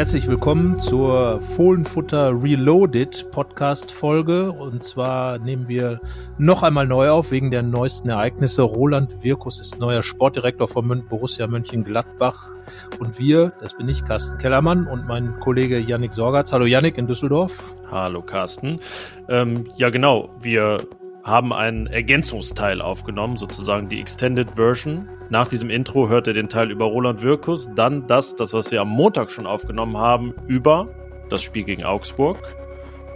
Herzlich willkommen zur Fohlenfutter Reloaded Podcast Folge. Und zwar nehmen wir noch einmal neu auf wegen der neuesten Ereignisse. Roland Wirkus ist neuer Sportdirektor von Borussia Mönchengladbach. Und wir, das bin ich, Carsten Kellermann und mein Kollege Yannick Sorgatz. Hallo Yannick in Düsseldorf. Hallo Carsten. Ähm, ja genau, wir haben einen Ergänzungsteil aufgenommen, sozusagen die Extended Version. Nach diesem Intro hört ihr den Teil über Roland Wirkus, dann das, das, was wir am Montag schon aufgenommen haben, über das Spiel gegen Augsburg,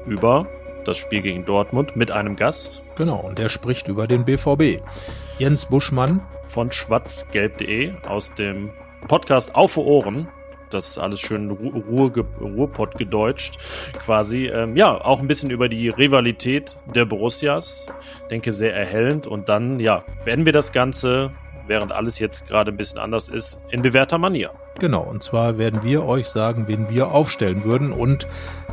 über das Spiel gegen Dortmund mit einem Gast. Genau, und der spricht über den BVB. Jens Buschmann von schwarzgelb.de aus dem Podcast Auf Ohren das alles schön Ruhr, Ruhrpott gedeutscht quasi. Ähm, ja, auch ein bisschen über die Rivalität der Borussias. Denke sehr erhellend. Und dann, ja, werden wir das Ganze, während alles jetzt gerade ein bisschen anders ist, in bewährter Manier. Genau, und zwar werden wir euch sagen, wen wir aufstellen würden und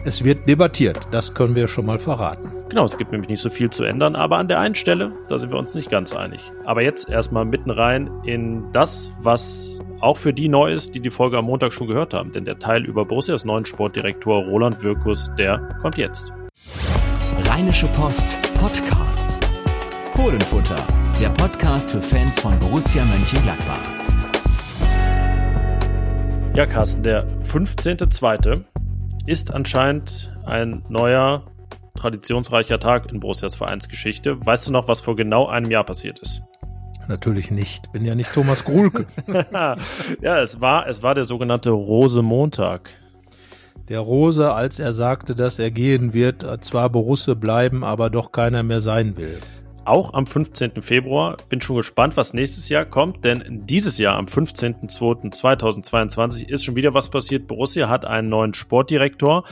es wird debattiert. Das können wir schon mal verraten. Genau, es gibt nämlich nicht so viel zu ändern, aber an der einen Stelle, da sind wir uns nicht ganz einig. Aber jetzt erstmal mitten rein in das, was auch für die neu ist, die die Folge am Montag schon gehört haben. Denn der Teil über Borussias neuen Sportdirektor Roland Wirkus, der kommt jetzt. Rheinische Post Podcasts. Fohlenfutter, der Podcast für Fans von Borussia Mönchengladbach. Ja, Carsten, der 15.02. ist anscheinend ein neuer, traditionsreicher Tag in Borussias Vereinsgeschichte. Weißt du noch, was vor genau einem Jahr passiert ist? Natürlich nicht. Bin ja nicht Thomas Grulke. ja, es war, es war der sogenannte Rose-Montag. Der Rose, als er sagte, dass er gehen wird, zwar Borusse bleiben, aber doch keiner mehr sein will. Auch am 15. Februar. Bin schon gespannt, was nächstes Jahr kommt, denn dieses Jahr am 15.02.2022 ist schon wieder was passiert. Borussia hat einen neuen Sportdirektor.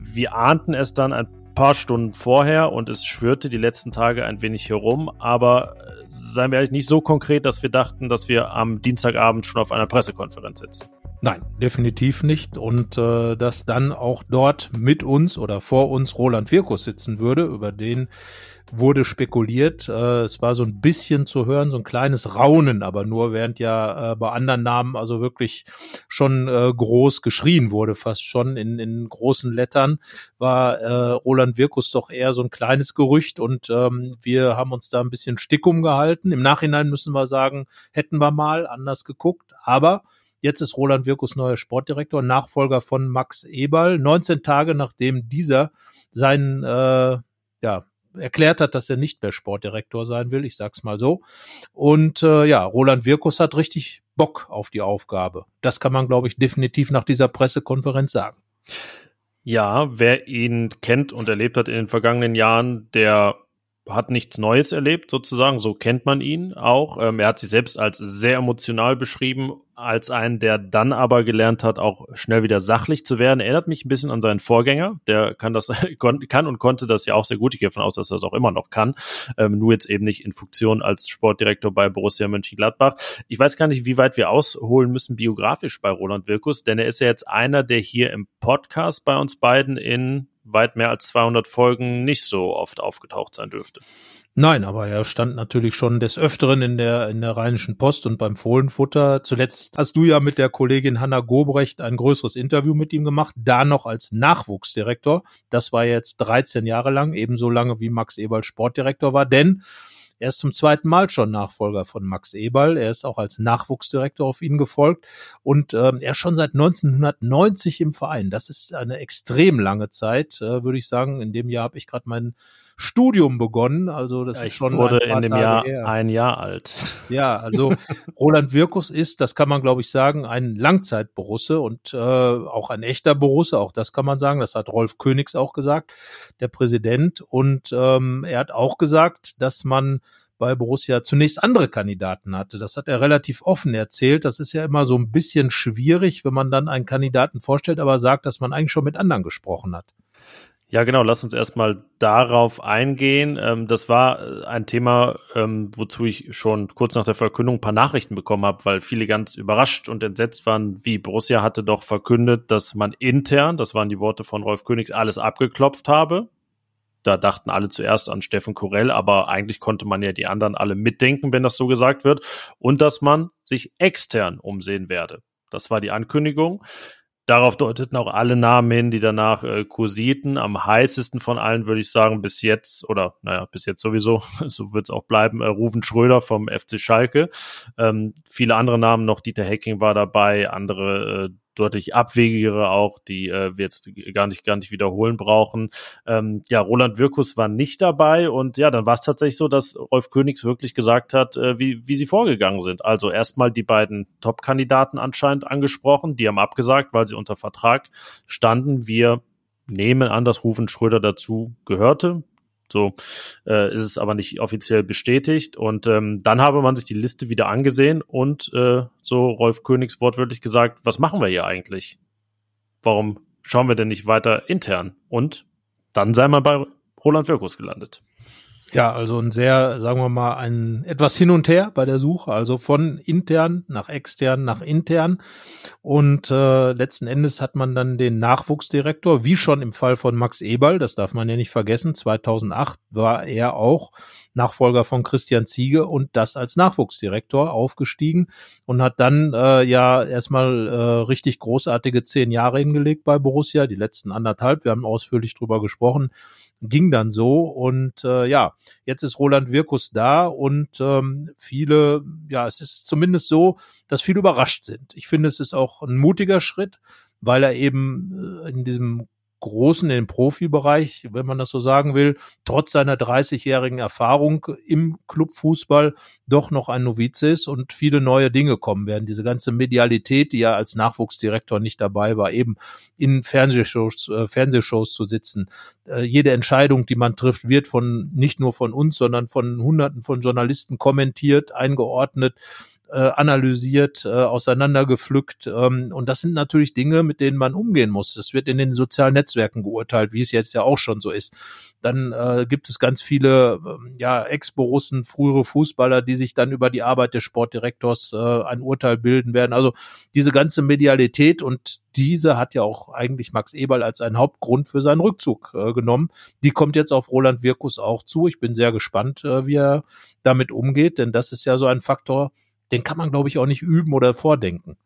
Wir ahnten es dann ein paar Stunden vorher und es schwirrte die letzten Tage ein wenig herum, aber seien wir ehrlich, nicht so konkret, dass wir dachten, dass wir am Dienstagabend schon auf einer Pressekonferenz sitzen. Nein, definitiv nicht. Und äh, dass dann auch dort mit uns oder vor uns Roland Wirkus sitzen würde, über den wurde spekuliert. Äh, es war so ein bisschen zu hören, so ein kleines Raunen, aber nur während ja äh, bei anderen Namen also wirklich schon äh, groß geschrien wurde, fast schon in, in großen Lettern, war äh, Roland Wirkus doch eher so ein kleines Gerücht und ähm, wir haben uns da ein bisschen Stickum gehalten. Im Nachhinein müssen wir sagen, hätten wir mal anders geguckt, aber Jetzt ist Roland Wirkus neuer Sportdirektor, Nachfolger von Max Eberl. 19 Tage nachdem dieser seinen äh, ja, erklärt hat, dass er nicht mehr Sportdirektor sein will, ich sag's mal so. Und äh, ja, Roland Wirkus hat richtig Bock auf die Aufgabe. Das kann man, glaube ich, definitiv nach dieser Pressekonferenz sagen. Ja, wer ihn kennt und erlebt hat in den vergangenen Jahren, der hat nichts Neues erlebt, sozusagen. So kennt man ihn auch. Ähm, er hat sich selbst als sehr emotional beschrieben, als einen, der dann aber gelernt hat, auch schnell wieder sachlich zu werden. Erinnert mich ein bisschen an seinen Vorgänger. Der kann das, kann und konnte das ja auch sehr gut. Ich gehe davon aus, dass er das auch immer noch kann. Ähm, nur jetzt eben nicht in Funktion als Sportdirektor bei Borussia Mönchengladbach. Ich weiß gar nicht, wie weit wir ausholen müssen biografisch bei Roland Wirkus, denn er ist ja jetzt einer, der hier im Podcast bei uns beiden in weit mehr als 200 Folgen nicht so oft aufgetaucht sein dürfte. Nein, aber er stand natürlich schon des Öfteren in der, in der Rheinischen Post und beim Fohlenfutter. Zuletzt hast du ja mit der Kollegin Hanna Gobrecht ein größeres Interview mit ihm gemacht, da noch als Nachwuchsdirektor. Das war jetzt 13 Jahre lang, ebenso lange wie Max Eberl Sportdirektor war, denn er ist zum zweiten Mal schon Nachfolger von Max Eberl. Er ist auch als Nachwuchsdirektor auf ihn gefolgt und ähm, er ist schon seit 1990 im Verein. Das ist eine extrem lange Zeit, äh, würde ich sagen. In dem Jahr habe ich gerade meinen Studium begonnen. Also das ja, ist schon. wurde in dem Tage Jahr her. ein Jahr alt. Ja, also Roland Wirkus ist, das kann man glaube ich sagen, ein Langzeitborusse und äh, auch ein echter Borusse. Auch das kann man sagen. Das hat Rolf Königs auch gesagt, der Präsident. Und ähm, er hat auch gesagt, dass man bei Borussia zunächst andere Kandidaten hatte. Das hat er relativ offen erzählt. Das ist ja immer so ein bisschen schwierig, wenn man dann einen Kandidaten vorstellt, aber sagt, dass man eigentlich schon mit anderen gesprochen hat. Ja, genau. Lass uns erstmal darauf eingehen. Ähm, das war äh, ein Thema, ähm, wozu ich schon kurz nach der Verkündung ein paar Nachrichten bekommen habe, weil viele ganz überrascht und entsetzt waren, wie Borussia hatte doch verkündet, dass man intern, das waren die Worte von Rolf Königs, alles abgeklopft habe. Da dachten alle zuerst an Steffen Korell, aber eigentlich konnte man ja die anderen alle mitdenken, wenn das so gesagt wird. Und dass man sich extern umsehen werde. Das war die Ankündigung. Darauf deuteten auch alle Namen hin, die danach äh, kursierten. Am heißesten von allen würde ich sagen, bis jetzt, oder naja, bis jetzt sowieso, so wird es auch bleiben, äh, Ruven Schröder vom FC Schalke. Ähm, viele andere Namen noch, Dieter Hecking war dabei, andere äh, deutlich abwegigere auch, die äh, wir jetzt gar nicht, gar nicht wiederholen brauchen. Ähm, ja, Roland Wirkus war nicht dabei und ja, dann war es tatsächlich so, dass Rolf Königs wirklich gesagt hat, äh, wie, wie sie vorgegangen sind. Also erstmal die beiden Top-Kandidaten anscheinend angesprochen, die haben abgesagt, weil sie unter Vertrag standen. Wir nehmen an, dass Rufen Schröder dazu gehörte. So äh, ist es aber nicht offiziell bestätigt. Und ähm, dann habe man sich die Liste wieder angesehen und äh, so Rolf Königs wortwörtlich gesagt, was machen wir hier eigentlich? Warum schauen wir denn nicht weiter intern? Und dann sei man bei Roland Wirkus gelandet. Ja, also ein sehr, sagen wir mal, ein etwas hin und her bei der Suche, also von intern nach extern nach intern. Und äh, letzten Endes hat man dann den Nachwuchsdirektor, wie schon im Fall von Max Eberl, das darf man ja nicht vergessen, 2008 war er auch Nachfolger von Christian Ziege und das als Nachwuchsdirektor aufgestiegen und hat dann äh, ja erstmal äh, richtig großartige zehn Jahre hingelegt bei Borussia, die letzten anderthalb, wir haben ausführlich drüber gesprochen ging dann so. Und äh, ja, jetzt ist Roland Wirkus da und ähm, viele, ja, es ist zumindest so, dass viele überrascht sind. Ich finde, es ist auch ein mutiger Schritt, weil er eben äh, in diesem Großen im Profibereich, wenn man das so sagen will, trotz seiner 30-jährigen Erfahrung im Clubfußball doch noch ein Noviz ist und viele neue Dinge kommen werden. Diese ganze Medialität, die ja als Nachwuchsdirektor nicht dabei war, eben in Fernsehshows, äh, Fernsehshows zu sitzen. Äh, jede Entscheidung, die man trifft, wird von nicht nur von uns, sondern von Hunderten von Journalisten kommentiert, eingeordnet äh, analysiert, äh, auseinandergepflückt. Ähm, und das sind natürlich Dinge, mit denen man umgehen muss. Das wird in den sozialen Netzwerken geurteilt, wie es jetzt ja auch schon so ist. Dann äh, gibt es ganz viele äh, ja, Ex-Borussen, frühere Fußballer, die sich dann über die Arbeit des Sportdirektors äh, ein Urteil bilden werden. Also diese ganze Medialität und diese hat ja auch eigentlich Max Eberl als einen Hauptgrund für seinen Rückzug äh, genommen. Die kommt jetzt auf Roland Wirkus auch zu. Ich bin sehr gespannt, äh, wie er damit umgeht, denn das ist ja so ein Faktor, den kann man, glaube ich, auch nicht üben oder vordenken.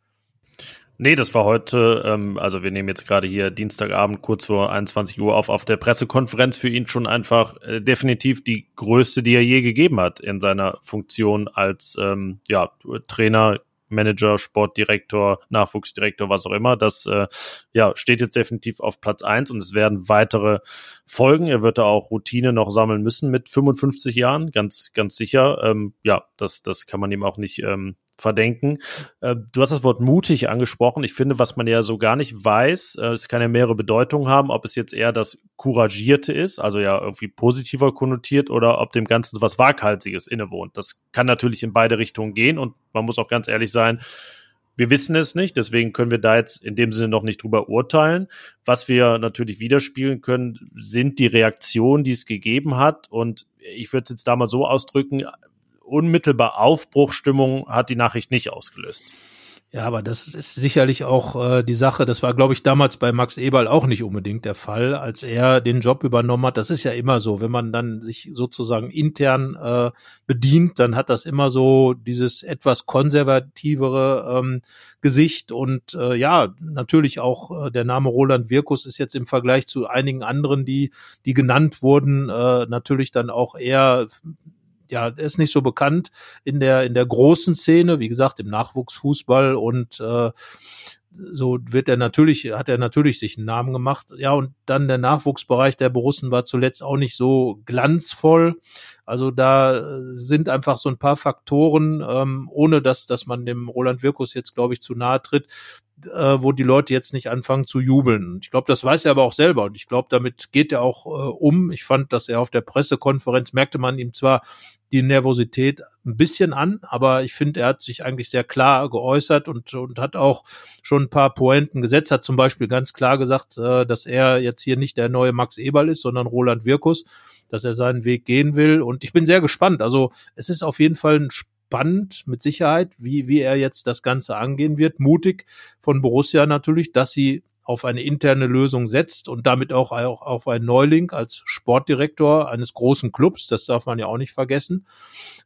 Nee, das war heute, ähm, also wir nehmen jetzt gerade hier Dienstagabend kurz vor 21 Uhr auf, auf der Pressekonferenz für ihn schon einfach äh, definitiv die größte, die er je gegeben hat in seiner Funktion als ähm, ja, Trainer, Manager, Sportdirektor, Nachwuchsdirektor, was auch immer. Das äh, ja, steht jetzt definitiv auf Platz eins und es werden weitere folgen. Er wird da auch Routine noch sammeln müssen mit 55 Jahren, ganz, ganz sicher. Ähm, ja, das, das kann man ihm auch nicht ähm, verdenken. Äh, du hast das Wort mutig angesprochen. Ich finde, was man ja so gar nicht weiß, äh, es kann ja mehrere Bedeutungen haben, ob es jetzt eher das Couragierte ist, also ja irgendwie positiver konnotiert, oder ob dem Ganzen was Waghalsiges innewohnt. Das kann natürlich in beide Richtungen gehen und man muss auch ganz ehrlich sein, wir wissen es nicht, deswegen können wir da jetzt in dem Sinne noch nicht drüber urteilen. Was wir natürlich widerspiegeln können, sind die Reaktionen, die es gegeben hat. Und ich würde es jetzt da mal so ausdrücken, unmittelbar Aufbruchstimmung hat die Nachricht nicht ausgelöst. Ja, aber das ist sicherlich auch äh, die Sache. Das war, glaube ich, damals bei Max Eberl auch nicht unbedingt der Fall, als er den Job übernommen hat. Das ist ja immer so, wenn man dann sich sozusagen intern äh, bedient, dann hat das immer so dieses etwas konservativere ähm, Gesicht. Und äh, ja, natürlich auch äh, der Name Roland Wirkus ist jetzt im Vergleich zu einigen anderen, die die genannt wurden, äh, natürlich dann auch eher ja, er ist nicht so bekannt in der, in der großen Szene, wie gesagt, im Nachwuchsfußball und äh, so wird er natürlich, hat er natürlich sich einen Namen gemacht. Ja, und dann der Nachwuchsbereich der Borussen war zuletzt auch nicht so glanzvoll. Also da sind einfach so ein paar Faktoren, ähm, ohne dass, dass man dem Roland Wirkus jetzt, glaube ich, zu nahe tritt, äh, wo die Leute jetzt nicht anfangen zu jubeln. Ich glaube, das weiß er aber auch selber und ich glaube, damit geht er auch äh, um. Ich fand, dass er auf der Pressekonferenz merkte man ihm zwar die Nervosität ein bisschen an, aber ich finde, er hat sich eigentlich sehr klar geäußert und, und hat auch schon ein paar Pointen gesetzt, hat zum Beispiel ganz klar gesagt, äh, dass er jetzt hier nicht der neue Max Eberl ist, sondern Roland Wirkus, dass er seinen Weg gehen will und ich bin sehr gespannt. Also es ist auf jeden Fall ein spannend, mit Sicherheit, wie, wie er jetzt das Ganze angehen wird. Mutig von Borussia natürlich, dass sie auf eine interne Lösung setzt und damit auch, auf einen Neuling als Sportdirektor eines großen Clubs. Das darf man ja auch nicht vergessen.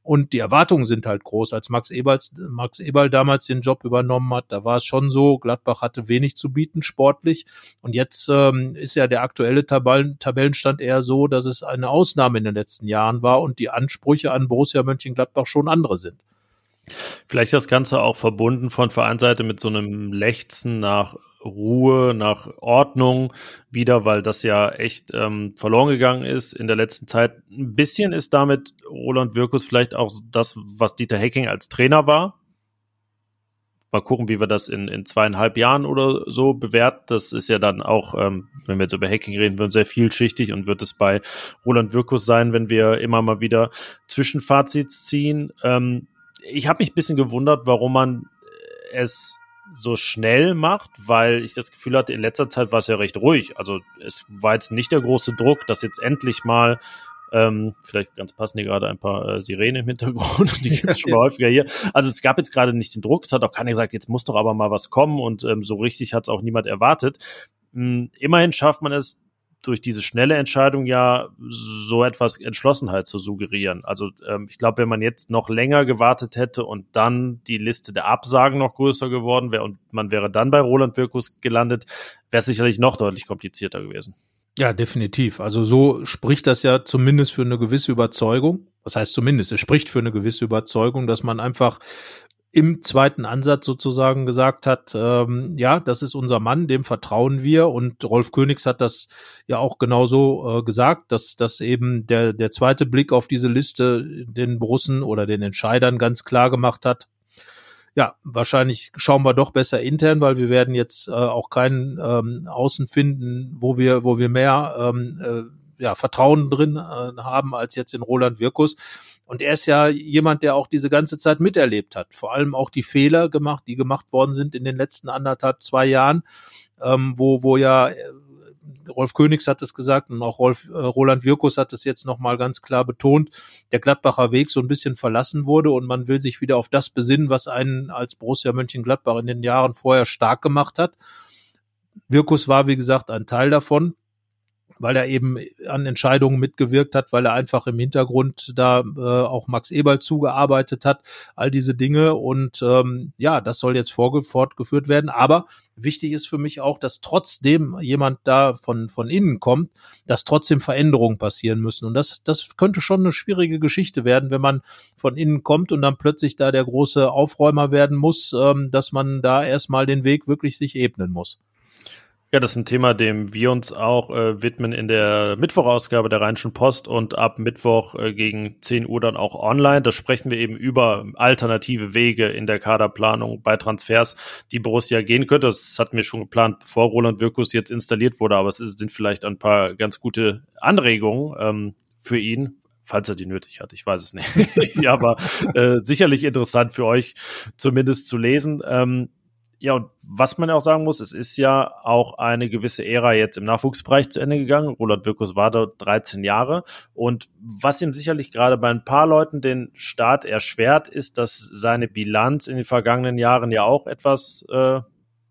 Und die Erwartungen sind halt groß. Als Max Eberl, Max Eberl damals den Job übernommen hat, da war es schon so, Gladbach hatte wenig zu bieten sportlich. Und jetzt ähm, ist ja der aktuelle Tabellen, Tabellenstand eher so, dass es eine Ausnahme in den letzten Jahren war und die Ansprüche an Borussia Mönchengladbach schon andere sind. Vielleicht das Ganze auch verbunden von Vereinsseite mit so einem Lechzen nach Ruhe, nach Ordnung wieder, weil das ja echt ähm, verloren gegangen ist in der letzten Zeit. Ein bisschen ist damit Roland Wirkus vielleicht auch das, was Dieter Hecking als Trainer war. Mal gucken, wie wir das in, in zweieinhalb Jahren oder so bewerten. Das ist ja dann auch, ähm, wenn wir jetzt über Hacking reden würden, sehr vielschichtig und wird es bei Roland Wirkus sein, wenn wir immer mal wieder Zwischenfazits ziehen. Ähm, ich habe mich ein bisschen gewundert, warum man es so schnell macht, weil ich das Gefühl hatte, in letzter Zeit war es ja recht ruhig. Also es war jetzt nicht der große Druck, dass jetzt endlich mal ähm, vielleicht ganz passend hier gerade ein paar äh, Sirenen im Hintergrund, die gibt es schon mal häufiger hier. Also es gab jetzt gerade nicht den Druck, es hat auch keiner gesagt, jetzt muss doch aber mal was kommen und ähm, so richtig hat es auch niemand erwartet. Ähm, immerhin schafft man es, durch diese schnelle Entscheidung ja so etwas Entschlossenheit zu suggerieren. Also ähm, ich glaube, wenn man jetzt noch länger gewartet hätte und dann die Liste der Absagen noch größer geworden wäre und man wäre dann bei Roland Wirkus gelandet, wäre es sicherlich noch deutlich komplizierter gewesen. Ja, definitiv. Also so spricht das ja zumindest für eine gewisse Überzeugung. Was heißt zumindest? Es spricht für eine gewisse Überzeugung, dass man einfach im zweiten Ansatz sozusagen gesagt hat, ähm, ja, das ist unser Mann, dem vertrauen wir. Und Rolf Königs hat das ja auch genauso äh, gesagt, dass, dass eben der, der zweite Blick auf diese Liste den Borussen oder den Entscheidern ganz klar gemacht hat. Ja, wahrscheinlich schauen wir doch besser intern, weil wir werden jetzt äh, auch keinen ähm, Außen finden, wo wir, wo wir mehr ähm, äh, ja, Vertrauen drin äh, haben als jetzt in Roland Wirkus. Und er ist ja jemand, der auch diese ganze Zeit miterlebt hat. Vor allem auch die Fehler gemacht, die gemacht worden sind in den letzten anderthalb, zwei Jahren, ähm, wo, wo ja äh, Rolf Königs hat es gesagt und auch Rolf, äh, Roland Wirkus hat es jetzt nochmal ganz klar betont, der Gladbacher Weg so ein bisschen verlassen wurde und man will sich wieder auf das besinnen, was einen als Borussia Mönchengladbach in den Jahren vorher stark gemacht hat. Wirkus war, wie gesagt, ein Teil davon weil er eben an Entscheidungen mitgewirkt hat, weil er einfach im Hintergrund da äh, auch Max Eberl zugearbeitet hat, all diese Dinge. Und ähm, ja, das soll jetzt fortgeführt werden, aber wichtig ist für mich auch, dass trotzdem jemand da von von innen kommt, dass trotzdem Veränderungen passieren müssen. Und das das könnte schon eine schwierige Geschichte werden, wenn man von innen kommt und dann plötzlich da der große Aufräumer werden muss, ähm, dass man da erstmal den Weg wirklich sich ebnen muss. Ja, das ist ein Thema, dem wir uns auch äh, widmen in der Mittwochausgabe der Rheinischen Post und ab Mittwoch äh, gegen 10 Uhr dann auch online. Da sprechen wir eben über alternative Wege in der Kaderplanung bei Transfers, die Borussia gehen könnte. Das hatten wir schon geplant, bevor Roland Wirkus jetzt installiert wurde, aber es sind vielleicht ein paar ganz gute Anregungen ähm, für ihn, falls er die nötig hat. Ich weiß es nicht. ja, aber äh, sicherlich interessant für euch zumindest zu lesen. Ähm, ja, und was man auch sagen muss, es ist ja auch eine gewisse Ära jetzt im Nachwuchsbereich zu Ende gegangen. Roland Wirkus war dort 13 Jahre. Und was ihm sicherlich gerade bei ein paar Leuten den Start erschwert, ist, dass seine Bilanz in den vergangenen Jahren ja auch etwas, äh,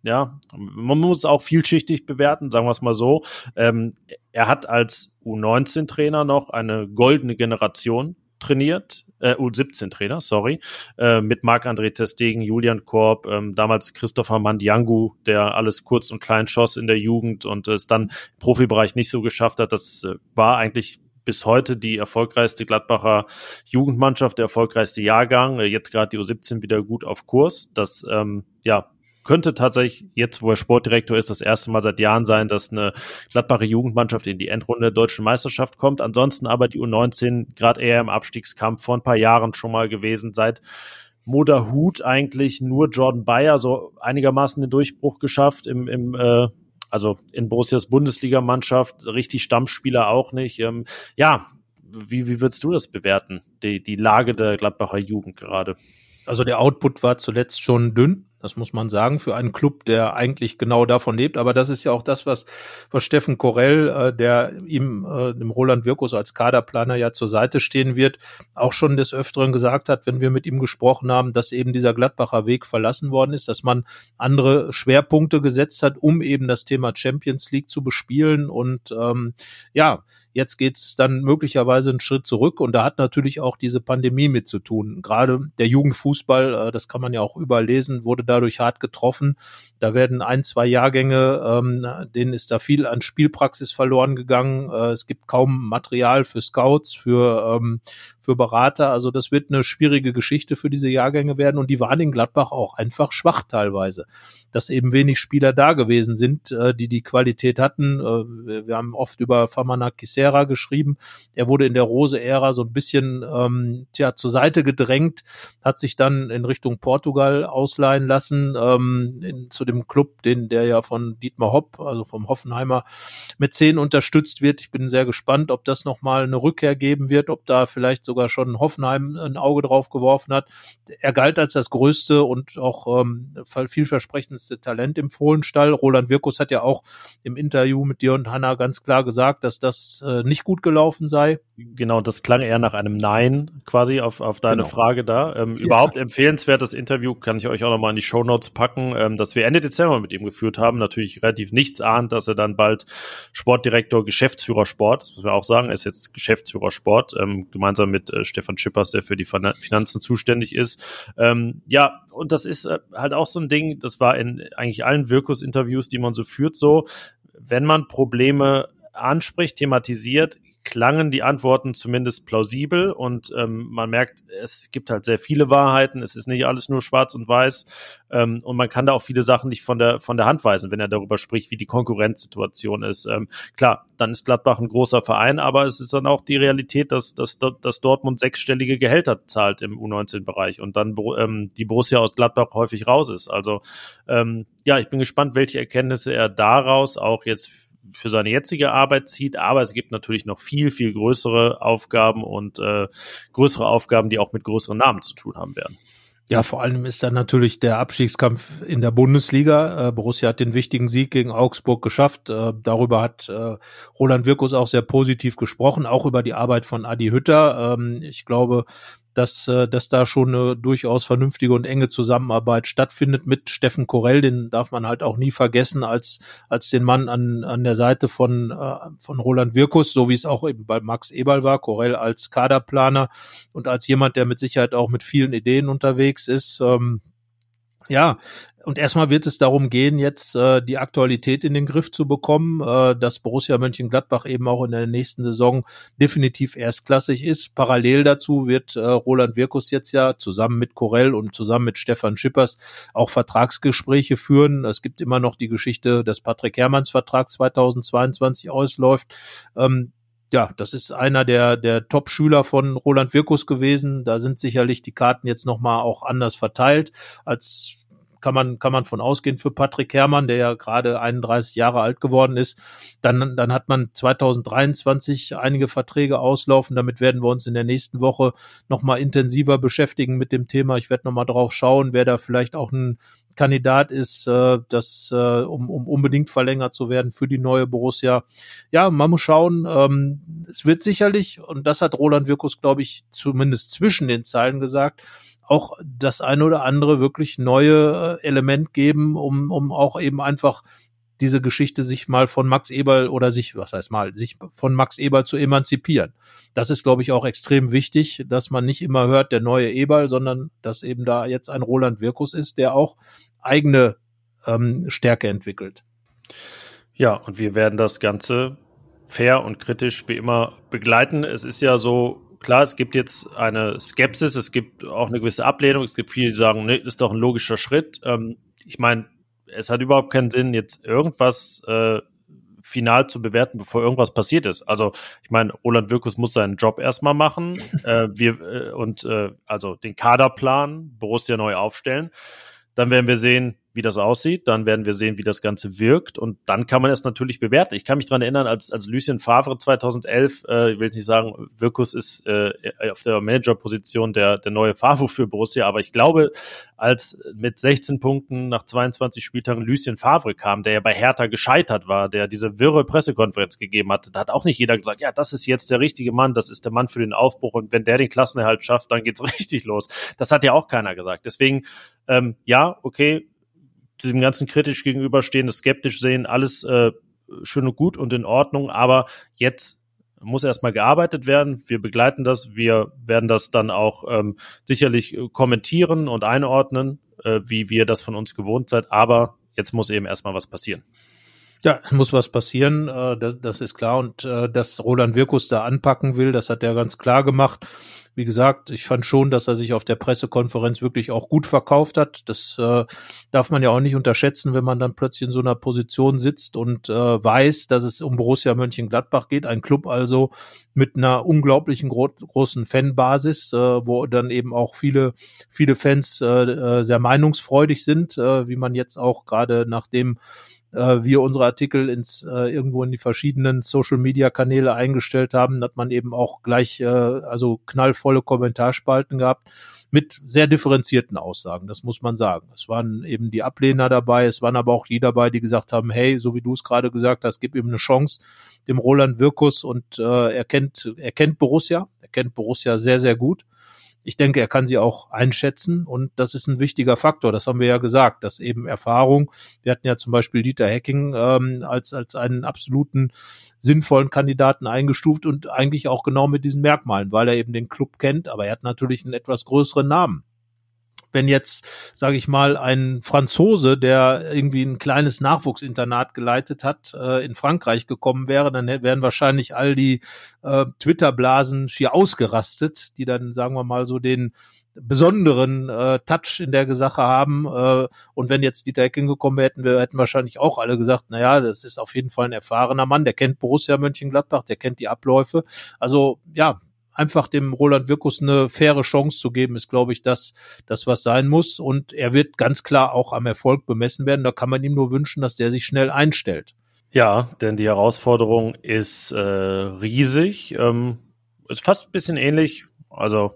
ja, man muss auch vielschichtig bewerten, sagen wir es mal so. Ähm, er hat als U19-Trainer noch eine goldene Generation trainiert, äh, U17-Trainer, sorry, äh, mit Marc-André Testegen, Julian Korb, ähm, damals Christopher Mandiangu, der alles kurz und klein schoss in der Jugend und es dann im Profibereich nicht so geschafft hat. Das äh, war eigentlich bis heute die erfolgreichste Gladbacher Jugendmannschaft, der erfolgreichste Jahrgang. Äh, jetzt gerade die U17 wieder gut auf Kurs. Das ähm, ja, könnte tatsächlich jetzt, wo er Sportdirektor ist, das erste Mal seit Jahren sein, dass eine Gladbacher Jugendmannschaft in die Endrunde der deutschen Meisterschaft kommt. Ansonsten aber die U19 gerade eher im Abstiegskampf vor ein paar Jahren schon mal gewesen. Seit Moda Hut eigentlich nur Jordan Bayer so einigermaßen den Durchbruch geschafft im, im äh, also in Borussias Bundesligamannschaft, richtig Stammspieler auch nicht. Ähm, ja, wie, wie würdest du das bewerten, die, die Lage der Gladbacher Jugend gerade? Also der Output war zuletzt schon dünn Das muss man sagen, für einen Club, der eigentlich genau davon lebt. Aber das ist ja auch das, was, was Steffen Korell, äh, der ihm, äh, dem Roland Wirkus als Kaderplaner ja zur Seite stehen wird, auch schon des Öfteren gesagt hat, wenn wir mit ihm gesprochen haben, dass eben dieser Gladbacher Weg verlassen worden ist, dass man andere Schwerpunkte gesetzt hat, um eben das Thema Champions League zu bespielen. Und ähm, ja, Jetzt geht's dann möglicherweise einen Schritt zurück und da hat natürlich auch diese Pandemie mit zu tun. Gerade der Jugendfußball, äh, das kann man ja auch überall lesen, wurde dadurch hart getroffen. Da werden ein, zwei Jahrgänge, ähm, denen ist da viel an Spielpraxis verloren gegangen. Äh, es gibt kaum Material für Scouts, für, ähm, für Berater. Also das wird eine schwierige Geschichte für diese Jahrgänge werden und die waren in Gladbach auch einfach schwach teilweise. Dass eben wenig Spieler da gewesen sind, äh, die die Qualität hatten. wir haben oft über Famana Kisse Serra geschrieben. Er wurde in der Rose-Ära so ein bisschen ähm, tja, zur Seite gedrängt, hat sich dann in Richtung Portugal ausleihen lassen, ähm, in, zu dem Club, den der ja von Dietmar Hopp, also vom Hoffenheimer Mäzen unterstützt wird. Ich bin sehr gespannt, ob das nochmal eine Rückkehr geben wird, ob da vielleicht sogar schon Hoffenheim ein Auge drauf geworfen hat. Er galt als das größte und auch ähm, vielversprechendste Talent im Fohlenstall. Roland Wirkus hat ja auch im Interview mit dir und Hanna ganz klar gesagt, dass das äh, äh, nicht gut gelaufen sei. Genau, das klang eher nach einem Nein quasi auf, auf deine genau. Frage da. Ähm, ja. Überhaupt empfehlenswertes Interview, kann ich euch auch nochmal in die Show Notes packen, ähm, das wir Ende Dezember mit ihm geführt haben. Natürlich relativ nichts ahnt, dass er dann bald Sportdirektor, Geschäftsführer Sport, das muss man auch sagen, er ist jetzt Geschäftsführer Sport, ähm, gemeinsam mit äh, Stefan Schippers, der für die Finanzen zuständig ist. Ähm, ja, und das ist äh, halt auch so ein Ding, das war in eigentlich allen Wirkus-Interviews, die man so führt, so, wenn man Probleme anspricht, thematisiert, klangen die Antworten zumindest plausibel und ähm, man merkt, es gibt halt sehr viele Wahrheiten, es ist nicht alles nur schwarz und weiß ähm, und man kann da auch viele Sachen nicht von der, von der Hand weisen, wenn er darüber spricht, wie die Konkurrenzsituation ist. Ähm, klar, dann ist Gladbach ein großer Verein, aber es ist dann auch die Realität, dass, dass, dass Dortmund sechsstellige Gehälter zahlt im U19-Bereich und dann ähm, die Borussia aus Gladbach häufig raus ist. Also ähm, ja, ich bin gespannt, welche Erkenntnisse er daraus auch jetzt für seine jetzige Arbeit zieht, aber es gibt natürlich noch viel, viel größere Aufgaben und äh, größere Aufgaben, die auch mit größeren Namen zu tun haben werden. Ja, vor allem ist dann natürlich der Abstiegskampf in der Bundesliga. Äh, Borussia hat den wichtigen Sieg gegen Augsburg geschafft. Äh, darüber hat äh, Roland Wirkus auch sehr positiv gesprochen, auch über die Arbeit von Adi Hütter. Ähm, ich glaube, dass, äh, dass da schon eine durchaus vernünftige und enge Zusammenarbeit stattfindet mit Steffen Korell. Den darf man halt auch nie vergessen als, als den Mann an, an der Seite von, äh, von Roland Wirkus, so wie es auch eben bei Max Eberl war. Korell als Kaderplaner und als jemand, der mit Sicherheit auch mit vielen Ideen unterwegs ist. Ähm, ja, und erstmal wird es darum gehen, jetzt äh, die Aktualität in den Griff zu bekommen, äh, dass Borussia Mönchengladbach eben auch in der nächsten Saison definitiv erstklassig ist. Parallel dazu wird äh, Roland Wirkus jetzt ja zusammen mit Corell und zusammen mit Stefan Schippers auch Vertragsgespräche führen. Es gibt immer noch die Geschichte, dass Patrick Herrmanns Vertrag 2022 ausläuft. Ähm, ja, das ist einer der, der Top-Schüler von Roland Wirkus gewesen. Da sind sicherlich die Karten jetzt nochmal auch anders verteilt als kann man, kann man von ausgehen für Patrick Herrmann, der ja gerade 31 Jahre alt geworden ist. Dann, dann hat man 2023 einige Verträge auslaufen. Damit werden wir uns in der nächsten Woche nochmal intensiver beschäftigen mit dem Thema. Ich werde nochmal drauf schauen, wer da vielleicht auch ein Kandidat ist, äh, das, äh, um, um unbedingt verlängert zu werden für die neue Borussia. Ja, man muss schauen. Ähm, es wird sicherlich, und das hat Roland Wirkus, glaube ich, zumindest zwischen den Zeilen gesagt, auch das eine oder andere wirklich neue äh, Element geben, um, um auch eben einfach diese Geschichte sich mal von Max Eberl oder sich, was heißt mal, sich von Max Eberl zu emanzipieren. Das ist, glaube ich, auch extrem wichtig, dass man nicht immer hört, der neue Eberl, sondern dass eben da jetzt ein Roland Wirkus ist, der auch eigene ähm, Stärke entwickelt. Ja, und wir werden das Ganze fair und kritisch wie immer begleiten. Es ist ja so, klar, es gibt jetzt eine Skepsis, es gibt auch eine gewisse Ablehnung, es gibt viele, die sagen, nee, ist doch ein logischer Schritt. Ähm, ich meine, es hat überhaupt keinen Sinn, jetzt irgendwas äh, final zu bewerten, bevor irgendwas passiert ist. Also, ich meine, Roland Wirkus muss seinen Job erstmal machen, äh, wir äh, und äh, also den Kaderplan Borussia neu aufstellen. Dann werden wir sehen, wie das aussieht. Dann werden wir sehen, wie das Ganze wirkt. Und dann kann man es natürlich bewerten. Ich kann mich dran erinnern, als, als Lucien Favre 2011, äh, ich will jetzt nicht sagen, Wirkus ist äh, auf der Managerposition der, der neue Favre für Borussia, aber ich glaube, als mit 16 Punkten nach 22 Spieltagen Lucien Favre kam, der ja bei Hertha gescheitert war, der diese wirre Pressekonferenz gegeben hat, da hat auch nicht jeder gesagt, ja, das ist jetzt der richtige Mann, das ist der Mann für den Aufbruch und wenn der den Klassenerhalt schafft, dann geht's richtig los. Das hat ja auch keiner gesagt. Deswegen, ähm, ja, okay, dem Ganzen kritisch gegenüberstehen, das skeptisch sehen, alles äh, schön und gut und in Ordnung, aber jetzt muss erstmal gearbeitet werden. Wir begleiten das. Wir werden das dann auch ähm, sicherlich kommentieren und einordnen, äh, wie wir das von uns gewohnt seid. Aber jetzt muss eben erstmal was passieren. Ja, es muss was passieren, äh, das, das ist klar. Und äh, dass Roland Wirkus da anpacken will, das hat er ganz klar gemacht. Wie gesagt, ich fand schon, dass er sich auf der Pressekonferenz wirklich auch gut verkauft hat. Das äh, darf man ja auch nicht unterschätzen, wenn man dann plötzlich in so einer Position sitzt und äh, weiß, dass es um Borussia Mönchengladbach geht. Ein Club also mit einer unglaublichen gro großen Fanbasis, äh, wo dann eben auch viele, viele Fans äh, äh sehr meinungsfreudig sind, äh, wie man jetzt auch gerade nach dem äh, wir unsere Artikel ins äh, irgendwo in die verschiedenen Social Media Kanäle eingestellt haben, hat man eben auch gleich äh, also knallvolle Kommentarspalten gehabt mit sehr differenzierten Aussagen, das muss man sagen. Es waren eben die Ablehner dabei, es waren aber auch die dabei, die gesagt haben, hey, so wie du es gerade gesagt hast, gib ihm eine Chance, dem Roland Wirkus und äh, er kennt, er kennt Borussia, er kennt Borussia sehr, sehr gut ich denke, er kann sie auch einschätzen und das ist ein wichtiger Faktor. Das haben wir ja gesagt, dass eben Erfahrung. Wir hatten ja zum Beispiel Dieter Hecking ähm, als als einen absoluten sinnvollen Kandidaten eingestuft und eigentlich auch genau mit diesen Merkmalen, weil er eben den Club kennt, aber er hat natürlich einen etwas größeren Namen wenn jetzt, sage ich mal, ein Franzose, der irgendwie ein kleines Nachwuchsinternat geleitet hat, äh, in Frankreich gekommen wäre, dann wären wahrscheinlich all die äh, Twitter-Blasen schier ausgerastet, die dann, sagen wir mal, so den besonderen äh, Touch in der Sache haben. Äh, und wenn jetzt Dieter Hecking gekommen wäre, hätten wir hätten wahrscheinlich auch alle gesagt, na ja, das ist auf jeden Fall ein erfahrener Mann, der kennt Borussia Mönchengladbach, der kennt die Abläufe. Also ja, einfach dem Roland Wirkus eine faire Chance zu geben, ist, glaube ich, das, das, was sein muss. Und er wird ganz klar auch am Erfolg bemessen werden. Da kann man ihm nur wünschen, dass der sich schnell einstellt. Ja, denn die Herausforderung ist äh, riesig. Ähm, ist fast ein bisschen ähnlich. Also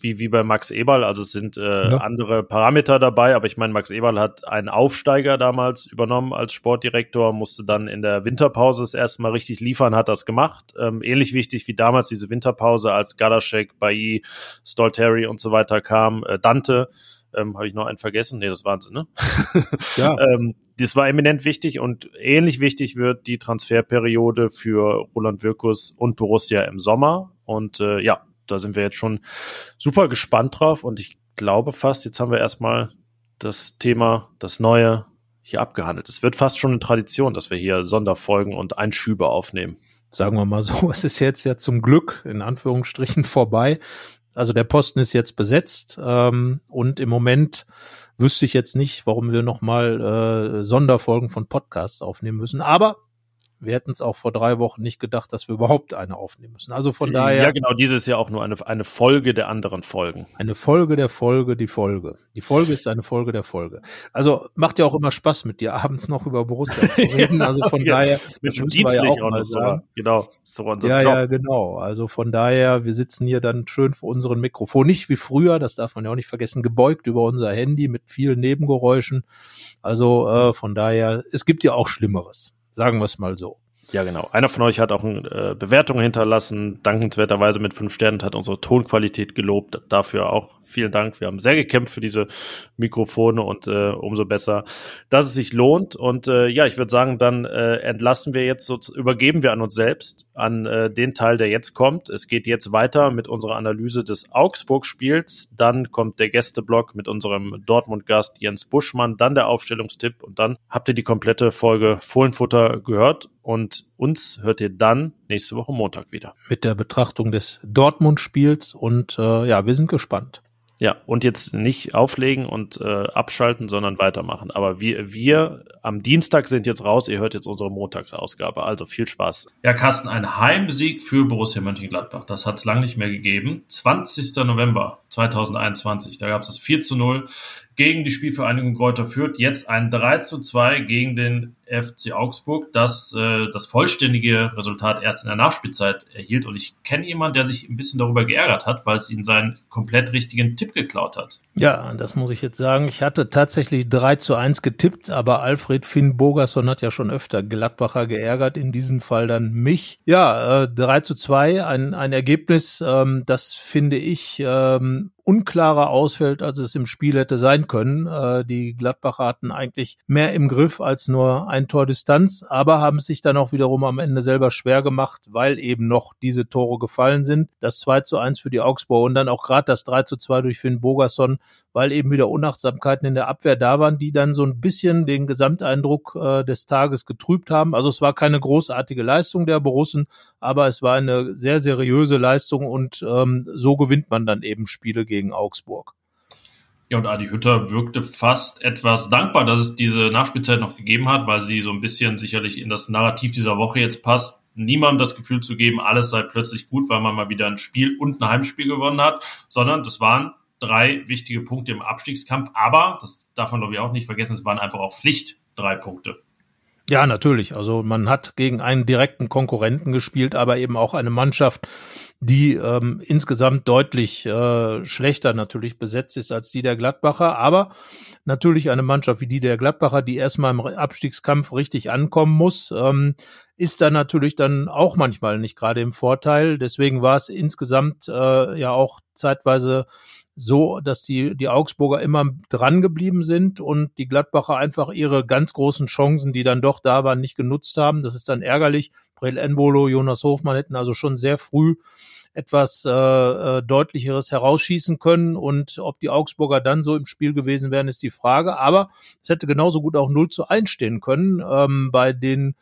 wie, wie bei Max Eberl. Also es sind äh, ja. andere Parameter dabei, aber ich meine, Max Eberl hat einen Aufsteiger damals übernommen als Sportdirektor, musste dann in der Winterpause das erste Mal richtig liefern, hat das gemacht. Ähm, ähnlich wichtig wie damals diese Winterpause, als Galaschek, Bailly, Stolteri und so weiter kam, äh, Dante. Ähm, Habe ich noch einen vergessen? Nee, das Wahnsinn, ne? Ja. ähm, das war eminent wichtig und ähnlich wichtig wird die Transferperiode für Roland Wirkus und Borussia im Sommer. Und äh, ja, da sind wir jetzt schon super gespannt drauf und ich glaube fast, jetzt haben wir erstmal das Thema, das Neue hier abgehandelt. Es wird fast schon eine Tradition, dass wir hier Sonderfolgen und Einschübe aufnehmen. Sagen wir mal so, es ist jetzt ja zum Glück in Anführungsstrichen vorbei. Also der Posten ist jetzt besetzt ähm, und im Moment wüsste ich jetzt nicht, warum wir nochmal äh, Sonderfolgen von Podcasts aufnehmen müssen. Aber wir hätten es auch vor drei Wochen nicht gedacht, dass wir überhaupt eine aufnehmen müssen. Also von daher. Ja, genau, dieses Jahr auch nur eine, eine Folge der anderen Folgen. Eine Folge der Folge, die Folge. Die Folge ist eine Folge der Folge. Also macht ja auch immer Spaß mit dir, abends noch über Borussia zu reden. Also von ja, daher. Das müssen wir ja auch, auch mal sagen. So, genau, so unser ja, Job. Ja, genau. Also von daher, wir sitzen hier dann schön vor unserem Mikrofon. Nicht wie früher, das darf man ja auch nicht vergessen, gebeugt über unser Handy mit vielen Nebengeräuschen. Also äh, von daher, es gibt ja auch Schlimmeres. Sagen wir es mal so. Ja, genau. Einer von euch hat auch eine äh, Bewertung hinterlassen, dankenswerterweise mit fünf Sternen, hat unsere Tonqualität gelobt. Dafür auch vielen Dank. Wir haben sehr gekämpft für diese Mikrofone und äh, umso besser, dass es sich lohnt. Und äh, ja, ich würde sagen, dann äh, entlassen wir jetzt, übergeben wir an uns selbst, an äh, den Teil, der jetzt kommt. Es geht jetzt weiter mit unserer Analyse des Augsburg-Spiels. Dann kommt der Gästeblock mit unserem Dortmund-Gast Jens Buschmann, dann der Aufstellungstipp und dann habt ihr die komplette Folge Fohlenfutter gehört und uns hört ihr dann nächste Woche Montag wieder. Mit der Betrachtung des Dortmund-Spiels und äh, ja, wir sind gespannt. Ja, und jetzt nicht auflegen und äh, abschalten, sondern weitermachen. Aber wir, wir am Dienstag sind jetzt raus. Ihr hört jetzt unsere Montagsausgabe. Also viel Spaß. Ja, Carsten, ein Heimsieg für Borussia Mönchengladbach. Das hat es lang nicht mehr gegeben. 20. November 2021. Da gab es das 4 zu 0 gegen die Spielvereinigung Kräuter Fürth. Jetzt ein 3 zu 2 gegen den FC Augsburg, das äh, das vollständige Resultat erst in der Nachspielzeit erhielt. Und ich kenne jemanden, der sich ein bisschen darüber geärgert hat, weil es ihn seinen komplett richtigen Tipp geklaut hat. Ja, das muss ich jetzt sagen. Ich hatte tatsächlich 3 zu 1 getippt, aber Alfred Finn Bogerson hat ja schon öfter Gladbacher geärgert, in diesem Fall dann mich. Ja, äh, 3 zu 2, ein, ein Ergebnis, ähm, das finde ich ähm, unklarer ausfällt, als es im Spiel hätte sein können. Äh, die Gladbacher hatten eigentlich mehr im Griff als nur ein Tor Distanz, aber haben sich dann auch wiederum am Ende selber schwer gemacht, weil eben noch diese Tore gefallen sind. Das 2 zu 1 für die Augsburger und dann auch gerade das 3 zu 2 durch Finn Bogerson, weil eben wieder Unachtsamkeiten in der Abwehr da waren, die dann so ein bisschen den Gesamteindruck äh, des Tages getrübt haben. Also es war keine großartige Leistung der Borussen, aber es war eine sehr seriöse Leistung und ähm, so gewinnt man dann eben Spiele gegen gegen Augsburg. Ja, und Adi Hütter wirkte fast etwas dankbar, dass es diese Nachspielzeit noch gegeben hat, weil sie so ein bisschen sicherlich in das Narrativ dieser Woche jetzt passt. Niemandem das Gefühl zu geben, alles sei plötzlich gut, weil man mal wieder ein Spiel und ein Heimspiel gewonnen hat, sondern das waren drei wichtige Punkte im Abstiegskampf. Aber, das darf man glaube ich auch nicht vergessen, es waren einfach auch Pflicht drei Punkte. Ja, natürlich. Also man hat gegen einen direkten Konkurrenten gespielt, aber eben auch eine Mannschaft, die ähm, insgesamt deutlich äh, schlechter natürlich besetzt ist als die der Gladbacher, aber natürlich eine Mannschaft wie die der Gladbacher, die erstmal im Abstiegskampf richtig ankommen muss, ähm, ist dann natürlich dann auch manchmal nicht gerade im Vorteil. Deswegen war es insgesamt äh, ja auch zeitweise so, dass die, die Augsburger immer dran geblieben sind und die Gladbacher einfach ihre ganz großen Chancen, die dann doch da waren, nicht genutzt haben. Das ist dann ärgerlich. Brel Enbolo, Jonas Hofmann hätten also schon sehr früh etwas äh, äh, deutlicheres herausschießen können und ob die Augsburger dann so im Spiel gewesen wären, ist die Frage. Aber es hätte genauso gut auch 0 zu 1 stehen können ähm, bei den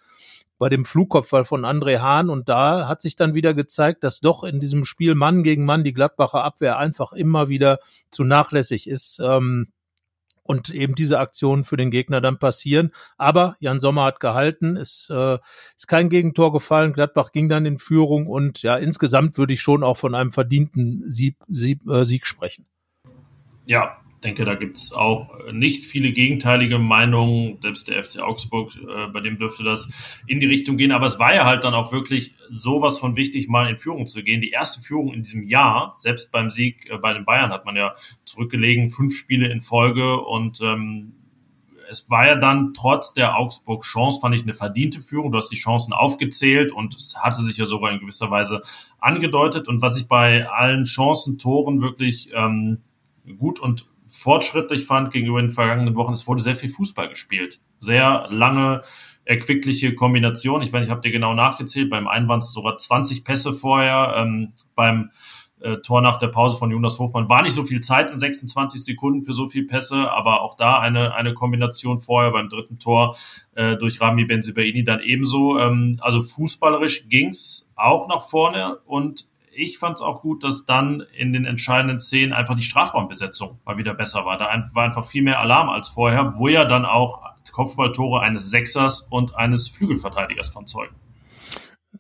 bei dem Flugkopfball von André Hahn. Und da hat sich dann wieder gezeigt, dass doch in diesem Spiel Mann gegen Mann die Gladbacher Abwehr einfach immer wieder zu nachlässig ist. Ähm, und eben diese Aktionen für den Gegner dann passieren. Aber Jan Sommer hat gehalten, es äh, ist kein Gegentor gefallen, Gladbach ging dann in Führung und ja, insgesamt würde ich schon auch von einem verdienten Sieg, Sieg, äh, Sieg sprechen. Ja, denke, da gibt es auch äh, nicht viele gegenteilige Meinungen. Selbst der FC Augsburg, äh, bei dem dürfte das in die Richtung gehen. Aber es war ja halt dann auch wirklich sowas von wichtig, mal in Führung zu gehen. Die erste Führung in diesem Jahr, selbst beim Sieg äh, bei den Bayern hat man ja zurückgelegen, fünf Spiele in Folge und ähm, es war ja dann trotz der Augsburg-Chance, fand ich, eine verdiente Führung. Du hast die Chancen aufgezählt und es hatte sich ja sogar in gewisser Weise angedeutet. Und was ich bei allen Chancen, Toren wirklich ähm, gut und fortschrittlich fand gegenüber den vergangenen Wochen, es wurde sehr viel Fußball gespielt. Sehr lange, erquickliche Kombination. Ich weiß, ich habe dir genau nachgezählt. Beim einen waren es sogar 20 Pässe vorher. Ähm, beim äh, Tor nach der Pause von Jonas Hofmann war nicht so viel Zeit in 26 Sekunden für so viel Pässe, aber auch da eine, eine Kombination vorher beim dritten Tor äh, durch Rami Benzibaini dann ebenso. Ähm, also fußballerisch ging's auch nach vorne und ich fand es auch gut, dass dann in den entscheidenden Szenen einfach die Strafraumbesetzung mal wieder besser war. Da war einfach viel mehr Alarm als vorher, wo ja dann auch Kopfballtore eines Sechsers und eines Flügelverteidigers von zeugen.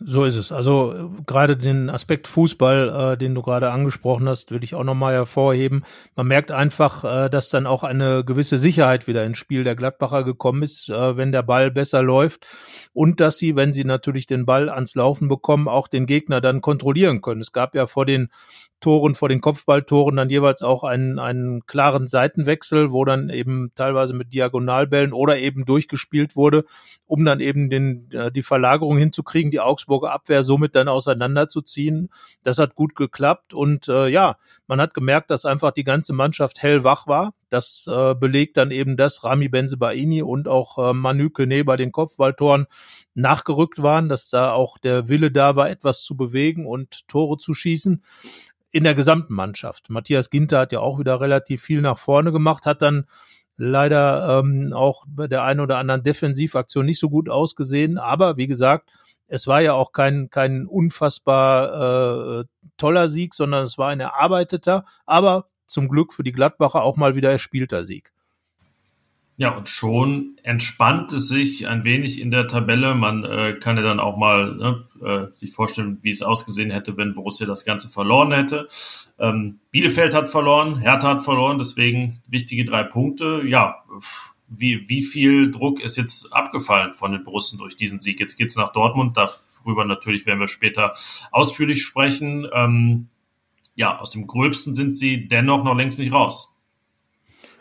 So ist es. Also gerade den Aspekt Fußball, äh, den du gerade angesprochen hast, will ich auch nochmal hervorheben. Man merkt einfach, äh, dass dann auch eine gewisse Sicherheit wieder ins Spiel der Gladbacher gekommen ist, äh, wenn der Ball besser läuft und dass sie, wenn sie natürlich den Ball ans Laufen bekommen, auch den Gegner dann kontrollieren können. Es gab ja vor den Toren, vor den Kopfballtoren dann jeweils auch einen, einen klaren Seitenwechsel, wo dann eben teilweise mit Diagonalbällen oder eben durchgespielt wurde, um dann eben den, äh, die Verlagerung hinzukriegen, die Augsburger Abwehr somit dann auseinanderzuziehen. Das hat gut geklappt und äh, ja, man hat gemerkt, dass einfach die ganze Mannschaft hellwach war. Das äh, belegt dann eben, dass Rami Benzebaini und auch äh, Manu Kone bei den Kopfballtoren nachgerückt waren, dass da auch der Wille da war, etwas zu bewegen und Tore zu schießen in der gesamten Mannschaft. Matthias Ginter hat ja auch wieder relativ viel nach vorne gemacht, hat dann leider ähm, auch bei der einen oder anderen Defensivaktion nicht so gut ausgesehen. Aber wie gesagt, es war ja auch kein, kein unfassbar äh, toller Sieg, sondern es war ein erarbeiteter, aber zum Glück für die Gladbacher auch mal wieder erspielter Sieg. Ja, und schon entspannt es sich ein wenig in der Tabelle. Man äh, kann ja dann auch mal ne, äh, sich vorstellen, wie es ausgesehen hätte, wenn Borussia das Ganze verloren hätte. Ähm, Bielefeld hat verloren, Hertha hat verloren, deswegen wichtige drei Punkte. Ja, wie, wie viel Druck ist jetzt abgefallen von den Borussen durch diesen Sieg? Jetzt geht's nach Dortmund, darüber natürlich werden wir später ausführlich sprechen. Ähm, ja, aus dem Gröbsten sind sie dennoch noch längst nicht raus.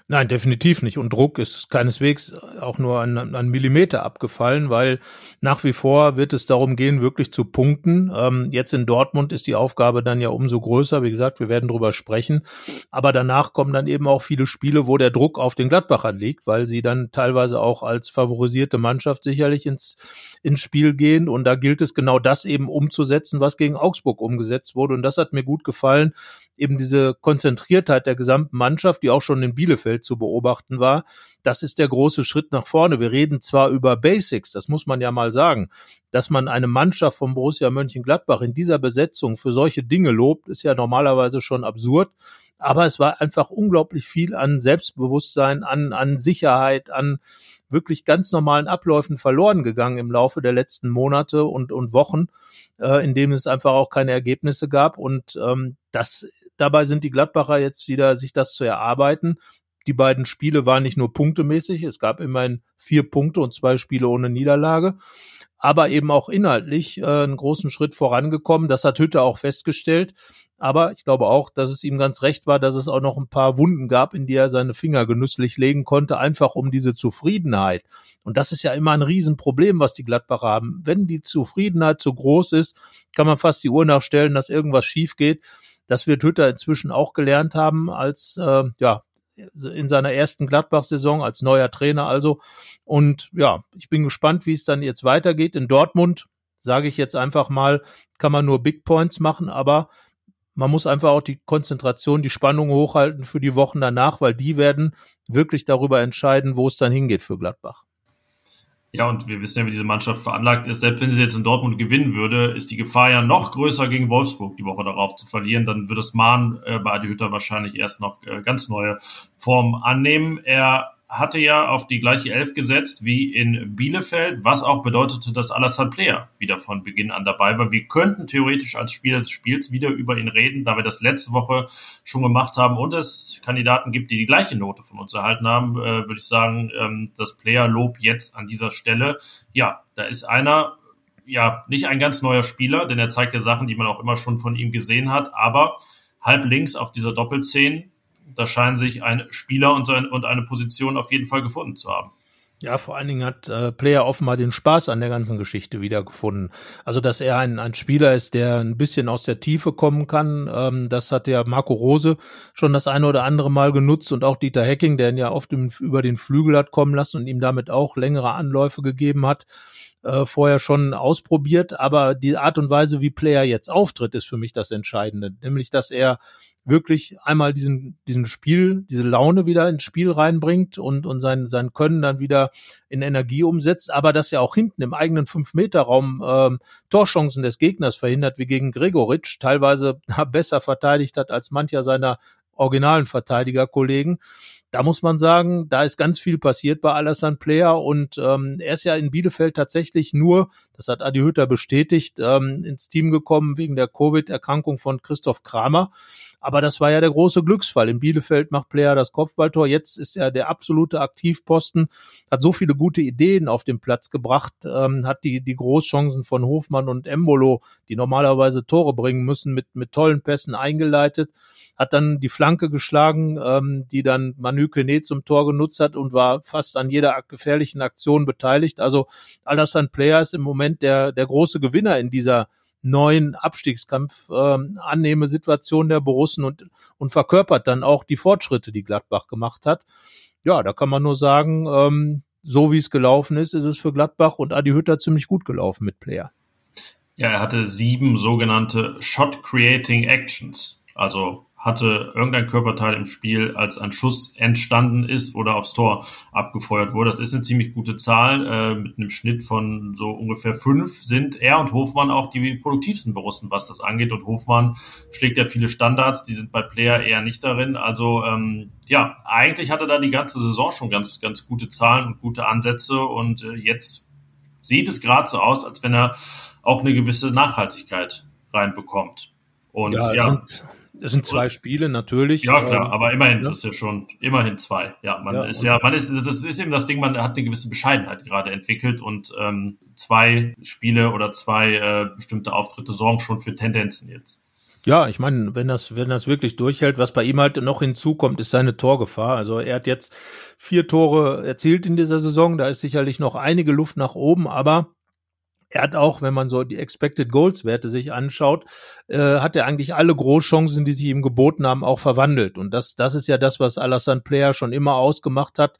Nein, definitiv nicht. Und Druck ist keineswegs auch nur an, an Millimeter abgefallen, weil nach wie vor wird es darum gehen, wirklich zu punkten. Ähm, jetzt in Dortmund ist die Aufgabe dann ja umso größer. Wie gesagt, wir werden drüber sprechen. Aber danach kommen dann eben auch viele Spiele, wo der Druck auf den Gladbachern liegt, weil sie dann teilweise auch als favorisierte Mannschaft sicherlich ins, ins Spiel gehen. Und da gilt es genau das eben umzusetzen, was gegen Augsburg umgesetzt wurde. Und das hat mir gut gefallen. Eben diese Konzentriertheit der gesamten Mannschaft, die auch schon in Bielefeld zu beobachten war. Das ist der große Schritt nach vorne. Wir reden zwar über Basics, das muss man ja mal sagen, dass man eine Mannschaft von Borussia Mönchengladbach in dieser Besetzung für solche Dinge lobt, ist ja normalerweise schon absurd. Aber es war einfach unglaublich viel an Selbstbewusstsein, an, an Sicherheit, an wirklich ganz normalen Abläufen verloren gegangen im Laufe der letzten Monate und, und Wochen, äh, in denen es einfach auch keine Ergebnisse gab. Und ähm, das dabei sind die Gladbacher jetzt wieder, sich das zu erarbeiten. Die beiden Spiele waren nicht nur punktemäßig, es gab immerhin vier Punkte und zwei Spiele ohne Niederlage, aber eben auch inhaltlich äh, einen großen Schritt vorangekommen. Das hat Hütte auch festgestellt. Aber ich glaube auch, dass es ihm ganz recht war, dass es auch noch ein paar Wunden gab, in die er seine Finger genüsslich legen konnte, einfach um diese Zufriedenheit. Und das ist ja immer ein Riesenproblem, was die Gladbacher haben. Wenn die Zufriedenheit zu groß ist, kann man fast die Uhr nachstellen, dass irgendwas schief geht. Das wird Hütter inzwischen auch gelernt haben als äh, ja in seiner ersten Gladbach-Saison als neuer Trainer also. Und ja, ich bin gespannt, wie es dann jetzt weitergeht. In Dortmund, sage ich jetzt einfach mal, kann man nur Big Points machen, aber man muss einfach auch die Konzentration, die Spannung hochhalten für die Wochen danach, weil die werden wirklich darüber entscheiden, wo es dann hingeht für Gladbach. Ja, und wir wissen ja, wie diese Mannschaft veranlagt ist. Selbst wenn sie jetzt in Dortmund gewinnen würde, ist die Gefahr ja noch größer gegen Wolfsburg die Woche darauf zu verlieren. Dann würde es Mahn äh, bei Adi Hütter wahrscheinlich erst noch äh, ganz neue Formen annehmen. Er hatte ja auf die gleiche Elf gesetzt wie in Bielefeld, was auch bedeutete, dass Alassane Player wieder von Beginn an dabei war. Wir könnten theoretisch als Spieler des Spiels wieder über ihn reden, da wir das letzte Woche schon gemacht haben und es Kandidaten gibt, die die gleiche Note von uns erhalten haben, äh, würde ich sagen, ähm, das Player-Lob jetzt an dieser Stelle. Ja, da ist einer, ja, nicht ein ganz neuer Spieler, denn er zeigt ja Sachen, die man auch immer schon von ihm gesehen hat, aber halb links auf dieser Doppelzehn da scheinen sich ein Spieler und, sein, und eine Position auf jeden Fall gefunden zu haben. Ja, vor allen Dingen hat äh, Player offenbar den Spaß an der ganzen Geschichte wiedergefunden. Also, dass er ein, ein Spieler ist, der ein bisschen aus der Tiefe kommen kann, ähm, das hat ja Marco Rose schon das eine oder andere Mal genutzt und auch Dieter Hecking, der ihn ja oft im, über den Flügel hat kommen lassen und ihm damit auch längere Anläufe gegeben hat äh, vorher schon ausprobiert, aber die Art und Weise, wie Player jetzt auftritt, ist für mich das Entscheidende. Nämlich, dass er wirklich einmal diesen, diesen Spiel, diese Laune wieder ins Spiel reinbringt und, und sein, sein Können dann wieder in Energie umsetzt, aber dass er auch hinten im eigenen Fünf-Meter-Raum ähm, Torchancen des Gegners verhindert, wie gegen Gregoritsch, teilweise besser verteidigt hat als mancher seiner originalen Verteidigerkollegen da muss man sagen, da ist ganz viel passiert bei Alassane Player und ähm, er ist ja in Bielefeld tatsächlich nur, das hat Adi Hütter bestätigt, ähm, ins Team gekommen wegen der Covid-Erkrankung von Christoph Kramer. Aber das war ja der große Glücksfall. In Bielefeld macht Player das Kopfballtor. Jetzt ist er der absolute Aktivposten, hat so viele gute Ideen auf den Platz gebracht, ähm, hat die, die Großchancen von Hofmann und Embolo, die normalerweise Tore bringen müssen, mit, mit tollen Pässen eingeleitet hat dann die Flanke geschlagen, ähm, die dann Manu Kene zum Tor genutzt hat und war fast an jeder gefährlichen Aktion beteiligt. Also Alassane Player ist im Moment der, der große Gewinner in dieser neuen Abstiegskampf ähm, annehme Situation der Borussen und, und verkörpert dann auch die Fortschritte, die Gladbach gemacht hat. Ja, da kann man nur sagen, ähm, so wie es gelaufen ist, ist es für Gladbach und Adi Hütter ziemlich gut gelaufen mit Player. Ja, er hatte sieben sogenannte Shot Creating Actions. Also hatte irgendein Körperteil im Spiel, als ein Schuss entstanden ist oder aufs Tor abgefeuert wurde. Das ist eine ziemlich gute Zahl. Äh, mit einem Schnitt von so ungefähr fünf sind er und Hofmann auch die produktivsten Borussen, was das angeht. Und Hofmann schlägt ja viele Standards, die sind bei Player eher nicht darin. Also ähm, ja, eigentlich hatte da die ganze Saison schon ganz, ganz gute Zahlen und gute Ansätze. Und äh, jetzt sieht es gerade so aus, als wenn er auch eine gewisse Nachhaltigkeit reinbekommt. Und ja, ja. Sind, es sind zwei Spiele natürlich. Ja, klar, ähm, aber immerhin, ja. das ist ja schon immerhin zwei. Ja, man ja, ist ja, man ist, das ist eben das Ding, man hat eine gewisse Bescheidenheit gerade entwickelt und ähm, zwei Spiele oder zwei äh, bestimmte Auftritte sorgen schon für Tendenzen jetzt. Ja, ich meine, wenn das, wenn das wirklich durchhält, was bei ihm halt noch hinzukommt, ist seine Torgefahr. Also er hat jetzt vier Tore erzielt in dieser Saison. Da ist sicherlich noch einige Luft nach oben, aber er hat auch, wenn man so die Expected Goals Werte sich anschaut, äh, hat er eigentlich alle Großchancen, die sich ihm geboten haben, auch verwandelt. Und das, das ist ja das, was Alassane Player schon immer ausgemacht hat.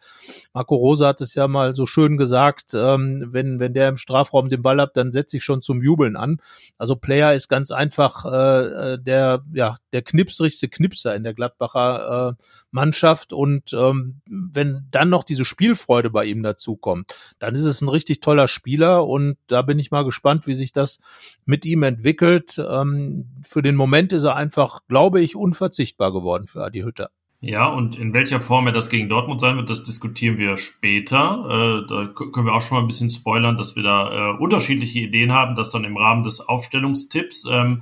Marco Rosa hat es ja mal so schön gesagt, ähm, wenn, wenn der im Strafraum den Ball hat, dann setzt sich schon zum Jubeln an. Also Player ist ganz einfach äh, äh der, ja, der knipsrigste Knipser in der Gladbacher äh, Mannschaft. Und ähm, wenn dann noch diese Spielfreude bei ihm dazukommt, dann ist es ein richtig toller Spieler und da bin ich mal gespannt, wie sich das mit ihm entwickelt. Ähm, für den Moment ist er einfach, glaube ich, unverzichtbar geworden für Adi Hütter. Ja, und in welcher Form er das gegen Dortmund sein wird, das diskutieren wir später. Äh, da können wir auch schon mal ein bisschen spoilern, dass wir da äh, unterschiedliche Ideen haben, das dann im Rahmen des Aufstellungstipps. Ähm,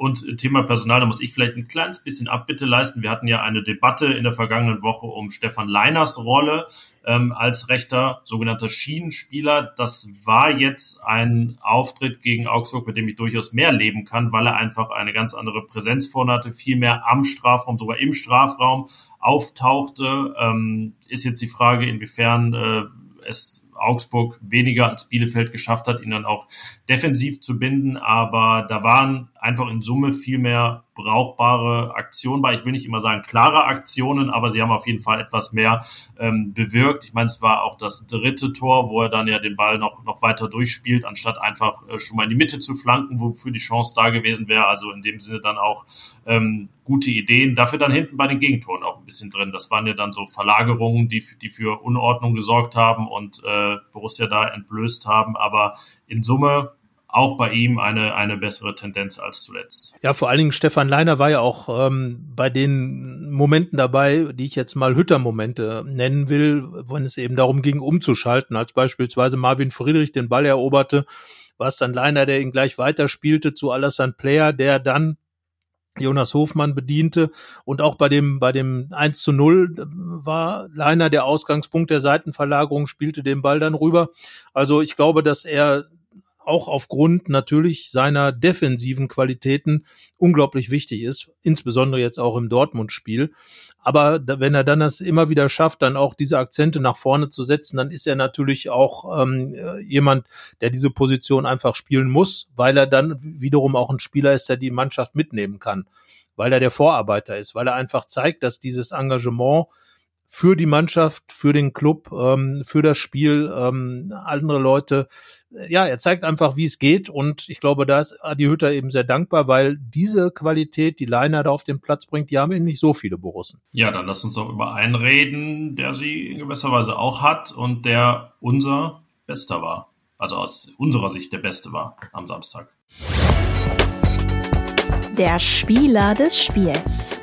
und Thema Personal, da muss ich vielleicht ein kleines bisschen Abbitte leisten. Wir hatten ja eine Debatte in der vergangenen Woche um Stefan Leiners Rolle ähm, als rechter sogenannter Schienenspieler. Das war jetzt ein Auftritt gegen Augsburg, mit dem ich durchaus mehr leben kann, weil er einfach eine ganz andere Präsenz vorne hatte, viel mehr am Strafraum, sogar im Strafraum auftauchte. Ähm, ist jetzt die Frage, inwiefern äh, es Augsburg weniger als Bielefeld geschafft hat, ihn dann auch defensiv zu binden. Aber da waren einfach in Summe viel mehr brauchbare Aktionen bei. Ich will nicht immer sagen klare Aktionen, aber sie haben auf jeden Fall etwas mehr ähm, bewirkt. Ich meine, es war auch das dritte Tor, wo er dann ja den Ball noch, noch weiter durchspielt, anstatt einfach äh, schon mal in die Mitte zu flanken, wofür die Chance da gewesen wäre. Also in dem Sinne dann auch ähm, gute Ideen. Dafür dann hinten bei den Gegentoren auch ein bisschen drin. Das waren ja dann so Verlagerungen, die, die für Unordnung gesorgt haben und äh, Borussia da entblößt haben. Aber in Summe auch bei ihm eine, eine bessere Tendenz als zuletzt. Ja, vor allen Dingen Stefan Leiner war ja auch ähm, bei den Momenten dabei, die ich jetzt mal Hütter-Momente nennen will, wenn es eben darum ging, umzuschalten, als beispielsweise Marvin Friedrich den Ball eroberte, war es dann Leiner, der ihn gleich weiterspielte zu Alassane Player, der dann Jonas Hofmann bediente und auch bei dem bei dem 1 zu 0 war Leiner der Ausgangspunkt der Seitenverlagerung, spielte den Ball dann rüber. Also ich glaube, dass er auch aufgrund natürlich seiner defensiven Qualitäten unglaublich wichtig ist, insbesondere jetzt auch im Dortmund-Spiel. Aber wenn er dann das immer wieder schafft, dann auch diese Akzente nach vorne zu setzen, dann ist er natürlich auch ähm, jemand, der diese Position einfach spielen muss, weil er dann wiederum auch ein Spieler ist, der die Mannschaft mitnehmen kann, weil er der Vorarbeiter ist, weil er einfach zeigt, dass dieses Engagement für die Mannschaft, für den Club, ähm, für das Spiel, ähm, andere Leute. Ja, er zeigt einfach, wie es geht und ich glaube, da ist Adi Hütter eben sehr dankbar, weil diese Qualität, die Leiner da auf den Platz bringt, die haben eben nicht so viele Borussen. Ja, dann lass uns doch über einen reden, der sie in gewisser Weise auch hat und der unser Bester war. Also aus unserer Sicht der Beste war am Samstag. Der Spieler des Spiels.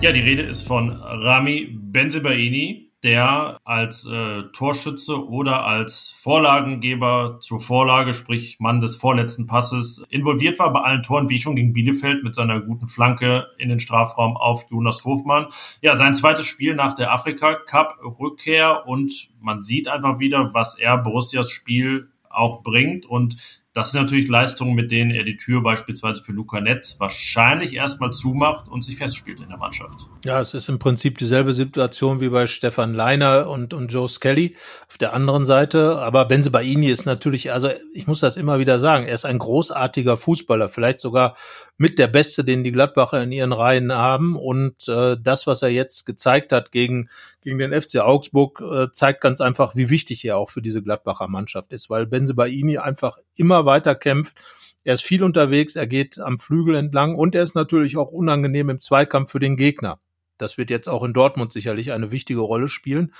Ja, die Rede ist von Rami Benzebaini, der als äh, Torschütze oder als Vorlagengeber zur Vorlage, sprich Mann des vorletzten Passes, involviert war bei allen Toren, wie schon gegen Bielefeld mit seiner guten Flanke in den Strafraum auf Jonas Hofmann. Ja, sein zweites Spiel nach der Afrika Cup Rückkehr und man sieht einfach wieder, was er Borussias Spiel auch bringt und das sind natürlich Leistungen, mit denen er die Tür beispielsweise für Luca Netz wahrscheinlich erstmal zumacht und sich festspielt in der Mannschaft. Ja, es ist im Prinzip dieselbe Situation wie bei Stefan Leiner und, und Joe Skelly auf der anderen Seite. Aber Benze Baini ist natürlich, also ich muss das immer wieder sagen, er ist ein großartiger Fußballer, vielleicht sogar mit der Beste, den die Gladbacher in ihren Reihen haben. Und äh, das, was er jetzt gezeigt hat gegen, gegen den FC Augsburg, äh, zeigt ganz einfach, wie wichtig er auch für diese Gladbacher Mannschaft ist, weil Benze Baini einfach immer weiter kämpft. Er ist viel unterwegs, er geht am Flügel entlang und er ist natürlich auch unangenehm im Zweikampf für den Gegner. Das wird jetzt auch in Dortmund sicherlich eine wichtige Rolle spielen.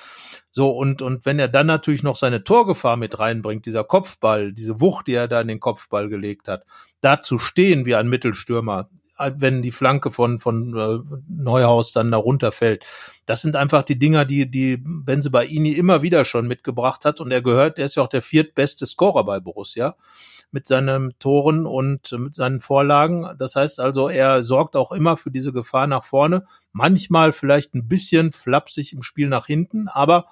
So, und, und wenn er dann natürlich noch seine Torgefahr mit reinbringt, dieser Kopfball, diese Wucht, die er da in den Kopfball gelegt hat, da zu stehen wie ein Mittelstürmer, wenn die Flanke von, von äh, Neuhaus dann da runterfällt. Das sind einfach die Dinger, die, die Benze Baini immer wieder schon mitgebracht hat. Und er gehört, der ist ja auch der viertbeste Scorer bei Borussia mit seinen Toren und mit seinen Vorlagen. Das heißt also, er sorgt auch immer für diese Gefahr nach vorne. Manchmal vielleicht ein bisschen flapsig im Spiel nach hinten, aber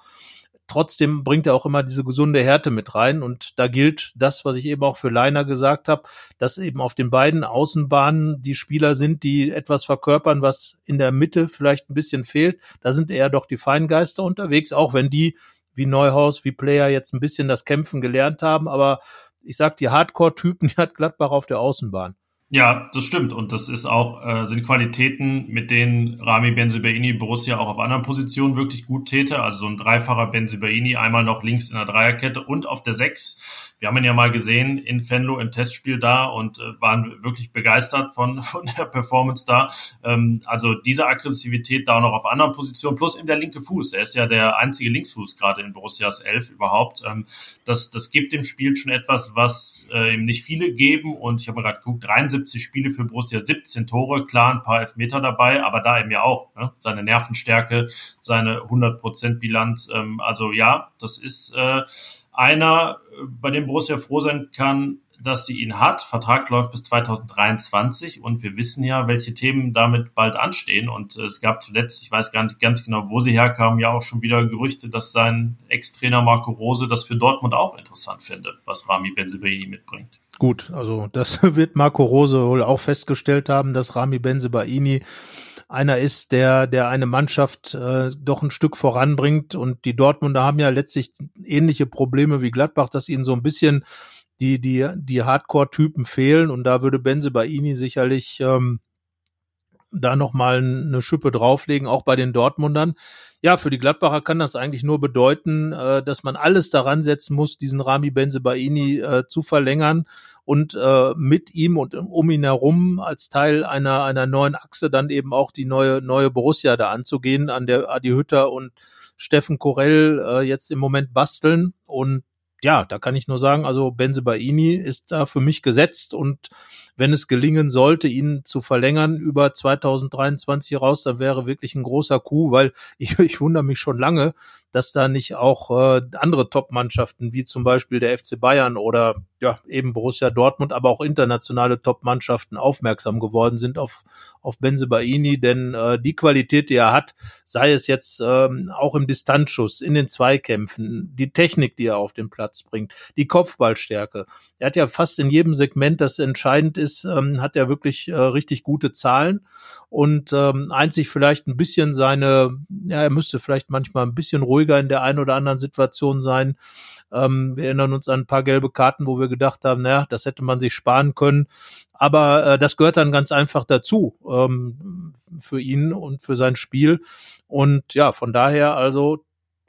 trotzdem bringt er auch immer diese gesunde Härte mit rein. Und da gilt das, was ich eben auch für Leiner gesagt habe, dass eben auf den beiden Außenbahnen die Spieler sind, die etwas verkörpern, was in der Mitte vielleicht ein bisschen fehlt. Da sind eher doch die Feingeister unterwegs, auch wenn die wie Neuhaus, wie Player jetzt ein bisschen das Kämpfen gelernt haben. Aber ich sag, die Hardcore-Typen, die hat Gladbach auf der Außenbahn. Ja, das stimmt. Und das ist auch, äh, sind Qualitäten, mit denen Rami Benzebaini Borussia auch auf anderen Positionen wirklich gut täte. Also so ein dreifacher Benzebaini, einmal noch links in der Dreierkette und auf der Sechs wir haben ihn ja mal gesehen in Fenlo im Testspiel da und äh, waren wirklich begeistert von, von der Performance da. Ähm, also diese Aggressivität da noch auf anderen Positionen, plus in der linke Fuß. Er ist ja der einzige Linksfuß gerade in Borussias Elf überhaupt. Ähm, das, das gibt dem Spiel schon etwas, was äh, ihm nicht viele geben. Und ich habe gerade geguckt, 73 Spiele für Borussia, 17 Tore, klar, ein paar Elfmeter dabei, aber da eben ja auch ne? seine Nervenstärke, seine 100% Bilanz. Ähm, also ja, das ist äh, einer, bei dem Borussia froh sein kann, dass sie ihn hat. Vertrag läuft bis 2023 und wir wissen ja, welche Themen damit bald anstehen. Und es gab zuletzt, ich weiß gar nicht ganz genau, wo sie herkamen, ja auch schon wieder Gerüchte, dass sein Ex-Trainer Marco Rose das für Dortmund auch interessant finde, was Rami Benzebaini mitbringt. Gut, also das wird Marco Rose wohl auch festgestellt haben, dass Rami Benzebaini einer ist, der, der eine Mannschaft äh, doch ein Stück voranbringt. Und die Dortmunder haben ja letztlich ähnliche Probleme wie Gladbach, dass ihnen so ein bisschen die, die, die Hardcore-Typen fehlen. Und da würde Benze Baini sicherlich ähm, da nochmal eine Schippe drauflegen, auch bei den Dortmundern. Ja, für die Gladbacher kann das eigentlich nur bedeuten, äh, dass man alles daran setzen muss, diesen Rami Benzebaini äh, zu verlängern und äh, mit ihm und um ihn herum als Teil einer einer neuen Achse dann eben auch die neue neue Borussia da anzugehen, an der Adi Hütter und Steffen Korell äh, jetzt im Moment basteln. Und ja, da kann ich nur sagen, also Benze Baini ist da für mich gesetzt und wenn es gelingen sollte, ihn zu verlängern über 2023 raus, dann wäre wirklich ein großer Coup, weil ich, ich wundere mich schon lange, dass da nicht auch äh, andere Top-Mannschaften wie zum Beispiel der FC Bayern oder ja eben Borussia Dortmund, aber auch internationale Top-Mannschaften aufmerksam geworden sind auf auf Benze Baini, denn äh, die Qualität, die er hat, sei es jetzt ähm, auch im Distanzschuss, in den Zweikämpfen, die Technik, die er auf den Platz bringt, die Kopfballstärke. Er hat ja fast in jedem Segment, das entscheidend ist, ähm, hat er wirklich äh, richtig gute Zahlen und ähm, einzig vielleicht ein bisschen seine, ja, er müsste vielleicht manchmal ein bisschen ruhiger in der einen oder anderen Situation sein. Ähm, wir erinnern uns an ein paar gelbe Karten, wo wir gedacht haben, naja, das hätte man sich sparen können. Aber äh, das gehört dann ganz einfach dazu ähm, für ihn und für sein Spiel. Und ja, von daher also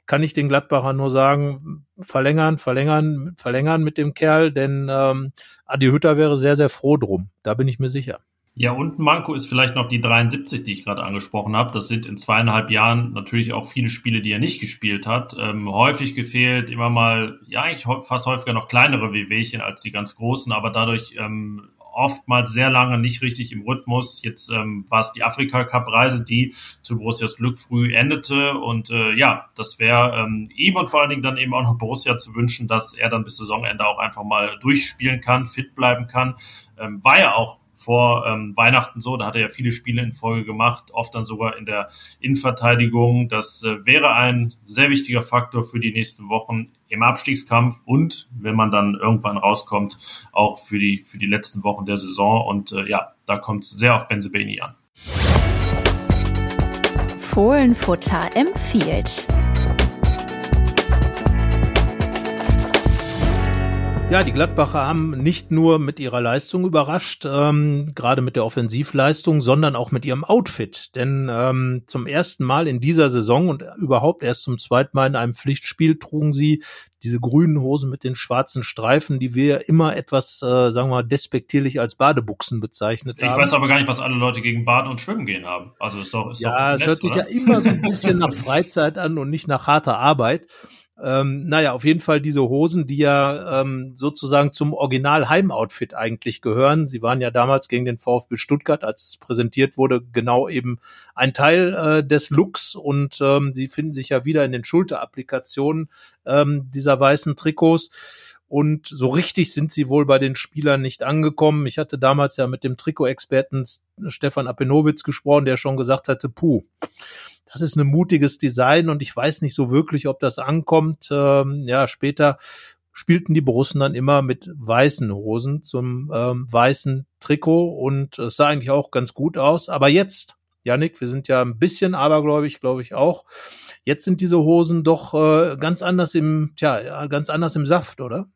kann ich den Gladbacher nur sagen, verlängern, verlängern, verlängern mit dem Kerl, denn ähm, Adi Hütter wäre sehr, sehr froh drum. Da bin ich mir sicher. Ja, und Manko ist vielleicht noch die 73, die ich gerade angesprochen habe. Das sind in zweieinhalb Jahren natürlich auch viele Spiele, die er nicht gespielt hat. Ähm, häufig gefehlt, immer mal, ja, eigentlich fast häufiger noch kleinere Wehwehchen als die ganz großen, aber dadurch ähm, oftmals sehr lange nicht richtig im Rhythmus. Jetzt ähm, war es die Afrika-Cup-Reise, die zu Borussias Glück früh endete. Und äh, ja, das wäre ähm, ihm und vor allen Dingen dann eben auch noch Borussia zu wünschen, dass er dann bis Saisonende auch einfach mal durchspielen kann, fit bleiben kann. Ähm, war ja auch vor ähm, Weihnachten so. Da hat er ja viele Spiele in Folge gemacht, oft dann sogar in der Innenverteidigung. Das äh, wäre ein sehr wichtiger Faktor für die nächsten Wochen im Abstiegskampf und wenn man dann irgendwann rauskommt, auch für die, für die letzten Wochen der Saison. Und äh, ja, da kommt es sehr auf Benzebeni an. Fohlenfutter empfiehlt. Ja, die Gladbacher haben nicht nur mit ihrer Leistung überrascht, ähm, gerade mit der Offensivleistung, sondern auch mit ihrem Outfit. Denn ähm, zum ersten Mal in dieser Saison und überhaupt erst zum zweiten Mal in einem Pflichtspiel trugen sie diese grünen Hosen mit den schwarzen Streifen, die wir immer etwas, äh, sagen wir mal, despektierlich als Badebuchsen bezeichnet ich haben. Ich weiß aber gar nicht, was alle Leute gegen Baden und Schwimmen gehen haben. Also ist doch, ist ja, doch es hört sich oder? ja immer so ein bisschen nach Freizeit an und nicht nach harter Arbeit. Ähm, naja, auf jeden Fall diese Hosen, die ja ähm, sozusagen zum Original-Heimoutfit eigentlich gehören. Sie waren ja damals gegen den VfB Stuttgart, als es präsentiert wurde, genau eben ein Teil äh, des Looks und ähm, sie finden sich ja wieder in den Schulterapplikationen ähm, dieser weißen Trikots. Und so richtig sind sie wohl bei den Spielern nicht angekommen. Ich hatte damals ja mit dem Trikot-Experten Stefan Apenowitz gesprochen, der schon gesagt hatte, puh, das ist ein mutiges Design und ich weiß nicht so wirklich, ob das ankommt. Ähm, ja, später spielten die Borussen dann immer mit weißen Hosen zum ähm, weißen Trikot und es sah eigentlich auch ganz gut aus. Aber jetzt, Janik, wir sind ja ein bisschen abergläubig, glaube ich auch. Jetzt sind diese Hosen doch äh, ganz anders im, tja, ganz anders im Saft, oder?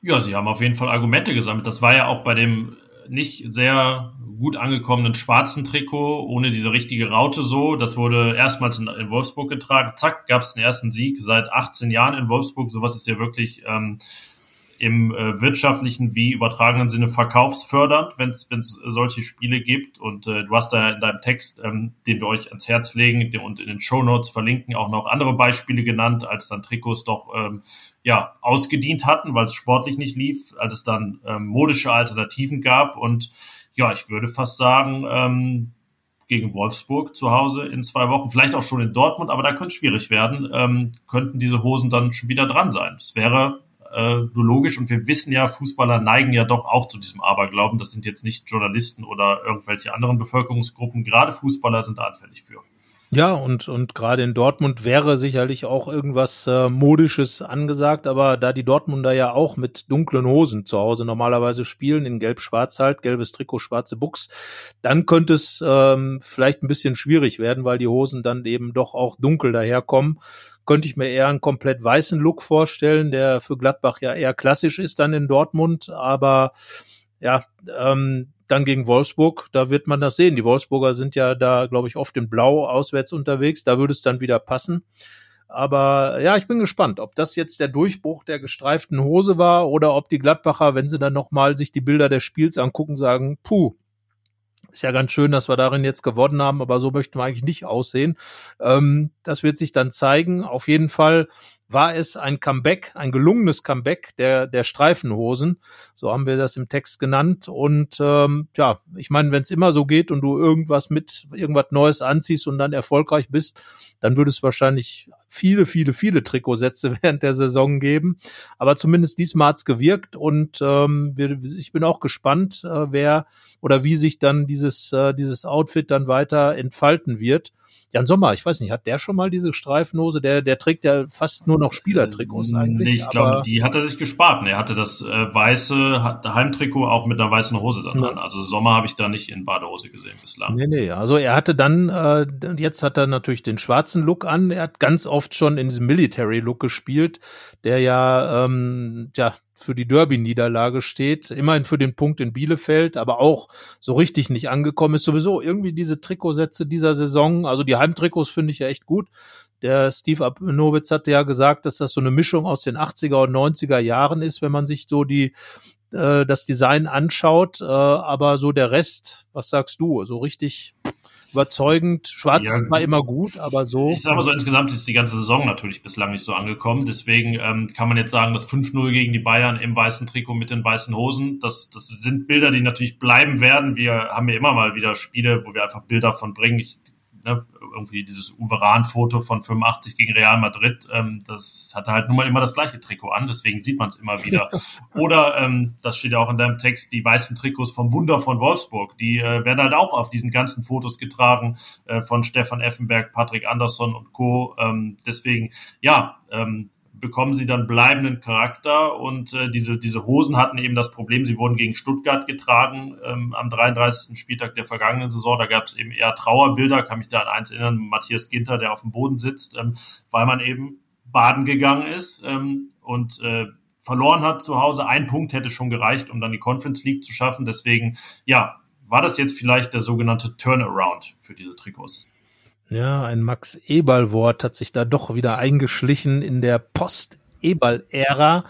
Ja, sie haben auf jeden Fall Argumente gesammelt. Das war ja auch bei dem nicht sehr gut angekommenen schwarzen Trikot, ohne diese richtige Raute so. Das wurde erstmals in, in Wolfsburg getragen. Zack, gab es den ersten Sieg seit 18 Jahren in Wolfsburg. Sowas ist ja wirklich ähm, im äh, wirtschaftlichen wie übertragenen Sinne verkaufsfördernd, wenn es solche Spiele gibt. Und äh, du hast da in deinem Text, ähm, den wir euch ans Herz legen und in den Show Notes verlinken, auch noch andere Beispiele genannt, als dann Trikots doch ähm, ja, ausgedient hatten, weil es sportlich nicht lief, als es dann ähm, modische Alternativen gab. Und ja, ich würde fast sagen, ähm, gegen Wolfsburg zu Hause in zwei Wochen, vielleicht auch schon in Dortmund, aber da könnte es schwierig werden, ähm, könnten diese Hosen dann schon wieder dran sein. Das wäre äh, nur logisch und wir wissen ja, Fußballer neigen ja doch auch zu diesem Aberglauben. Das sind jetzt nicht Journalisten oder irgendwelche anderen Bevölkerungsgruppen. Gerade Fußballer sind da anfällig für. Ja, und, und gerade in Dortmund wäre sicherlich auch irgendwas äh, Modisches angesagt, aber da die Dortmunder ja auch mit dunklen Hosen zu Hause normalerweise spielen, in gelb-schwarz halt, gelbes Trikot, schwarze Buchs, dann könnte es ähm, vielleicht ein bisschen schwierig werden, weil die Hosen dann eben doch auch dunkel daherkommen. Könnte ich mir eher einen komplett weißen Look vorstellen, der für Gladbach ja eher klassisch ist dann in Dortmund, aber ja, ähm, dann gegen Wolfsburg, da wird man das sehen. Die Wolfsburger sind ja da, glaube ich, oft in Blau auswärts unterwegs. Da würde es dann wieder passen. Aber ja, ich bin gespannt, ob das jetzt der Durchbruch der gestreiften Hose war oder ob die Gladbacher, wenn sie dann nochmal sich die Bilder des Spiels angucken, sagen, puh, ist ja ganz schön, dass wir darin jetzt gewonnen haben, aber so möchten wir eigentlich nicht aussehen. Ähm, das wird sich dann zeigen. Auf jeden Fall war es ein Comeback, ein gelungenes Comeback der, der Streifenhosen. So haben wir das im Text genannt. Und ähm, ja, ich meine, wenn es immer so geht und du irgendwas mit, irgendwas Neues anziehst und dann erfolgreich bist, dann würde es wahrscheinlich viele, viele, viele Trikotsätze während der Saison geben. Aber zumindest diesmal hat's gewirkt und ähm, wir, ich bin auch gespannt, äh, wer oder wie sich dann dieses, äh, dieses Outfit dann weiter entfalten wird. Jan Sommer, ich weiß nicht, hat der schon mal diese Streifenhose? Der, der trägt ja fast nur noch Spielertrikots eigentlich. Nee, ich glaube, die hat er sich gespart. Er hatte das äh, weiße Heimtrikot auch mit einer weißen Hose dann dran. Also Sommer habe ich da nicht in Badehose gesehen bislang. Nee, nee, also er hatte dann, äh, jetzt hat er natürlich den schwarzen Look an. Er hat ganz oft schon in diesem Military-Look gespielt, der ja, ähm, ja, für die Derby-Niederlage steht, immerhin für den Punkt in Bielefeld, aber auch so richtig nicht angekommen ist. Sowieso irgendwie diese Trikotsätze dieser Saison, also die Heimtrikots finde ich ja echt gut. Der Steve Abnowitz hatte ja gesagt, dass das so eine Mischung aus den 80er und 90er Jahren ist, wenn man sich so die äh, das Design anschaut, äh, aber so der Rest, was sagst du? So richtig überzeugend. Schwarz ja, ist zwar immer gut, aber so. Ich sage mal so, insgesamt ist die ganze Saison natürlich bislang nicht so angekommen. Deswegen ähm, kann man jetzt sagen, das 5-0 gegen die Bayern im weißen Trikot mit den weißen Hosen, das, das sind Bilder, die natürlich bleiben werden. Wir haben ja immer mal wieder Spiele, wo wir einfach Bilder von bringen. Ich ne, irgendwie dieses Uveran-Foto von 85 gegen Real Madrid, ähm, das hatte halt nun mal immer das gleiche Trikot an, deswegen sieht man es immer wieder. Oder, ähm, das steht ja auch in deinem Text, die weißen Trikots vom Wunder von Wolfsburg, die äh, werden halt auch auf diesen ganzen Fotos getragen äh, von Stefan Effenberg, Patrick Andersson und Co. Ähm, deswegen, ja, ähm, bekommen sie dann bleibenden Charakter und äh, diese, diese Hosen hatten eben das Problem, sie wurden gegen Stuttgart getragen ähm, am 33. Spieltag der vergangenen Saison. Da gab es eben eher Trauerbilder, kann mich da an eins erinnern, Matthias Ginter, der auf dem Boden sitzt, ähm, weil man eben baden gegangen ist ähm, und äh, verloren hat zu Hause. Ein Punkt hätte schon gereicht, um dann die Conference League zu schaffen. Deswegen, ja, war das jetzt vielleicht der sogenannte Turnaround für diese Trikots? Ja, ein Max Eberl-Wort hat sich da doch wieder eingeschlichen in der Post-Eberl-Ära.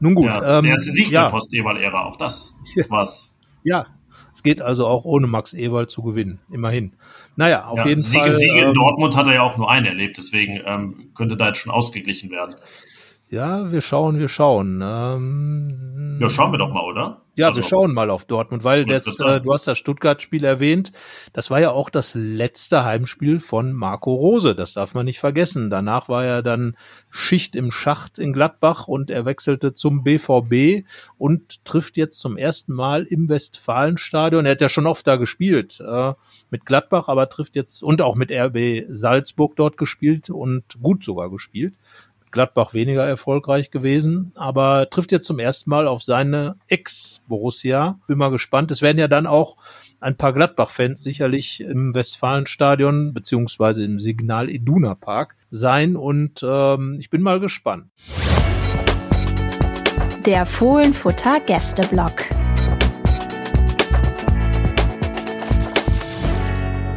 Nun gut. Ja, ähm, der Sieg ja. der Post-Eberl-Ära, auch das was. Ja, Es geht also auch ohne Max Ewald zu gewinnen, immerhin. Naja, auf ja, jeden Siege, Fall. Siege in ähm, Dortmund hat er ja auch nur einen erlebt, deswegen ähm, könnte da jetzt schon ausgeglichen werden. Ja, wir schauen, wir schauen. Ähm, ja, schauen wir doch mal, oder? Ja, also, wir schauen mal auf Dortmund, weil das, äh, du hast das Stuttgart-Spiel erwähnt. Das war ja auch das letzte Heimspiel von Marco Rose. Das darf man nicht vergessen. Danach war er dann Schicht im Schacht in Gladbach und er wechselte zum BVB und trifft jetzt zum ersten Mal im Westfalenstadion. Er hat ja schon oft da gespielt äh, mit Gladbach, aber trifft jetzt und auch mit RB Salzburg dort gespielt und gut sogar gespielt. Gladbach weniger erfolgreich gewesen, aber trifft jetzt zum ersten Mal auf seine Ex-Borussia. Bin mal gespannt. Es werden ja dann auch ein paar Gladbach-Fans sicherlich im Westfalenstadion beziehungsweise im Signal Iduna Park sein und ähm, ich bin mal gespannt. Der Fohlenfutter Gästeblock.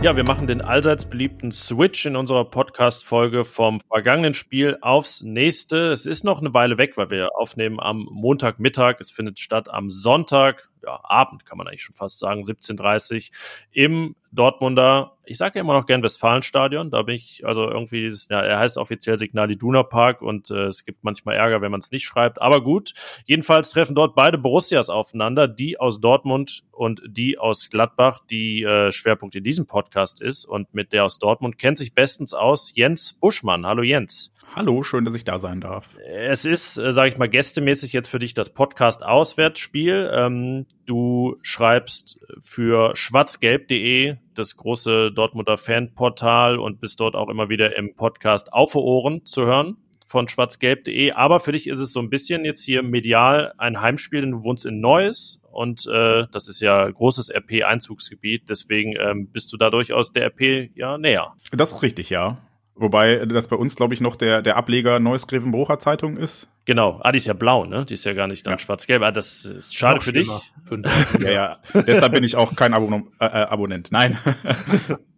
Ja, wir machen den allseits beliebten Switch in unserer Podcast-Folge vom vergangenen Spiel aufs nächste. Es ist noch eine Weile weg, weil wir aufnehmen am Montagmittag. Es findet statt am Sonntag, ja, Abend kann man eigentlich schon fast sagen, 17.30 im Dortmunder, ich sage ja immer noch gern Westfalenstadion, da bin ich, also irgendwie, ja, er heißt offiziell Signal Iduna Park und äh, es gibt manchmal Ärger, wenn man es nicht schreibt, aber gut. Jedenfalls treffen dort beide Borussias aufeinander, die aus Dortmund und die aus Gladbach, die äh, Schwerpunkt in diesem Podcast ist und mit der aus Dortmund kennt sich bestens aus Jens Buschmann. Hallo Jens. Hallo, schön, dass ich da sein darf. Es ist, äh, sage ich mal, gästemäßig jetzt für dich das Podcast-Auswärtsspiel. Ähm, du schreibst für schwarzgelb.de, das große Dortmunder Fanportal und bist dort auch immer wieder im Podcast Auf Ohren zu hören von schwarzgelb.de. Aber für dich ist es so ein bisschen jetzt hier medial ein Heimspiel, denn du wohnst in Neuss und äh, das ist ja großes RP-Einzugsgebiet. Deswegen ähm, bist du da durchaus der RP ja näher. Das ist richtig, ja. Wobei das bei uns, glaube ich, noch der, der Ableger Neues Grevenbrocher Zeitung ist. Genau. Ah, die ist ja blau, ne? Die ist ja gar nicht dann ja. schwarz-gelb. Ah, das ist schade noch für dich. Für ja, ja. Deshalb bin ich auch kein Abon äh, äh Abonnent. Nein.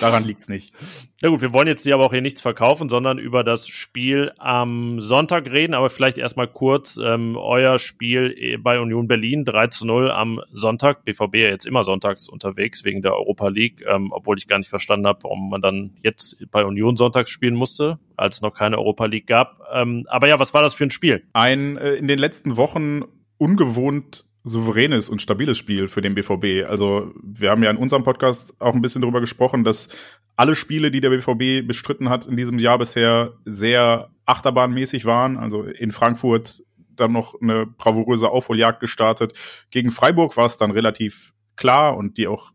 Daran liegt's nicht. Na gut, wir wollen jetzt hier aber auch hier nichts verkaufen, sondern über das Spiel am Sonntag reden. Aber vielleicht erstmal kurz ähm, euer Spiel bei Union Berlin 3 zu 0 am Sonntag. BVB ja jetzt immer sonntags unterwegs wegen der Europa League, ähm, obwohl ich gar nicht verstanden habe, warum man dann jetzt bei Union sonntags spielen musste, als es noch keine Europa League gab. Ähm, aber ja, was war das für ein Spiel? Ein äh, in den letzten Wochen ungewohnt souveränes und stabiles Spiel für den BVB. Also wir haben ja in unserem Podcast auch ein bisschen darüber gesprochen, dass alle Spiele, die der BVB bestritten hat in diesem Jahr bisher, sehr achterbahnmäßig waren. Also in Frankfurt dann noch eine bravouröse Aufholjagd gestartet. Gegen Freiburg war es dann relativ klar und die auch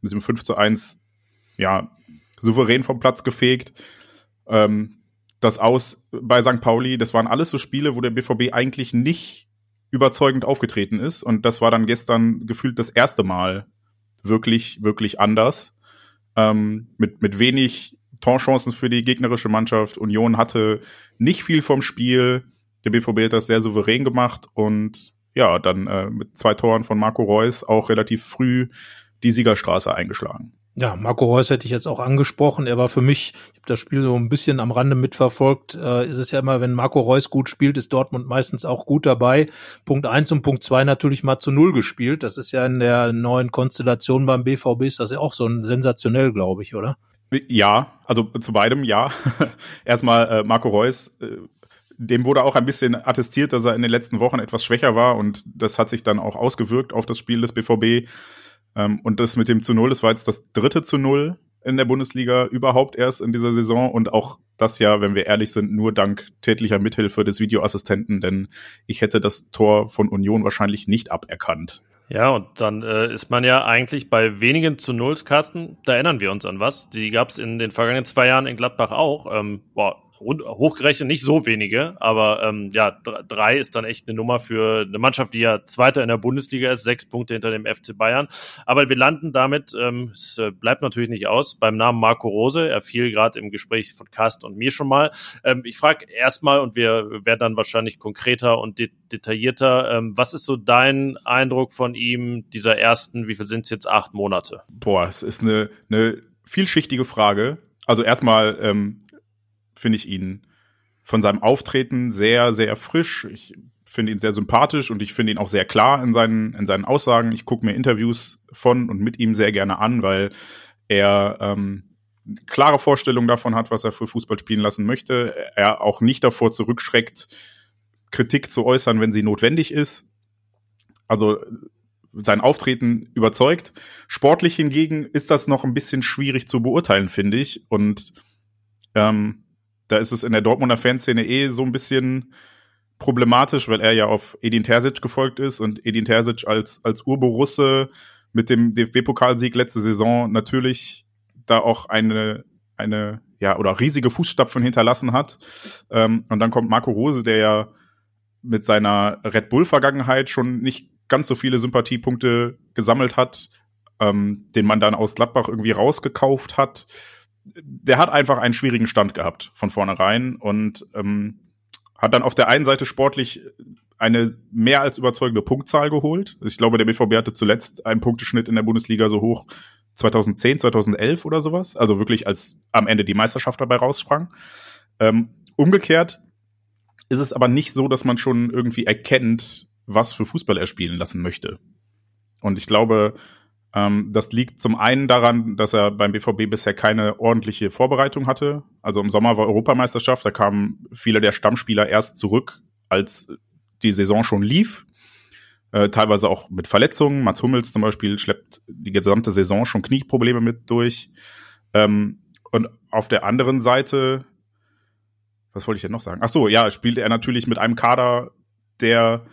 mit dem 5 zu 1 ja, souverän vom Platz gefegt. Ähm, das Aus bei St. Pauli, das waren alles so Spiele, wo der BVB eigentlich nicht überzeugend aufgetreten ist. Und das war dann gestern gefühlt das erste Mal wirklich, wirklich anders. Ähm, mit, mit wenig Torchancen für die gegnerische Mannschaft. Union hatte nicht viel vom Spiel. Der BVB hat das sehr souverän gemacht und ja, dann äh, mit zwei Toren von Marco Reus auch relativ früh die Siegerstraße eingeschlagen. Ja, Marco Reus hätte ich jetzt auch angesprochen. Er war für mich, ich habe das Spiel so ein bisschen am Rande mitverfolgt, äh, ist es ja immer, wenn Marco Reus gut spielt, ist Dortmund meistens auch gut dabei. Punkt eins und Punkt zwei natürlich mal zu null gespielt. Das ist ja in der neuen Konstellation beim BVB ist das ja auch so ein sensationell, glaube ich, oder? Ja, also zu beidem ja. Erstmal äh, Marco Reus, äh, dem wurde auch ein bisschen attestiert, dass er in den letzten Wochen etwas schwächer war und das hat sich dann auch ausgewirkt auf das Spiel des BVB. Ähm, und das mit dem zu Null, das war jetzt das dritte zu Null in der Bundesliga überhaupt erst in dieser Saison und auch das ja, wenn wir ehrlich sind, nur dank tätlicher Mithilfe des Videoassistenten, denn ich hätte das Tor von Union wahrscheinlich nicht aberkannt. Ja, und dann äh, ist man ja eigentlich bei wenigen zu Nulls Kasten, da erinnern wir uns an was. Die gab es in den vergangenen zwei Jahren in Gladbach auch. Ähm, boah, hochgerechnet nicht so wenige, aber ähm, ja, drei ist dann echt eine Nummer für eine Mannschaft, die ja Zweiter in der Bundesliga ist, sechs Punkte hinter dem FC Bayern. Aber wir landen damit, ähm, es äh, bleibt natürlich nicht aus, beim Namen Marco Rose. Er fiel gerade im Gespräch von Carsten und mir schon mal. Ähm, ich frage erstmal, und wir werden dann wahrscheinlich konkreter und de detaillierter, ähm, was ist so dein Eindruck von ihm, dieser ersten, wie viel sind es jetzt, acht Monate? Boah, es ist eine, eine vielschichtige Frage. Also erstmal, ähm, finde ich ihn von seinem Auftreten sehr, sehr frisch. Ich finde ihn sehr sympathisch und ich finde ihn auch sehr klar in seinen, in seinen Aussagen. Ich gucke mir Interviews von und mit ihm sehr gerne an, weil er ähm, klare Vorstellung davon hat, was er für Fußball spielen lassen möchte. Er auch nicht davor zurückschreckt, Kritik zu äußern, wenn sie notwendig ist. Also sein Auftreten überzeugt. Sportlich hingegen ist das noch ein bisschen schwierig zu beurteilen, finde ich. Und ähm, da ist es in der Dortmunder Fanszene eh so ein bisschen problematisch, weil er ja auf Edin Terzic gefolgt ist und Edin Terzic als, als Urborusse mit dem DFB-Pokalsieg letzte Saison natürlich da auch eine, eine, ja, oder riesige Fußstapfen hinterlassen hat. Ähm, und dann kommt Marco Rose, der ja mit seiner Red Bull-Vergangenheit schon nicht ganz so viele Sympathiepunkte gesammelt hat, ähm, den man dann aus Gladbach irgendwie rausgekauft hat. Der hat einfach einen schwierigen Stand gehabt von vornherein und ähm, hat dann auf der einen Seite sportlich eine mehr als überzeugende Punktzahl geholt. Ich glaube, der BVB hatte zuletzt einen Punkteschnitt in der Bundesliga so hoch 2010, 2011 oder sowas. Also wirklich als am Ende die Meisterschaft dabei raussprang. Ähm, umgekehrt ist es aber nicht so, dass man schon irgendwie erkennt, was für Fußball er spielen lassen möchte. Und ich glaube, ähm, das liegt zum einen daran, dass er beim BVB bisher keine ordentliche Vorbereitung hatte. Also im Sommer war Europameisterschaft, da kamen viele der Stammspieler erst zurück, als die Saison schon lief. Äh, teilweise auch mit Verletzungen. Mats Hummels zum Beispiel schleppt die gesamte Saison schon Knieprobleme mit durch. Ähm, und auf der anderen Seite, was wollte ich denn noch sagen? Ach so, ja, spielt er natürlich mit einem Kader, der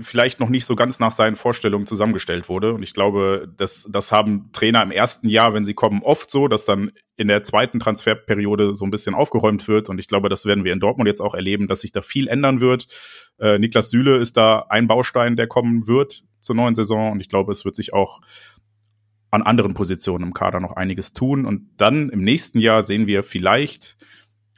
vielleicht noch nicht so ganz nach seinen Vorstellungen zusammengestellt wurde. Und ich glaube, das, das haben Trainer im ersten Jahr, wenn sie kommen, oft so, dass dann in der zweiten Transferperiode so ein bisschen aufgeräumt wird. Und ich glaube, das werden wir in Dortmund jetzt auch erleben, dass sich da viel ändern wird. Äh, Niklas Süle ist da ein Baustein, der kommen wird zur neuen Saison. Und ich glaube, es wird sich auch an anderen Positionen im Kader noch einiges tun. Und dann im nächsten Jahr sehen wir vielleicht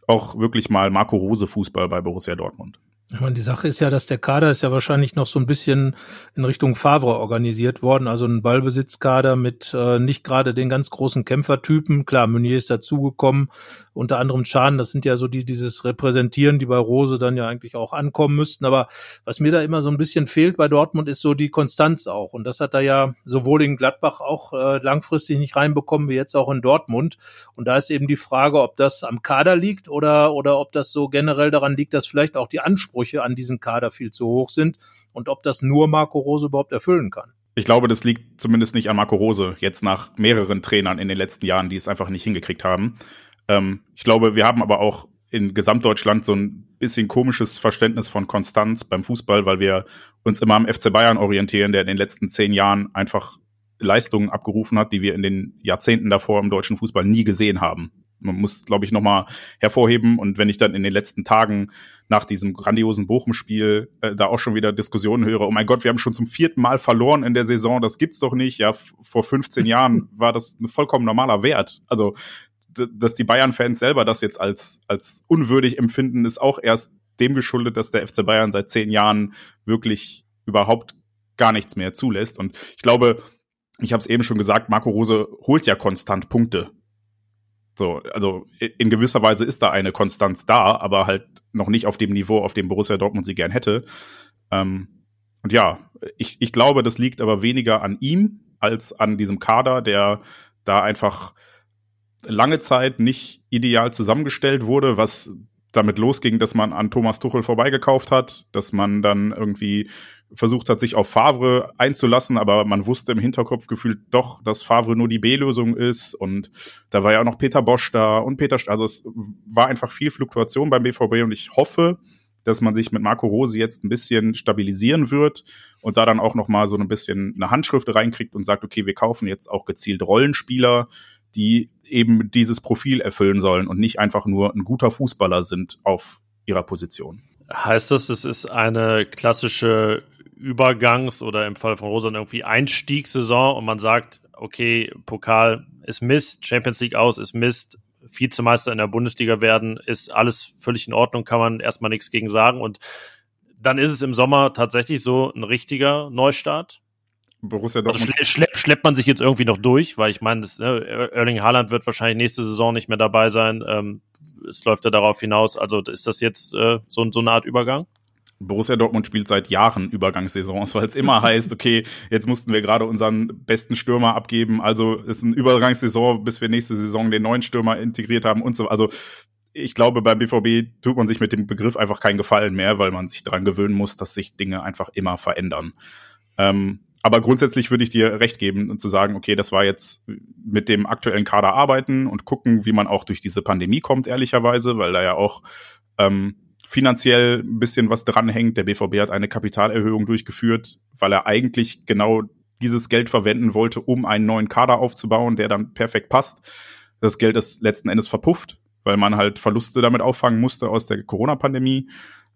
auch wirklich mal Marco Rose Fußball bei Borussia Dortmund. Ich meine, die Sache ist ja, dass der Kader ist ja wahrscheinlich noch so ein bisschen in Richtung Favre organisiert worden, also ein Ballbesitzkader mit äh, nicht gerade den ganz großen Kämpfertypen. Klar, Meunier ist dazugekommen, unter anderem Schaden, das sind ja so die dieses Repräsentieren, die bei Rose dann ja eigentlich auch ankommen müssten. Aber was mir da immer so ein bisschen fehlt bei Dortmund, ist so die Konstanz auch. Und das hat er ja sowohl in Gladbach auch äh, langfristig nicht reinbekommen, wie jetzt auch in Dortmund. Und da ist eben die Frage, ob das am Kader liegt oder, oder ob das so generell daran liegt, dass vielleicht auch die Ansprüche Ansprüche an diesen Kader viel zu hoch sind und ob das nur Marco Rose überhaupt erfüllen kann. Ich glaube, das liegt zumindest nicht an Marco Rose, jetzt nach mehreren Trainern in den letzten Jahren, die es einfach nicht hingekriegt haben. Ähm, ich glaube, wir haben aber auch in Gesamtdeutschland so ein bisschen komisches Verständnis von Konstanz beim Fußball, weil wir uns immer am FC Bayern orientieren, der in den letzten zehn Jahren einfach Leistungen abgerufen hat, die wir in den Jahrzehnten davor im deutschen Fußball nie gesehen haben man muss, glaube ich, nochmal hervorheben. Und wenn ich dann in den letzten Tagen nach diesem grandiosen Bochum-Spiel äh, da auch schon wieder Diskussionen höre, oh mein Gott, wir haben schon zum vierten Mal verloren in der Saison, das gibt's doch nicht. Ja, vor 15 Jahren war das ein vollkommen normaler Wert. Also, dass die Bayern-Fans selber das jetzt als, als unwürdig empfinden, ist auch erst dem geschuldet, dass der FC Bayern seit zehn Jahren wirklich überhaupt gar nichts mehr zulässt. Und ich glaube, ich habe es eben schon gesagt, Marco Rose holt ja konstant Punkte so, also in gewisser Weise ist da eine Konstanz da, aber halt noch nicht auf dem Niveau, auf dem Borussia Dortmund sie gern hätte. Ähm, und ja, ich, ich glaube, das liegt aber weniger an ihm als an diesem Kader, der da einfach lange Zeit nicht ideal zusammengestellt wurde, was damit losging, dass man an Thomas Tuchel vorbeigekauft hat, dass man dann irgendwie versucht hat, sich auf Favre einzulassen, aber man wusste im Hinterkopf gefühlt doch, dass Favre nur die B-Lösung ist und da war ja auch noch Peter Bosch da und Peter, also es war einfach viel Fluktuation beim BVB und ich hoffe, dass man sich mit Marco Rose jetzt ein bisschen stabilisieren wird und da dann auch noch mal so ein bisschen eine Handschrift reinkriegt und sagt, okay, wir kaufen jetzt auch gezielt Rollenspieler, die eben dieses Profil erfüllen sollen und nicht einfach nur ein guter Fußballer sind auf ihrer Position. Heißt das, es ist eine klassische Übergangs- oder im Fall von Rosan irgendwie Einstiegssaison und man sagt, okay, Pokal ist Mist, Champions League aus ist Mist, Vizemeister in der Bundesliga werden, ist alles völlig in Ordnung, kann man erstmal nichts gegen sagen. Und dann ist es im Sommer tatsächlich so ein richtiger Neustart. Borussia also Dortmund. Also schle schlepp, schleppt man sich jetzt irgendwie noch durch, weil ich meine, ne, Erling Haaland wird wahrscheinlich nächste Saison nicht mehr dabei sein. Ähm, es läuft ja darauf hinaus. Also ist das jetzt äh, so, so eine Art Übergang? Borussia Dortmund spielt seit Jahren Übergangssaisons, weil es immer heißt, okay, jetzt mussten wir gerade unseren besten Stürmer abgeben, also ist eine Übergangssaison, bis wir nächste Saison den neuen Stürmer integriert haben und so. Also ich glaube, beim BVB tut man sich mit dem Begriff einfach keinen Gefallen mehr, weil man sich daran gewöhnen muss, dass sich Dinge einfach immer verändern. Ähm, aber grundsätzlich würde ich dir recht geben und zu sagen, okay, das war jetzt mit dem aktuellen Kader arbeiten und gucken, wie man auch durch diese Pandemie kommt, ehrlicherweise, weil da ja auch ähm, finanziell ein bisschen was dranhängt. Der BVB hat eine Kapitalerhöhung durchgeführt, weil er eigentlich genau dieses Geld verwenden wollte, um einen neuen Kader aufzubauen, der dann perfekt passt. Das Geld ist letzten Endes verpufft, weil man halt Verluste damit auffangen musste aus der Corona-Pandemie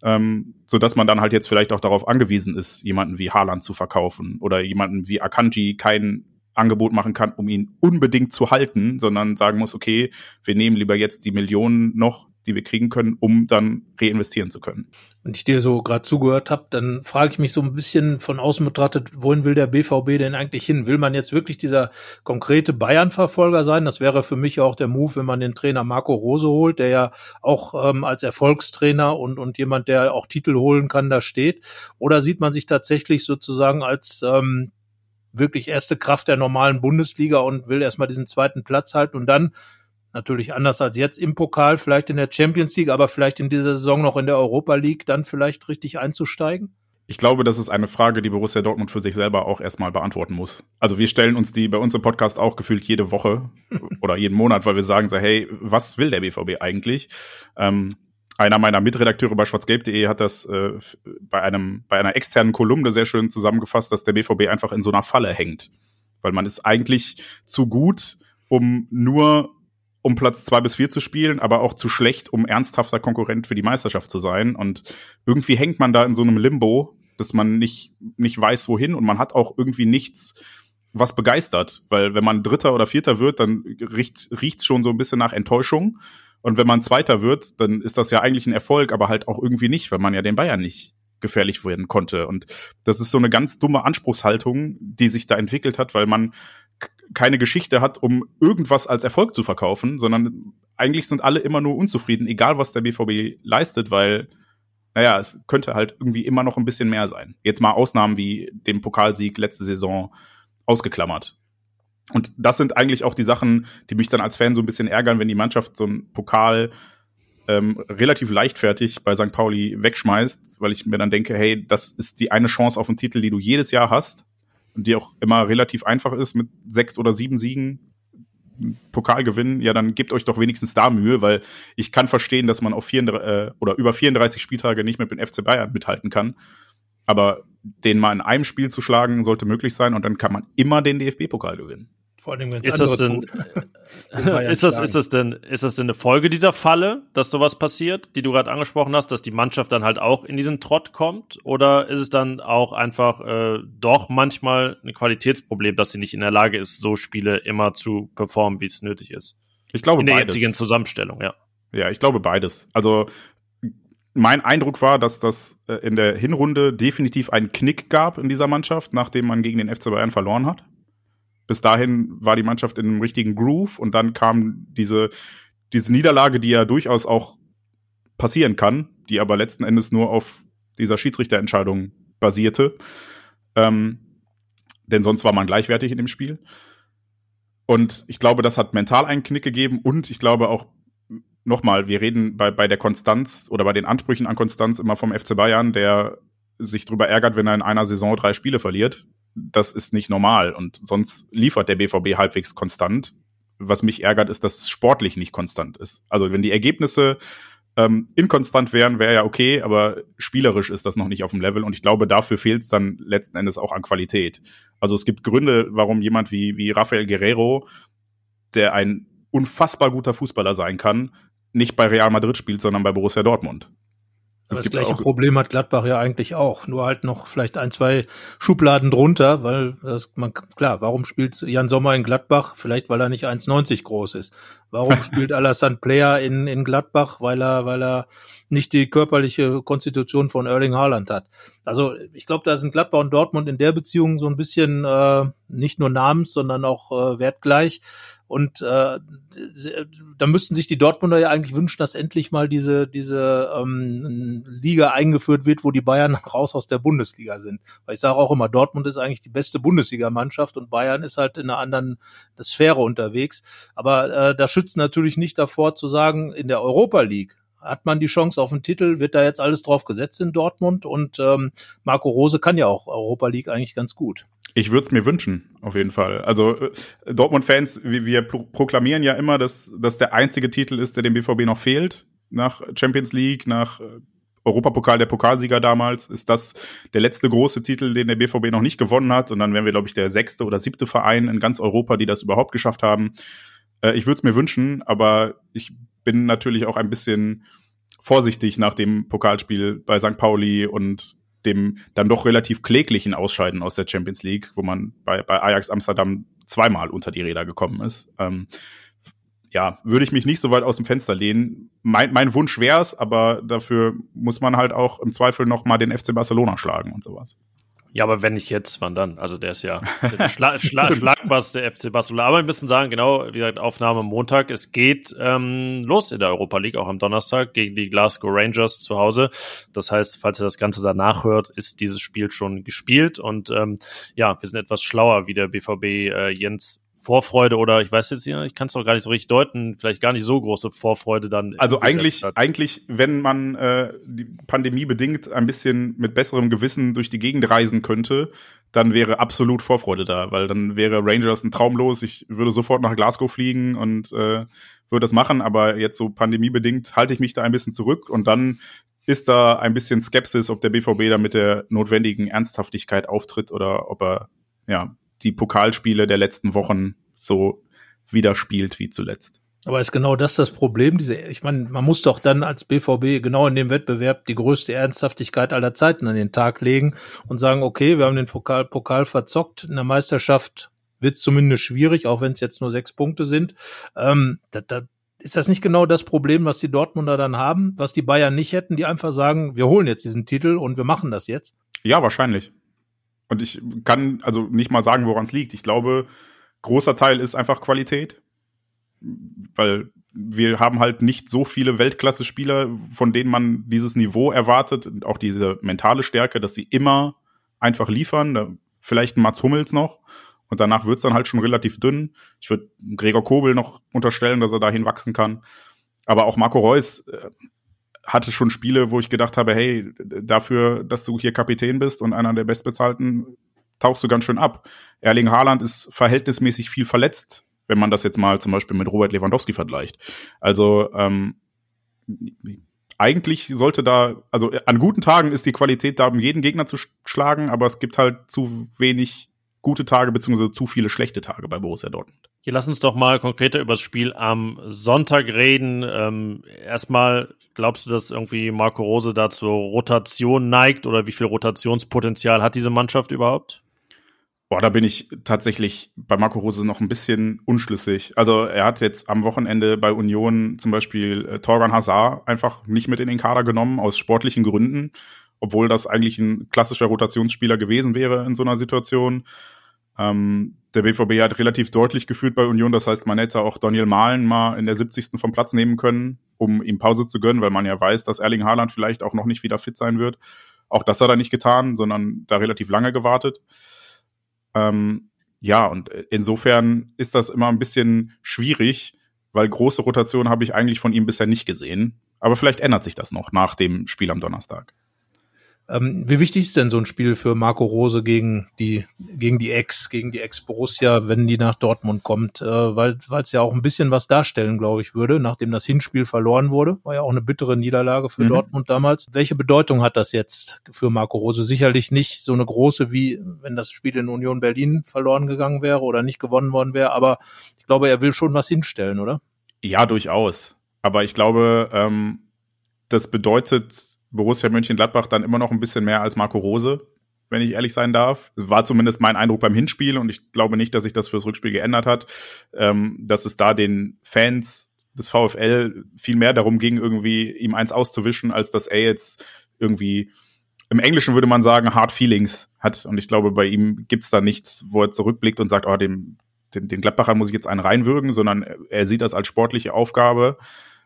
ähm, so dass man dann halt jetzt vielleicht auch darauf angewiesen ist, jemanden wie Haaland zu verkaufen oder jemanden wie Akanji kein Angebot machen kann, um ihn unbedingt zu halten, sondern sagen muss, okay, wir nehmen lieber jetzt die Millionen noch, die wir kriegen können, um dann reinvestieren zu können. Wenn ich dir so gerade zugehört habe, dann frage ich mich so ein bisschen von außen betrachtet, wohin will der BVB denn eigentlich hin? Will man jetzt wirklich dieser konkrete Bayern-Verfolger sein? Das wäre für mich auch der Move, wenn man den Trainer Marco Rose holt, der ja auch ähm, als Erfolgstrainer und, und jemand, der auch Titel holen kann, da steht. Oder sieht man sich tatsächlich sozusagen als ähm, wirklich erste Kraft der normalen Bundesliga und will erstmal diesen zweiten Platz halten und dann natürlich anders als jetzt im Pokal, vielleicht in der Champions League, aber vielleicht in dieser Saison noch in der Europa League dann vielleicht richtig einzusteigen? Ich glaube, das ist eine Frage, die Borussia Dortmund für sich selber auch erstmal beantworten muss. Also wir stellen uns die bei uns im Podcast auch gefühlt jede Woche oder jeden Monat, weil wir sagen so, hey, was will der BVB eigentlich? Ähm, einer meiner Mitredakteure bei schwarzgelb.de hat das äh, bei einem bei einer externen Kolumne sehr schön zusammengefasst, dass der BVB einfach in so einer Falle hängt, weil man ist eigentlich zu gut, um nur um Platz zwei bis vier zu spielen, aber auch zu schlecht, um ernsthafter Konkurrent für die Meisterschaft zu sein. Und irgendwie hängt man da in so einem Limbo, dass man nicht, nicht weiß, wohin und man hat auch irgendwie nichts, was begeistert. Weil wenn man Dritter oder Vierter wird, dann riecht es schon so ein bisschen nach Enttäuschung. Und wenn man Zweiter wird, dann ist das ja eigentlich ein Erfolg, aber halt auch irgendwie nicht, weil man ja den Bayern nicht gefährlich werden konnte. Und das ist so eine ganz dumme Anspruchshaltung, die sich da entwickelt hat, weil man keine Geschichte hat, um irgendwas als Erfolg zu verkaufen, sondern eigentlich sind alle immer nur unzufrieden, egal was der BVB leistet, weil, naja, es könnte halt irgendwie immer noch ein bisschen mehr sein. Jetzt mal Ausnahmen wie dem Pokalsieg letzte Saison ausgeklammert. Und das sind eigentlich auch die Sachen, die mich dann als Fan so ein bisschen ärgern, wenn die Mannschaft so einen Pokal ähm, relativ leichtfertig bei St. Pauli wegschmeißt, weil ich mir dann denke, hey, das ist die eine Chance auf den Titel, die du jedes Jahr hast die auch immer relativ einfach ist mit sechs oder sieben Siegen. Pokal gewinnen, ja, dann gebt euch doch wenigstens da Mühe, weil ich kann verstehen, dass man auf 34, äh, oder über 34 Spieltage nicht mit dem FC Bayern mithalten kann. Aber den mal in einem Spiel zu schlagen, sollte möglich sein und dann kann man immer den DFB-Pokal gewinnen. Vor allem, wenn es ist, das denn, ist, das, ist, das denn, ist das denn eine Folge dieser Falle, dass sowas passiert, die du gerade angesprochen hast, dass die Mannschaft dann halt auch in diesen Trott kommt? Oder ist es dann auch einfach äh, doch manchmal ein Qualitätsproblem, dass sie nicht in der Lage ist, so Spiele immer zu performen, wie es nötig ist? Ich glaube In der beides. jetzigen Zusammenstellung, ja. Ja, ich glaube beides. Also mein Eindruck war, dass das äh, in der Hinrunde definitiv einen Knick gab in dieser Mannschaft, nachdem man gegen den FC Bayern verloren hat bis dahin war die Mannschaft in einem richtigen Groove und dann kam diese, diese Niederlage, die ja durchaus auch passieren kann, die aber letzten Endes nur auf dieser Schiedsrichterentscheidung basierte. Ähm, denn sonst war man gleichwertig in dem Spiel. Und ich glaube, das hat mental einen Knick gegeben und ich glaube auch, nochmal, wir reden bei, bei der Konstanz oder bei den Ansprüchen an Konstanz immer vom FC Bayern, der sich darüber ärgert, wenn er in einer Saison drei Spiele verliert das ist nicht normal. Und sonst liefert der BVB halbwegs konstant. Was mich ärgert, ist, dass es sportlich nicht konstant ist. Also wenn die Ergebnisse ähm, inkonstant wären, wäre ja okay, aber spielerisch ist das noch nicht auf dem Level und ich glaube, dafür fehlt es dann letzten Endes auch an Qualität. Also es gibt Gründe, warum jemand wie, wie Rafael Guerrero, der ein unfassbar guter Fußballer sein kann, nicht bei Real Madrid spielt, sondern bei Borussia Dortmund. Das gleiche Problem hat Gladbach ja eigentlich auch, nur halt noch vielleicht ein, zwei Schubladen drunter, weil das man klar, warum spielt Jan Sommer in Gladbach? Vielleicht weil er nicht 1,90 groß ist. Warum spielt Alassane Player in, in Gladbach? Weil er weil er nicht die körperliche Konstitution von Erling Haaland hat. Also ich glaube, da sind Gladbach und Dortmund in der Beziehung so ein bisschen äh, nicht nur namens, sondern auch äh, wertgleich. Und äh, da müssten sich die Dortmunder ja eigentlich wünschen, dass endlich mal diese, diese ähm, Liga eingeführt wird, wo die Bayern raus aus der Bundesliga sind. Weil ich sage auch immer, Dortmund ist eigentlich die beste Bundesligamannschaft und Bayern ist halt in einer anderen Sphäre unterwegs. Aber äh, da schützt natürlich nicht davor zu sagen, in der Europa League hat man die Chance auf den Titel, wird da jetzt alles drauf gesetzt in Dortmund und ähm, Marco Rose kann ja auch Europa League eigentlich ganz gut. Ich würde es mir wünschen, auf jeden Fall. Also äh, Dortmund-Fans, wir, wir pro proklamieren ja immer, dass das der einzige Titel ist, der dem BVB noch fehlt. Nach Champions League, nach äh, Europapokal der Pokalsieger damals, ist das der letzte große Titel, den der BVB noch nicht gewonnen hat. Und dann wären wir, glaube ich, der sechste oder siebte Verein in ganz Europa, die das überhaupt geschafft haben. Äh, ich würde es mir wünschen, aber ich bin natürlich auch ein bisschen vorsichtig nach dem Pokalspiel bei St. Pauli und dem dann doch relativ kläglichen Ausscheiden aus der Champions League, wo man bei, bei Ajax Amsterdam zweimal unter die Räder gekommen ist. Ähm, ja, würde ich mich nicht so weit aus dem Fenster lehnen. Mein, mein Wunsch wäre es, aber dafür muss man halt auch im Zweifel noch mal den FC Barcelona schlagen und sowas. Ja, aber wenn nicht jetzt, wann dann? Also der ist ja, ist ja der Schla Schla Schlagbass der FC Barcelona. Aber wir müssen sagen, genau, wie gesagt, Aufnahme Montag. Es geht ähm, los in der Europa League, auch am Donnerstag, gegen die Glasgow Rangers zu Hause. Das heißt, falls ihr das Ganze danach hört, ist dieses Spiel schon gespielt. Und ähm, ja, wir sind etwas schlauer, wie der BVB äh, Jens Vorfreude oder ich weiß jetzt nicht, ich kann es doch gar nicht so richtig deuten, vielleicht gar nicht so große Vorfreude dann. Also eigentlich, hat. eigentlich, wenn man äh, die Pandemie bedingt ein bisschen mit besserem Gewissen durch die Gegend reisen könnte, dann wäre absolut Vorfreude da, weil dann wäre Rangers ein Traumlos. Ich würde sofort nach Glasgow fliegen und äh, würde das machen, aber jetzt so pandemiebedingt halte ich mich da ein bisschen zurück und dann ist da ein bisschen Skepsis, ob der BVB da mit der notwendigen Ernsthaftigkeit auftritt oder ob er ja die Pokalspiele der letzten Wochen so wieder spielt wie zuletzt. Aber ist genau das das Problem? Diese, ich meine, man muss doch dann als BVB genau in dem Wettbewerb die größte Ernsthaftigkeit aller Zeiten an den Tag legen und sagen, okay, wir haben den Pokal, Pokal verzockt. In der Meisterschaft wird es zumindest schwierig, auch wenn es jetzt nur sechs Punkte sind. Ähm, da, da, ist das nicht genau das Problem, was die Dortmunder dann haben, was die Bayern nicht hätten, die einfach sagen, wir holen jetzt diesen Titel und wir machen das jetzt? Ja, wahrscheinlich. Und ich kann also nicht mal sagen, woran es liegt. Ich glaube, großer Teil ist einfach Qualität. Weil wir haben halt nicht so viele Weltklasse-Spieler, von denen man dieses Niveau erwartet und auch diese mentale Stärke, dass sie immer einfach liefern. Vielleicht ein Mats Hummels noch. Und danach wird's dann halt schon relativ dünn. Ich würde Gregor Kobel noch unterstellen, dass er dahin wachsen kann. Aber auch Marco Reus äh, hatte schon Spiele, wo ich gedacht habe, hey, dafür, dass du hier Kapitän bist und einer der Bestbezahlten, tauchst du ganz schön ab. Erling Haaland ist verhältnismäßig viel verletzt, wenn man das jetzt mal zum Beispiel mit Robert Lewandowski vergleicht. Also ähm, eigentlich sollte da, also an guten Tagen ist die Qualität da, um jeden Gegner zu schlagen, aber es gibt halt zu wenig gute Tage beziehungsweise zu viele schlechte Tage bei Borussia Dortmund. Hier lass uns doch mal konkreter über das Spiel am Sonntag reden. Ähm, erstmal Glaubst du, dass irgendwie Marco Rose da zur Rotation neigt oder wie viel Rotationspotenzial hat diese Mannschaft überhaupt? Boah, da bin ich tatsächlich bei Marco Rose noch ein bisschen unschlüssig. Also er hat jetzt am Wochenende bei Union zum Beispiel äh, Torgan Hazard einfach nicht mit in den Kader genommen aus sportlichen Gründen, obwohl das eigentlich ein klassischer Rotationsspieler gewesen wäre in so einer Situation. Ähm, der BVB hat relativ deutlich geführt bei Union, das heißt, man hätte auch Daniel Mahlen mal in der 70. vom Platz nehmen können, um ihm Pause zu gönnen, weil man ja weiß, dass Erling Haaland vielleicht auch noch nicht wieder fit sein wird. Auch das hat er nicht getan, sondern da relativ lange gewartet. Ähm, ja, und insofern ist das immer ein bisschen schwierig, weil große Rotation habe ich eigentlich von ihm bisher nicht gesehen. Aber vielleicht ändert sich das noch nach dem Spiel am Donnerstag. Ähm, wie wichtig ist denn so ein Spiel für Marco Rose gegen die, gegen die Ex, gegen die Ex-Borussia, wenn die nach Dortmund kommt? Äh, weil es ja auch ein bisschen was darstellen, glaube ich, würde, nachdem das Hinspiel verloren wurde. War ja auch eine bittere Niederlage für mhm. Dortmund damals. Welche Bedeutung hat das jetzt für Marco Rose? Sicherlich nicht so eine große, wie wenn das Spiel in Union Berlin verloren gegangen wäre oder nicht gewonnen worden wäre, aber ich glaube, er will schon was hinstellen, oder? Ja, durchaus. Aber ich glaube, ähm, das bedeutet Borussia Mönchengladbach dann immer noch ein bisschen mehr als Marco Rose, wenn ich ehrlich sein darf. War zumindest mein Eindruck beim Hinspiel und ich glaube nicht, dass sich das fürs Rückspiel geändert hat, ähm, dass es da den Fans des VfL viel mehr darum ging, irgendwie ihm eins auszuwischen, als dass er jetzt irgendwie im Englischen würde man sagen, hard feelings hat. Und ich glaube, bei ihm gibt's da nichts, wo er zurückblickt und sagt, oh, dem, den, den Gladbachern muss ich jetzt einen reinwürgen, sondern er sieht das als sportliche Aufgabe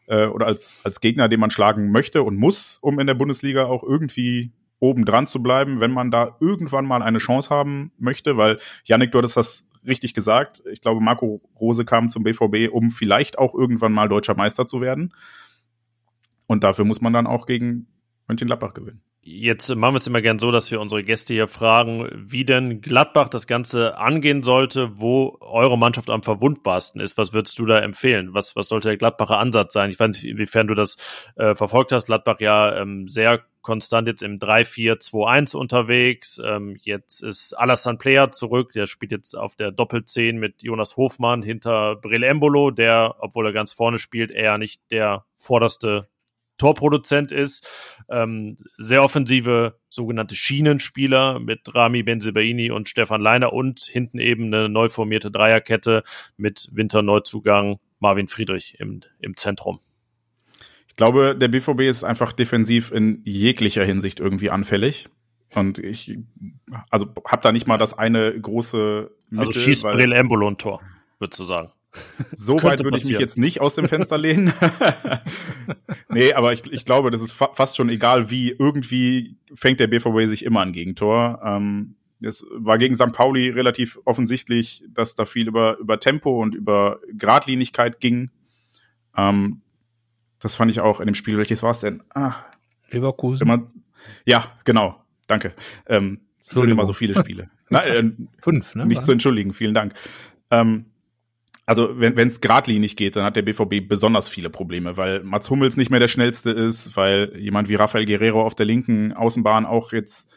äh, oder als, als Gegner, den man schlagen möchte und muss, um in der Bundesliga auch irgendwie oben dran zu bleiben, wenn man da irgendwann mal eine Chance haben möchte, weil Yannick, du hattest das richtig gesagt. Ich glaube, Marco Rose kam zum BVB, um vielleicht auch irgendwann mal deutscher Meister zu werden. Und dafür muss man dann auch gegen Mönchengladbach gewinnen. Jetzt machen wir es immer gern so, dass wir unsere Gäste hier fragen, wie denn Gladbach das Ganze angehen sollte, wo eure Mannschaft am verwundbarsten ist. Was würdest du da empfehlen? Was, was sollte der Gladbacher Ansatz sein? Ich weiß nicht, inwiefern du das äh, verfolgt hast. Gladbach ja ähm, sehr konstant jetzt im 3-4-2-1 unterwegs. Ähm, jetzt ist Alassane Player zurück. Der spielt jetzt auf der Doppel-10 mit Jonas Hofmann hinter Brill Embolo, der, obwohl er ganz vorne spielt, eher nicht der vorderste Torproduzent ist. Ähm, sehr offensive sogenannte Schienenspieler mit Rami Benzebaini und Stefan Leiner und hinten eben eine neu formierte Dreierkette mit Winterneuzugang Marvin Friedrich im, im Zentrum. Ich glaube, der BVB ist einfach defensiv in jeglicher Hinsicht irgendwie anfällig. Und ich, also habe da nicht mal das eine große Mittel, Also schießt Brill Embolo ein Tor, würdest du sagen. So weit würde ich mich jetzt nicht aus dem Fenster lehnen. nee, aber ich, ich glaube, das ist fa fast schon egal, wie irgendwie fängt der BVB sich immer ein Gegentor. Ähm, es war gegen St. Pauli relativ offensichtlich, dass da viel über, über Tempo und über Gradlinigkeit ging. Ähm, das fand ich auch in dem Spiel. Welches war es denn? Ah, Leverkusen. Man, ja, genau. Danke. Ähm, es sind immer so viele Spiele. Nein, äh, Fünf, ne? Nicht zu entschuldigen, vielen Dank. Ähm, also wenn es geradlinig geht, dann hat der BVB besonders viele Probleme, weil Mats Hummels nicht mehr der schnellste ist, weil jemand wie Rafael Guerrero auf der linken Außenbahn auch jetzt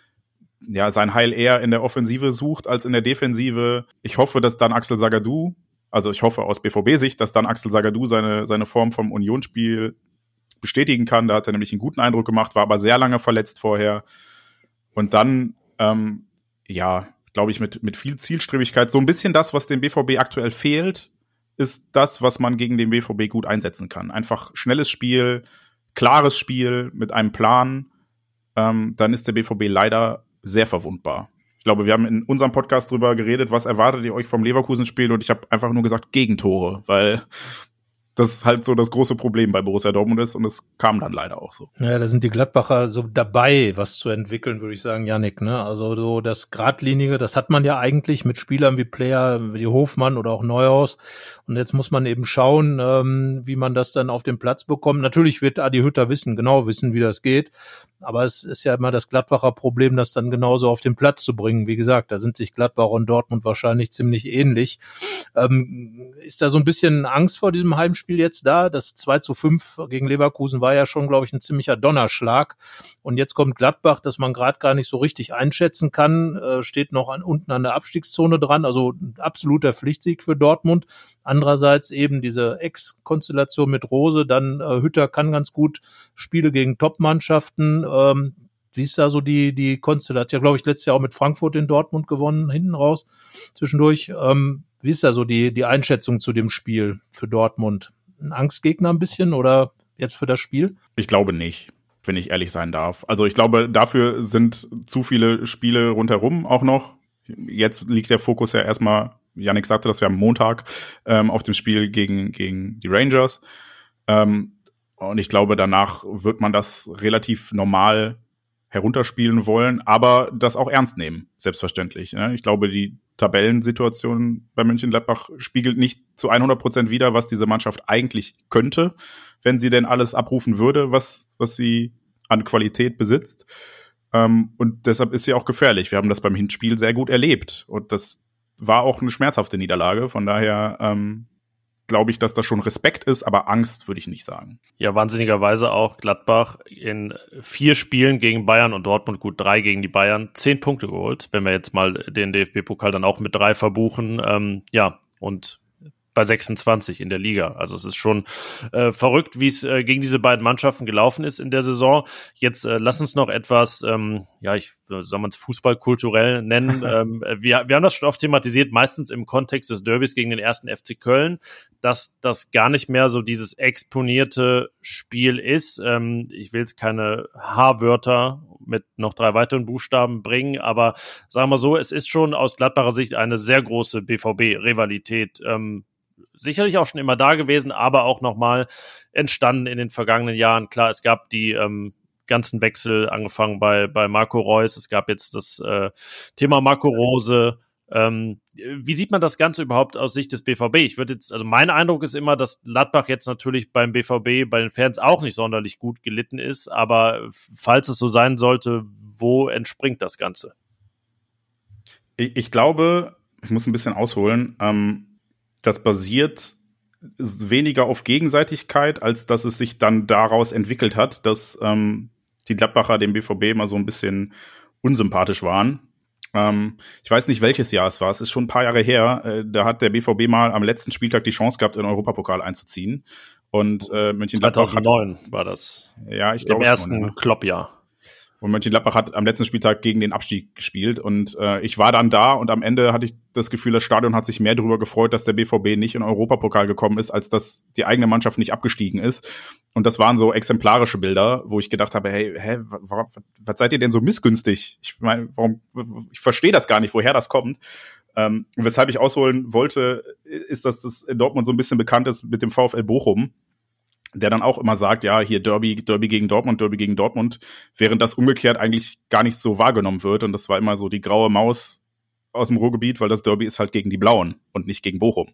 ja sein Heil eher in der Offensive sucht als in der Defensive. Ich hoffe, dass dann Axel Sagadou, also ich hoffe aus BVB-Sicht, dass dann Axel Sagadou seine seine Form vom Unionsspiel bestätigen kann. Da hat er nämlich einen guten Eindruck gemacht, war aber sehr lange verletzt vorher. Und dann ähm, ja, glaube ich, mit, mit viel Zielstrebigkeit. So ein bisschen das, was dem BVB aktuell fehlt, ist das, was man gegen den BVB gut einsetzen kann. Einfach schnelles Spiel, klares Spiel mit einem Plan. Ähm, dann ist der BVB leider sehr verwundbar. Ich glaube, wir haben in unserem Podcast drüber geredet, was erwartet ihr euch vom Leverkusen-Spiel und ich habe einfach nur gesagt Gegentore, weil das halt so das große Problem bei Borussia Dortmund ist und es kam dann leider auch so. Ja, da sind die Gladbacher so dabei, was zu entwickeln, würde ich sagen, Janik. Ne? Also so das Gradlinige, das hat man ja eigentlich mit Spielern wie Player, wie Hofmann oder auch Neuhaus. Und jetzt muss man eben schauen, ähm, wie man das dann auf den Platz bekommt. Natürlich wird Adi Hütter wissen, genau wissen, wie das geht. Aber es ist ja immer das Gladbacher Problem, das dann genauso auf den Platz zu bringen. Wie gesagt, da sind sich Gladbach und Dortmund wahrscheinlich ziemlich ähnlich. Ähm, ist da so ein bisschen Angst vor diesem Heimspiel jetzt da? Das 2 zu 5 gegen Leverkusen war ja schon, glaube ich, ein ziemlicher Donnerschlag. Und jetzt kommt Gladbach, dass man gerade gar nicht so richtig einschätzen kann, äh, steht noch an, unten an der Abstiegszone dran. Also absoluter Pflichtsieg für Dortmund. Andererseits eben diese Ex-Konstellation mit Rose, dann äh, Hütter kann ganz gut Spiele gegen Top-Mannschaften ähm, wie ist da so die, die Konstellation? Ja, glaube ich, letztes Jahr auch mit Frankfurt in Dortmund gewonnen, hinten raus, zwischendurch. Ähm, wie ist da so die, die Einschätzung zu dem Spiel für Dortmund? Ein Angstgegner ein bisschen oder jetzt für das Spiel? Ich glaube nicht, wenn ich ehrlich sein darf. Also ich glaube, dafür sind zu viele Spiele rundherum auch noch. Jetzt liegt der Fokus ja erstmal, Yannick sagte das, wir haben Montag ähm, auf dem Spiel gegen, gegen die Rangers. Ähm, und ich glaube, danach wird man das relativ normal herunterspielen wollen, aber das auch ernst nehmen, selbstverständlich. Ne? Ich glaube, die Tabellensituation bei Mönchengladbach spiegelt nicht zu 100 Prozent wider, was diese Mannschaft eigentlich könnte, wenn sie denn alles abrufen würde, was, was sie an Qualität besitzt. Ähm, und deshalb ist sie auch gefährlich. Wir haben das beim Hinspiel sehr gut erlebt und das war auch eine schmerzhafte Niederlage. Von daher ähm, glaube ich, dass das schon Respekt ist, aber Angst würde ich nicht sagen. Ja, wahnsinnigerweise auch Gladbach in vier Spielen gegen Bayern und Dortmund gut drei gegen die Bayern, zehn Punkte geholt, wenn wir jetzt mal den DFB-Pokal dann auch mit drei verbuchen. Ähm, ja, und bei 26 in der Liga. Also es ist schon äh, verrückt, wie es äh, gegen diese beiden Mannschaften gelaufen ist in der Saison. Jetzt äh, lass uns noch etwas, ähm, ja, ich soll man es fußballkulturell nennen. ähm, wir, wir haben das schon oft thematisiert, meistens im Kontext des Derbys gegen den ersten FC Köln, dass das gar nicht mehr so dieses exponierte Spiel ist. Ähm, ich will jetzt keine H-Wörter mit noch drei weiteren Buchstaben bringen, aber sagen wir so, es ist schon aus Gladbacher Sicht eine sehr große BVB-Rivalität. Ähm, sicherlich auch schon immer da gewesen, aber auch nochmal entstanden in den vergangenen Jahren. Klar, es gab die ähm, ganzen Wechsel, angefangen bei, bei Marco Reus, es gab jetzt das äh, Thema Marco Rose. Ähm, wie sieht man das Ganze überhaupt aus Sicht des BVB? Ich würde jetzt, also mein Eindruck ist immer, dass Gladbach jetzt natürlich beim BVB bei den Fans auch nicht sonderlich gut gelitten ist, aber falls es so sein sollte, wo entspringt das Ganze? Ich, ich glaube, ich muss ein bisschen ausholen. Ähm, das basiert weniger auf Gegenseitigkeit, als dass es sich dann daraus entwickelt hat, dass ähm, die Gladbacher dem BVB mal so ein bisschen unsympathisch waren. Ähm, ich weiß nicht, welches Jahr es war. Es ist schon ein paar Jahre her. Äh, da hat der BVB mal am letzten Spieltag die Chance gehabt, in den Europapokal einzuziehen. Und äh, Mönchengladbach 2009 hat, war das. Ja, ich glaube. Im ersten ja. Kloppjahr. Und Mönchengladbach hat am letzten Spieltag gegen den Abstieg gespielt und äh, ich war dann da und am Ende hatte ich das Gefühl, das Stadion hat sich mehr darüber gefreut, dass der BVB nicht in Europapokal gekommen ist, als dass die eigene Mannschaft nicht abgestiegen ist. Und das waren so exemplarische Bilder, wo ich gedacht habe, hey, hä, warum, was seid ihr denn so missgünstig? Ich meine, warum, ich verstehe das gar nicht, woher das kommt. Ähm, weshalb ich ausholen wollte, ist, dass das in Dortmund so ein bisschen bekannt ist mit dem VfL Bochum der dann auch immer sagt, ja, hier Derby, Derby gegen Dortmund, Derby gegen Dortmund, während das umgekehrt eigentlich gar nicht so wahrgenommen wird. Und das war immer so die graue Maus aus dem Ruhrgebiet, weil das Derby ist halt gegen die Blauen und nicht gegen Bochum.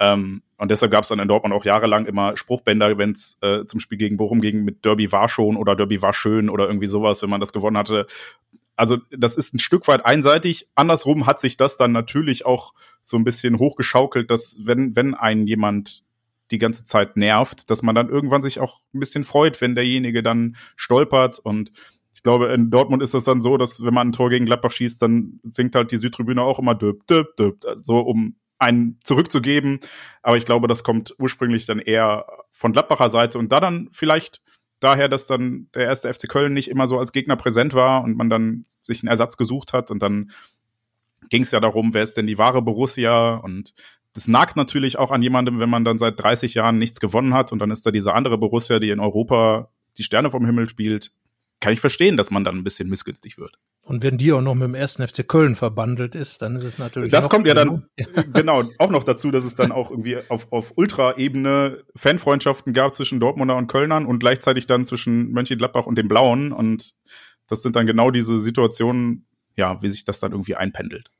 Ähm, und deshalb gab es dann in Dortmund auch jahrelang immer Spruchbänder, wenn es äh, zum Spiel gegen Bochum ging mit Derby war schon oder Derby war schön oder irgendwie sowas, wenn man das gewonnen hatte. Also das ist ein Stück weit einseitig. Andersrum hat sich das dann natürlich auch so ein bisschen hochgeschaukelt, dass wenn, wenn ein jemand die ganze Zeit nervt, dass man dann irgendwann sich auch ein bisschen freut, wenn derjenige dann stolpert. Und ich glaube, in Dortmund ist das dann so, dass wenn man ein Tor gegen Gladbach schießt, dann singt halt die Südtribüne auch immer döp, döp, döp, so um einen zurückzugeben. Aber ich glaube, das kommt ursprünglich dann eher von Gladbacher Seite und da dann vielleicht daher, dass dann der erste FC Köln nicht immer so als Gegner präsent war und man dann sich einen Ersatz gesucht hat. Und dann ging es ja darum, wer ist denn die wahre Borussia? Und das nagt natürlich auch an jemandem, wenn man dann seit 30 Jahren nichts gewonnen hat und dann ist da diese andere Borussia, die in Europa die Sterne vom Himmel spielt. Kann ich verstehen, dass man dann ein bisschen missgünstig wird. Und wenn die auch noch mit dem ersten FC Köln verbandelt ist, dann ist es natürlich. Das kommt ja dann, genau, auch noch dazu, dass es dann auch irgendwie auf, auf Ultra-Ebene Fanfreundschaften gab zwischen Dortmunder und Kölnern und gleichzeitig dann zwischen Mönchengladbach und den Blauen. Und das sind dann genau diese Situationen, ja, wie sich das dann irgendwie einpendelt.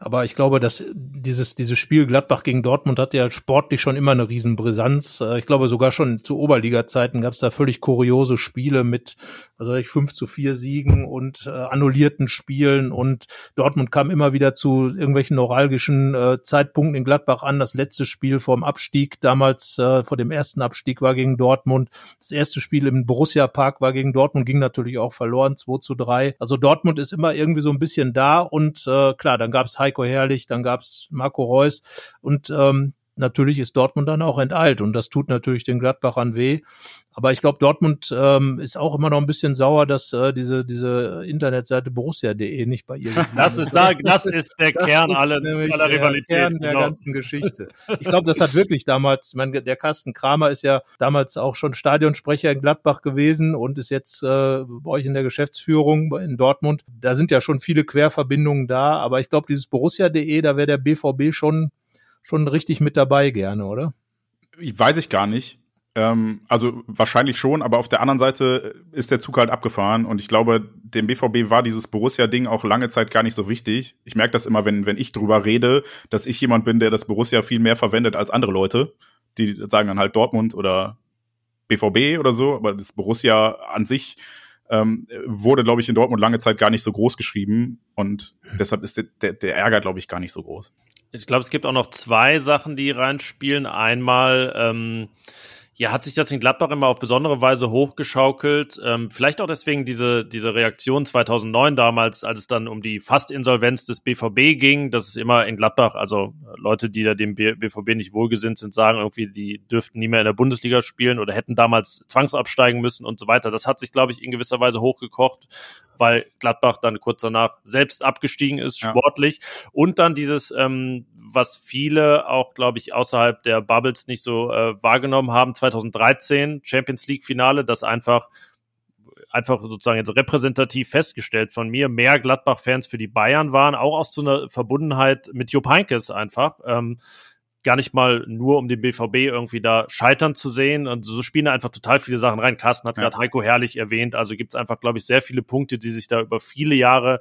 Aber ich glaube, dass dieses, dieses Spiel Gladbach gegen Dortmund hat ja sportlich schon immer eine Riesenbrisanz. Äh, ich glaube, sogar schon zu Oberliga-Zeiten gab es da völlig kuriose Spiele mit, also ich 5 zu 4 Siegen und äh, annullierten Spielen und Dortmund kam immer wieder zu irgendwelchen neuralgischen äh, Zeitpunkten in Gladbach an. Das letzte Spiel vor dem Abstieg, damals äh, vor dem ersten Abstieg war gegen Dortmund. Das erste Spiel im Borussia Park war gegen Dortmund, ging natürlich auch verloren, 2 zu 3. Also Dortmund ist immer irgendwie so ein bisschen da und äh, klar, dann gab es Heiko Herrlich, dann gab's Marco Reus. Und ähm, natürlich ist Dortmund dann auch enteilt und das tut natürlich den Gladbachern weh. Aber ich glaube, Dortmund ähm, ist auch immer noch ein bisschen sauer, dass äh, diese diese Internetseite Borussia.de nicht bei ihr Das ist da, das ist der das Kern aller, aller Rivalität. Der Kern der genau. ganzen Geschichte. Ich glaube, das hat wirklich damals, ich meine, der Carsten Kramer ist ja damals auch schon Stadionsprecher in Gladbach gewesen und ist jetzt äh, bei euch in der Geschäftsführung in Dortmund. Da sind ja schon viele Querverbindungen da, aber ich glaube, dieses Borussia.de, da wäre der BVB schon schon richtig mit dabei gerne, oder? Ich weiß ich gar nicht. Ähm, also wahrscheinlich schon, aber auf der anderen Seite ist der Zug halt abgefahren und ich glaube, dem BVB war dieses Borussia-Ding auch lange Zeit gar nicht so wichtig. Ich merke das immer, wenn, wenn ich drüber rede, dass ich jemand bin, der das Borussia viel mehr verwendet als andere Leute. Die sagen dann halt Dortmund oder BVB oder so, aber das Borussia an sich ähm, wurde, glaube ich, in Dortmund lange Zeit gar nicht so groß geschrieben und deshalb ist der, der, der Ärger, glaube ich, gar nicht so groß. Ich glaube, es gibt auch noch zwei Sachen, die reinspielen. Einmal, ähm, ja, hat sich das in Gladbach immer auf besondere Weise hochgeschaukelt. Ähm, vielleicht auch deswegen diese, diese Reaktion 2009 damals, als es dann um die Fastinsolvenz des BVB ging, dass es immer in Gladbach, also Leute, die da dem BVB nicht wohlgesinnt sind, sagen irgendwie, die dürften nie mehr in der Bundesliga spielen oder hätten damals zwangsabsteigen müssen und so weiter. Das hat sich, glaube ich, in gewisser Weise hochgekocht weil Gladbach dann kurz danach selbst abgestiegen ist, sportlich. Ja. Und dann dieses, ähm, was viele auch, glaube ich, außerhalb der Bubbles nicht so äh, wahrgenommen haben, 2013 Champions League Finale, das einfach einfach sozusagen jetzt repräsentativ festgestellt von mir, mehr Gladbach-Fans für die Bayern waren, auch aus so einer Verbundenheit mit Jupp Heynckes einfach. Ähm, gar nicht mal nur, um den BVB irgendwie da scheitern zu sehen. Und so spielen da einfach total viele Sachen rein. Carsten hat ja. gerade Heiko Herrlich erwähnt. Also gibt es einfach, glaube ich, sehr viele Punkte, die sich da über viele Jahre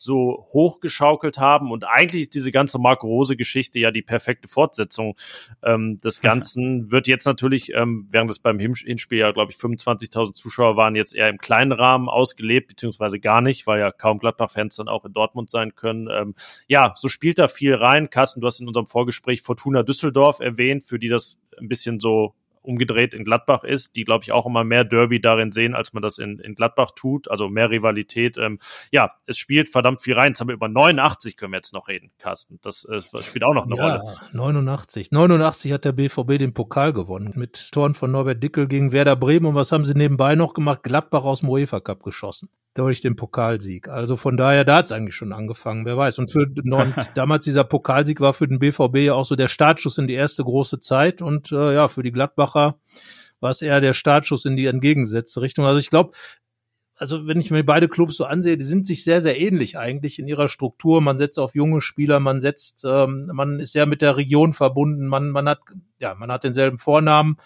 so hochgeschaukelt haben. Und eigentlich ist diese ganze Marco Rose-Geschichte ja die perfekte Fortsetzung ähm, des Ganzen. Wird jetzt natürlich, ähm, während es beim Hinspiel ja, glaube ich, 25.000 Zuschauer waren, jetzt eher im kleinen Rahmen ausgelebt, beziehungsweise gar nicht, weil ja kaum Gladbach-Fans dann auch in Dortmund sein können. Ähm, ja, so spielt da viel rein. Carsten, du hast in unserem Vorgespräch Fortuna Düsseldorf erwähnt, für die das ein bisschen so umgedreht in Gladbach ist, die, glaube ich, auch immer mehr Derby darin sehen, als man das in, in Gladbach tut, also mehr Rivalität. Ähm, ja, es spielt verdammt viel rein. Jetzt haben wir über 89 können wir jetzt noch reden, Carsten. Das, äh, spielt auch noch eine ja, Rolle. 89. 89 hat der BVB den Pokal gewonnen mit Toren von Norbert Dickel gegen Werder Bremen. Und was haben sie nebenbei noch gemacht? Gladbach aus dem UEFA Cup geschossen durch den Pokalsieg. Also von daher, da hat es eigentlich schon angefangen, wer weiß. Und für und damals dieser Pokalsieg war für den BVB ja auch so der Startschuss in die erste große Zeit und äh, ja, für die Gladbacher war es eher der Startschuss in die entgegengesetzte Richtung. Also ich glaube, also wenn ich mir beide Clubs so ansehe, die sind sich sehr, sehr ähnlich eigentlich in ihrer Struktur. Man setzt auf junge Spieler, man setzt, ähm, man ist sehr mit der Region verbunden, man, man hat, ja, man hat denselben Vornamen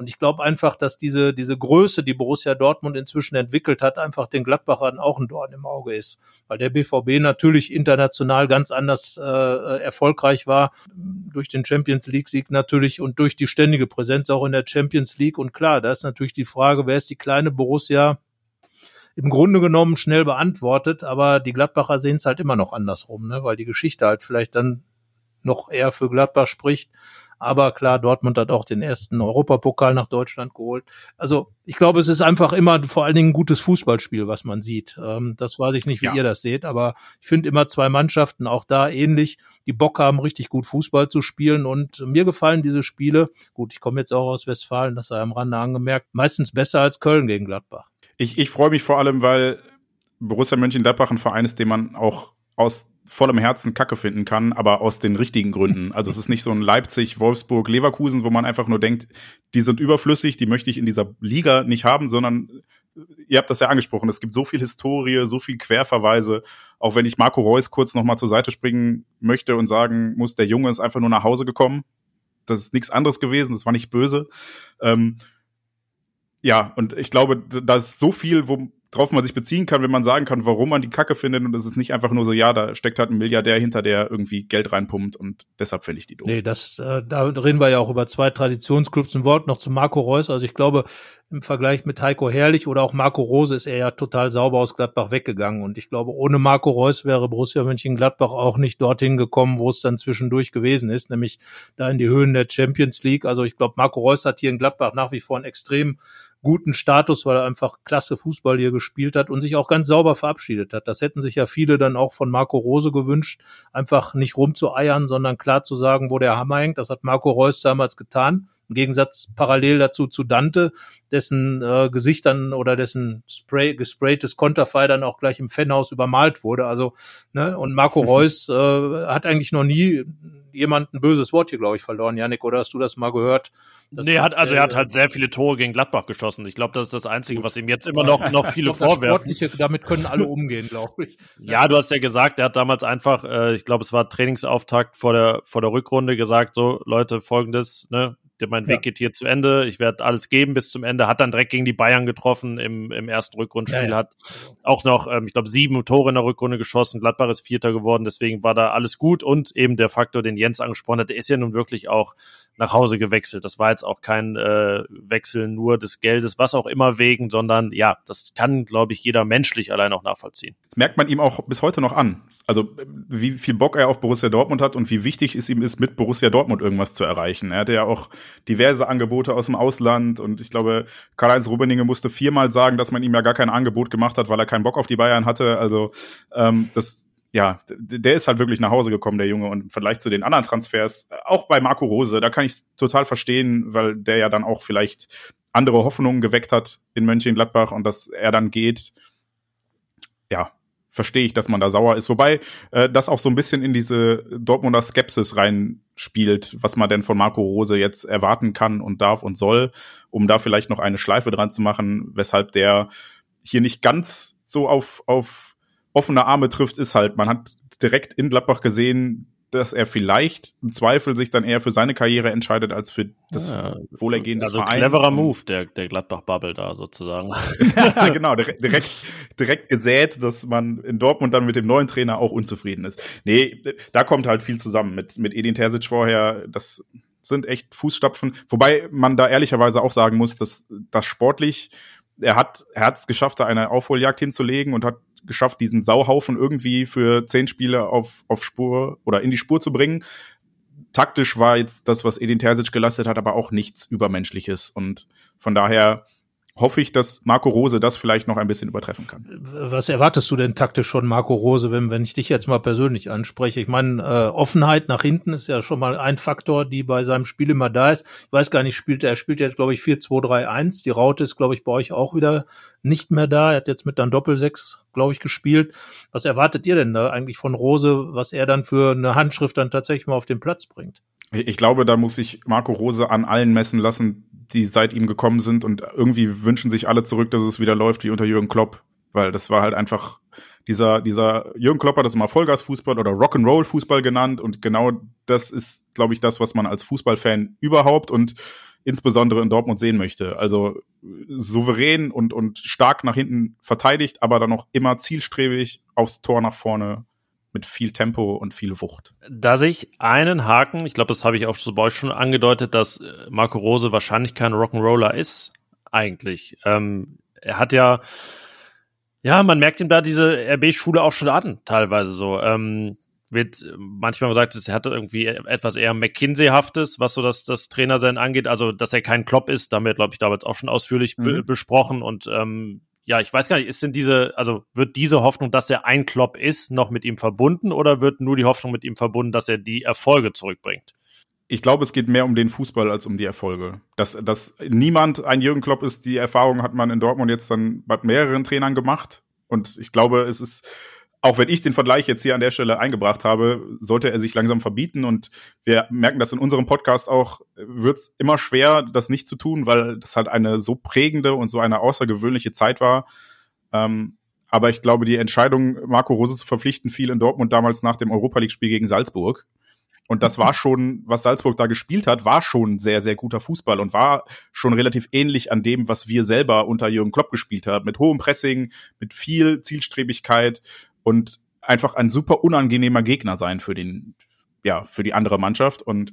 und ich glaube einfach, dass diese, diese Größe, die Borussia Dortmund inzwischen entwickelt hat, einfach den Gladbachern auch ein Dorn im Auge ist. Weil der BVB natürlich international ganz anders äh, erfolgreich war, durch den Champions League-Sieg natürlich und durch die ständige Präsenz auch in der Champions League. Und klar, da ist natürlich die Frage, wer ist die kleine Borussia? im Grunde genommen schnell beantwortet, aber die Gladbacher sehen es halt immer noch andersrum, ne? weil die Geschichte halt vielleicht dann noch eher für Gladbach spricht. Aber klar, Dortmund hat auch den ersten Europapokal nach Deutschland geholt. Also ich glaube, es ist einfach immer vor allen Dingen ein gutes Fußballspiel, was man sieht. Ähm, das weiß ich nicht, wie ja. ihr das seht, aber ich finde immer zwei Mannschaften auch da ähnlich, die Bock haben, richtig gut Fußball zu spielen. Und mir gefallen diese Spiele, gut, ich komme jetzt auch aus Westfalen, das sei am Rande angemerkt, meistens besser als Köln gegen Gladbach. Ich, ich freue mich vor allem, weil Borussia Mönchengladbach ein Verein ist, den man auch aus vollem Herzen Kacke finden kann, aber aus den richtigen Gründen. Also es ist nicht so ein Leipzig, Wolfsburg, Leverkusen, wo man einfach nur denkt, die sind überflüssig, die möchte ich in dieser Liga nicht haben, sondern ihr habt das ja angesprochen, es gibt so viel Historie, so viel Querverweise, auch wenn ich Marco Reus kurz nochmal zur Seite springen möchte und sagen muss, der Junge ist einfach nur nach Hause gekommen. Das ist nichts anderes gewesen, das war nicht böse. Ähm, ja, und ich glaube, da ist so viel, wo drauf man sich beziehen kann, wenn man sagen kann, warum man die Kacke findet und es ist nicht einfach nur so, ja, da steckt halt ein Milliardär hinter, der irgendwie Geld reinpumpt und deshalb fände ich die doof. Nee, das, äh, da reden wir ja auch über zwei Traditionsclubs. Ein Wort noch zu Marco Reus. Also ich glaube, im Vergleich mit Heiko Herrlich oder auch Marco Rose ist er ja total sauber aus Gladbach weggegangen und ich glaube, ohne Marco Reus wäre Borussia Mönchengladbach auch nicht dorthin gekommen, wo es dann zwischendurch gewesen ist, nämlich da in die Höhen der Champions League. Also ich glaube, Marco Reus hat hier in Gladbach nach wie vor einen extrem guten Status, weil er einfach klasse Fußball hier gespielt hat und sich auch ganz sauber verabschiedet hat. Das hätten sich ja viele dann auch von Marco Rose gewünscht, einfach nicht rumzueiern, sondern klar zu sagen, wo der Hammer hängt. Das hat Marco Reus damals getan. Im Gegensatz parallel dazu zu Dante, dessen äh, Gesicht dann oder dessen Spray, gespraytes Konterfei dann auch gleich im Fanhaus übermalt wurde. Also, ne, und Marco Reus äh, hat eigentlich noch nie jemand ein böses Wort hier, glaube ich, verloren, Janik, oder hast du das mal gehört? Nee, hat, also er hat halt sehr viele Tore gegen Gladbach geschossen. Ich glaube, das ist das Einzige, was ihm jetzt immer noch, noch viele vorwerfen. Damit können alle umgehen, glaube ich. Ja, du hast ja gesagt, er hat damals einfach, äh, ich glaube, es war Trainingsauftakt vor der, vor der Rückrunde gesagt, so, Leute, folgendes, ne, mein Weg ja. geht hier zu Ende, ich werde alles geben bis zum Ende, hat dann direkt gegen die Bayern getroffen im, im ersten Rückrundenspiel, ja, ja. hat auch noch, ähm, ich glaube, sieben Tore in der Rückrunde geschossen, Gladbach ist Vierter geworden, deswegen war da alles gut und eben der Faktor, den Jens angesprochen hat, der ist ja nun wirklich auch nach Hause gewechselt. Das war jetzt auch kein äh, Wechsel nur des Geldes, was auch immer wegen, sondern ja, das kann, glaube ich, jeder menschlich allein auch nachvollziehen. Das merkt man ihm auch bis heute noch an. Also wie viel Bock er auf Borussia Dortmund hat und wie wichtig es ihm ist, mit Borussia Dortmund irgendwas zu erreichen. Er hatte ja auch diverse Angebote aus dem Ausland und ich glaube, Karl-Heinz Rummenigge musste viermal sagen, dass man ihm ja gar kein Angebot gemacht hat, weil er keinen Bock auf die Bayern hatte. Also ähm, das ja, der ist halt wirklich nach Hause gekommen, der Junge. Und im Vergleich zu den anderen Transfers, auch bei Marco Rose, da kann ich total verstehen, weil der ja dann auch vielleicht andere Hoffnungen geweckt hat in Mönchengladbach und dass er dann geht, ja, verstehe ich, dass man da sauer ist. Wobei äh, das auch so ein bisschen in diese Dortmunder Skepsis reinspielt, was man denn von Marco Rose jetzt erwarten kann und darf und soll, um da vielleicht noch eine Schleife dran zu machen, weshalb der hier nicht ganz so auf, auf offene Arme trifft, ist halt, man hat direkt in Gladbach gesehen, dass er vielleicht im Zweifel sich dann eher für seine Karriere entscheidet als für das ja, Wohlergehen des also Vereins. Also cleverer Move, der, der Gladbach-Bubble da sozusagen. ja, genau, direkt, direkt gesät, dass man in Dortmund dann mit dem neuen Trainer auch unzufrieden ist. Nee, da kommt halt viel zusammen mit, mit Edin Terzic vorher. Das sind echt Fußstapfen. Wobei man da ehrlicherweise auch sagen muss, dass das sportlich er hat, er hat es geschafft, da eine Aufholjagd hinzulegen und hat geschafft, diesen Sauhaufen irgendwie für zehn Spiele auf, auf Spur oder in die Spur zu bringen. Taktisch war jetzt das, was Edin Terzic geleistet hat, aber auch nichts Übermenschliches. Und von daher hoffe ich, dass Marco Rose das vielleicht noch ein bisschen übertreffen kann. Was erwartest du denn taktisch von Marco Rose, wenn, wenn ich dich jetzt mal persönlich anspreche? Ich meine, äh, Offenheit nach hinten ist ja schon mal ein Faktor, die bei seinem Spiel immer da ist. Ich weiß gar nicht, spielt er spielt jetzt, glaube ich, 4-2-3-1. Die Raute ist, glaube ich, bei euch auch wieder nicht mehr da. Er hat jetzt mit dann Doppel-6, glaube ich, gespielt. Was erwartet ihr denn da eigentlich von Rose, was er dann für eine Handschrift dann tatsächlich mal auf den Platz bringt? Ich glaube, da muss sich Marco Rose an allen messen lassen, die seit ihm gekommen sind und irgendwie wünschen sich alle zurück, dass es wieder läuft wie unter Jürgen Klopp, weil das war halt einfach dieser dieser Jürgen Klopp hat das mal Vollgasfußball oder Rock'n'Roll Fußball genannt und genau das ist, glaube ich, das, was man als Fußballfan überhaupt und insbesondere in Dortmund sehen möchte. Also souverän und und stark nach hinten verteidigt, aber dann auch immer zielstrebig aufs Tor nach vorne mit viel Tempo und viel Wucht. Da sehe ich einen Haken, ich glaube, das habe ich auch bei euch schon angedeutet, dass äh, Marco Rose wahrscheinlich kein Rock'n'Roller ist, eigentlich. Ähm, er hat ja, ja, man merkt ihm da diese RB-Schule auch schon an, teilweise so. Ähm, wird manchmal gesagt, er hat irgendwie etwas eher McKinsey-haftes, was so das, das Trainersein angeht. Also, dass er kein Klopp ist, da haben wir, glaube ich, damals auch schon ausführlich mhm. be besprochen. Und ähm, ja, ich weiß gar nicht, ist denn diese, also wird diese Hoffnung, dass er ein Klopp ist, noch mit ihm verbunden oder wird nur die Hoffnung mit ihm verbunden, dass er die Erfolge zurückbringt? Ich glaube, es geht mehr um den Fußball als um die Erfolge. Dass, dass niemand ein Jürgen Klopp ist, die Erfahrung hat man in Dortmund jetzt dann bei mehreren Trainern gemacht. Und ich glaube, es ist auch wenn ich den Vergleich jetzt hier an der Stelle eingebracht habe, sollte er sich langsam verbieten. Und wir merken das in unserem Podcast auch, wird es immer schwer, das nicht zu tun, weil das halt eine so prägende und so eine außergewöhnliche Zeit war. Ähm, aber ich glaube, die Entscheidung, Marco Rose zu verpflichten, fiel in Dortmund damals nach dem Europa League-Spiel gegen Salzburg. Und das war schon, was Salzburg da gespielt hat, war schon sehr, sehr guter Fußball und war schon relativ ähnlich an dem, was wir selber unter Jürgen Klopp gespielt haben. Mit hohem Pressing, mit viel Zielstrebigkeit und einfach ein super unangenehmer Gegner sein für den, ja, für die andere Mannschaft. Und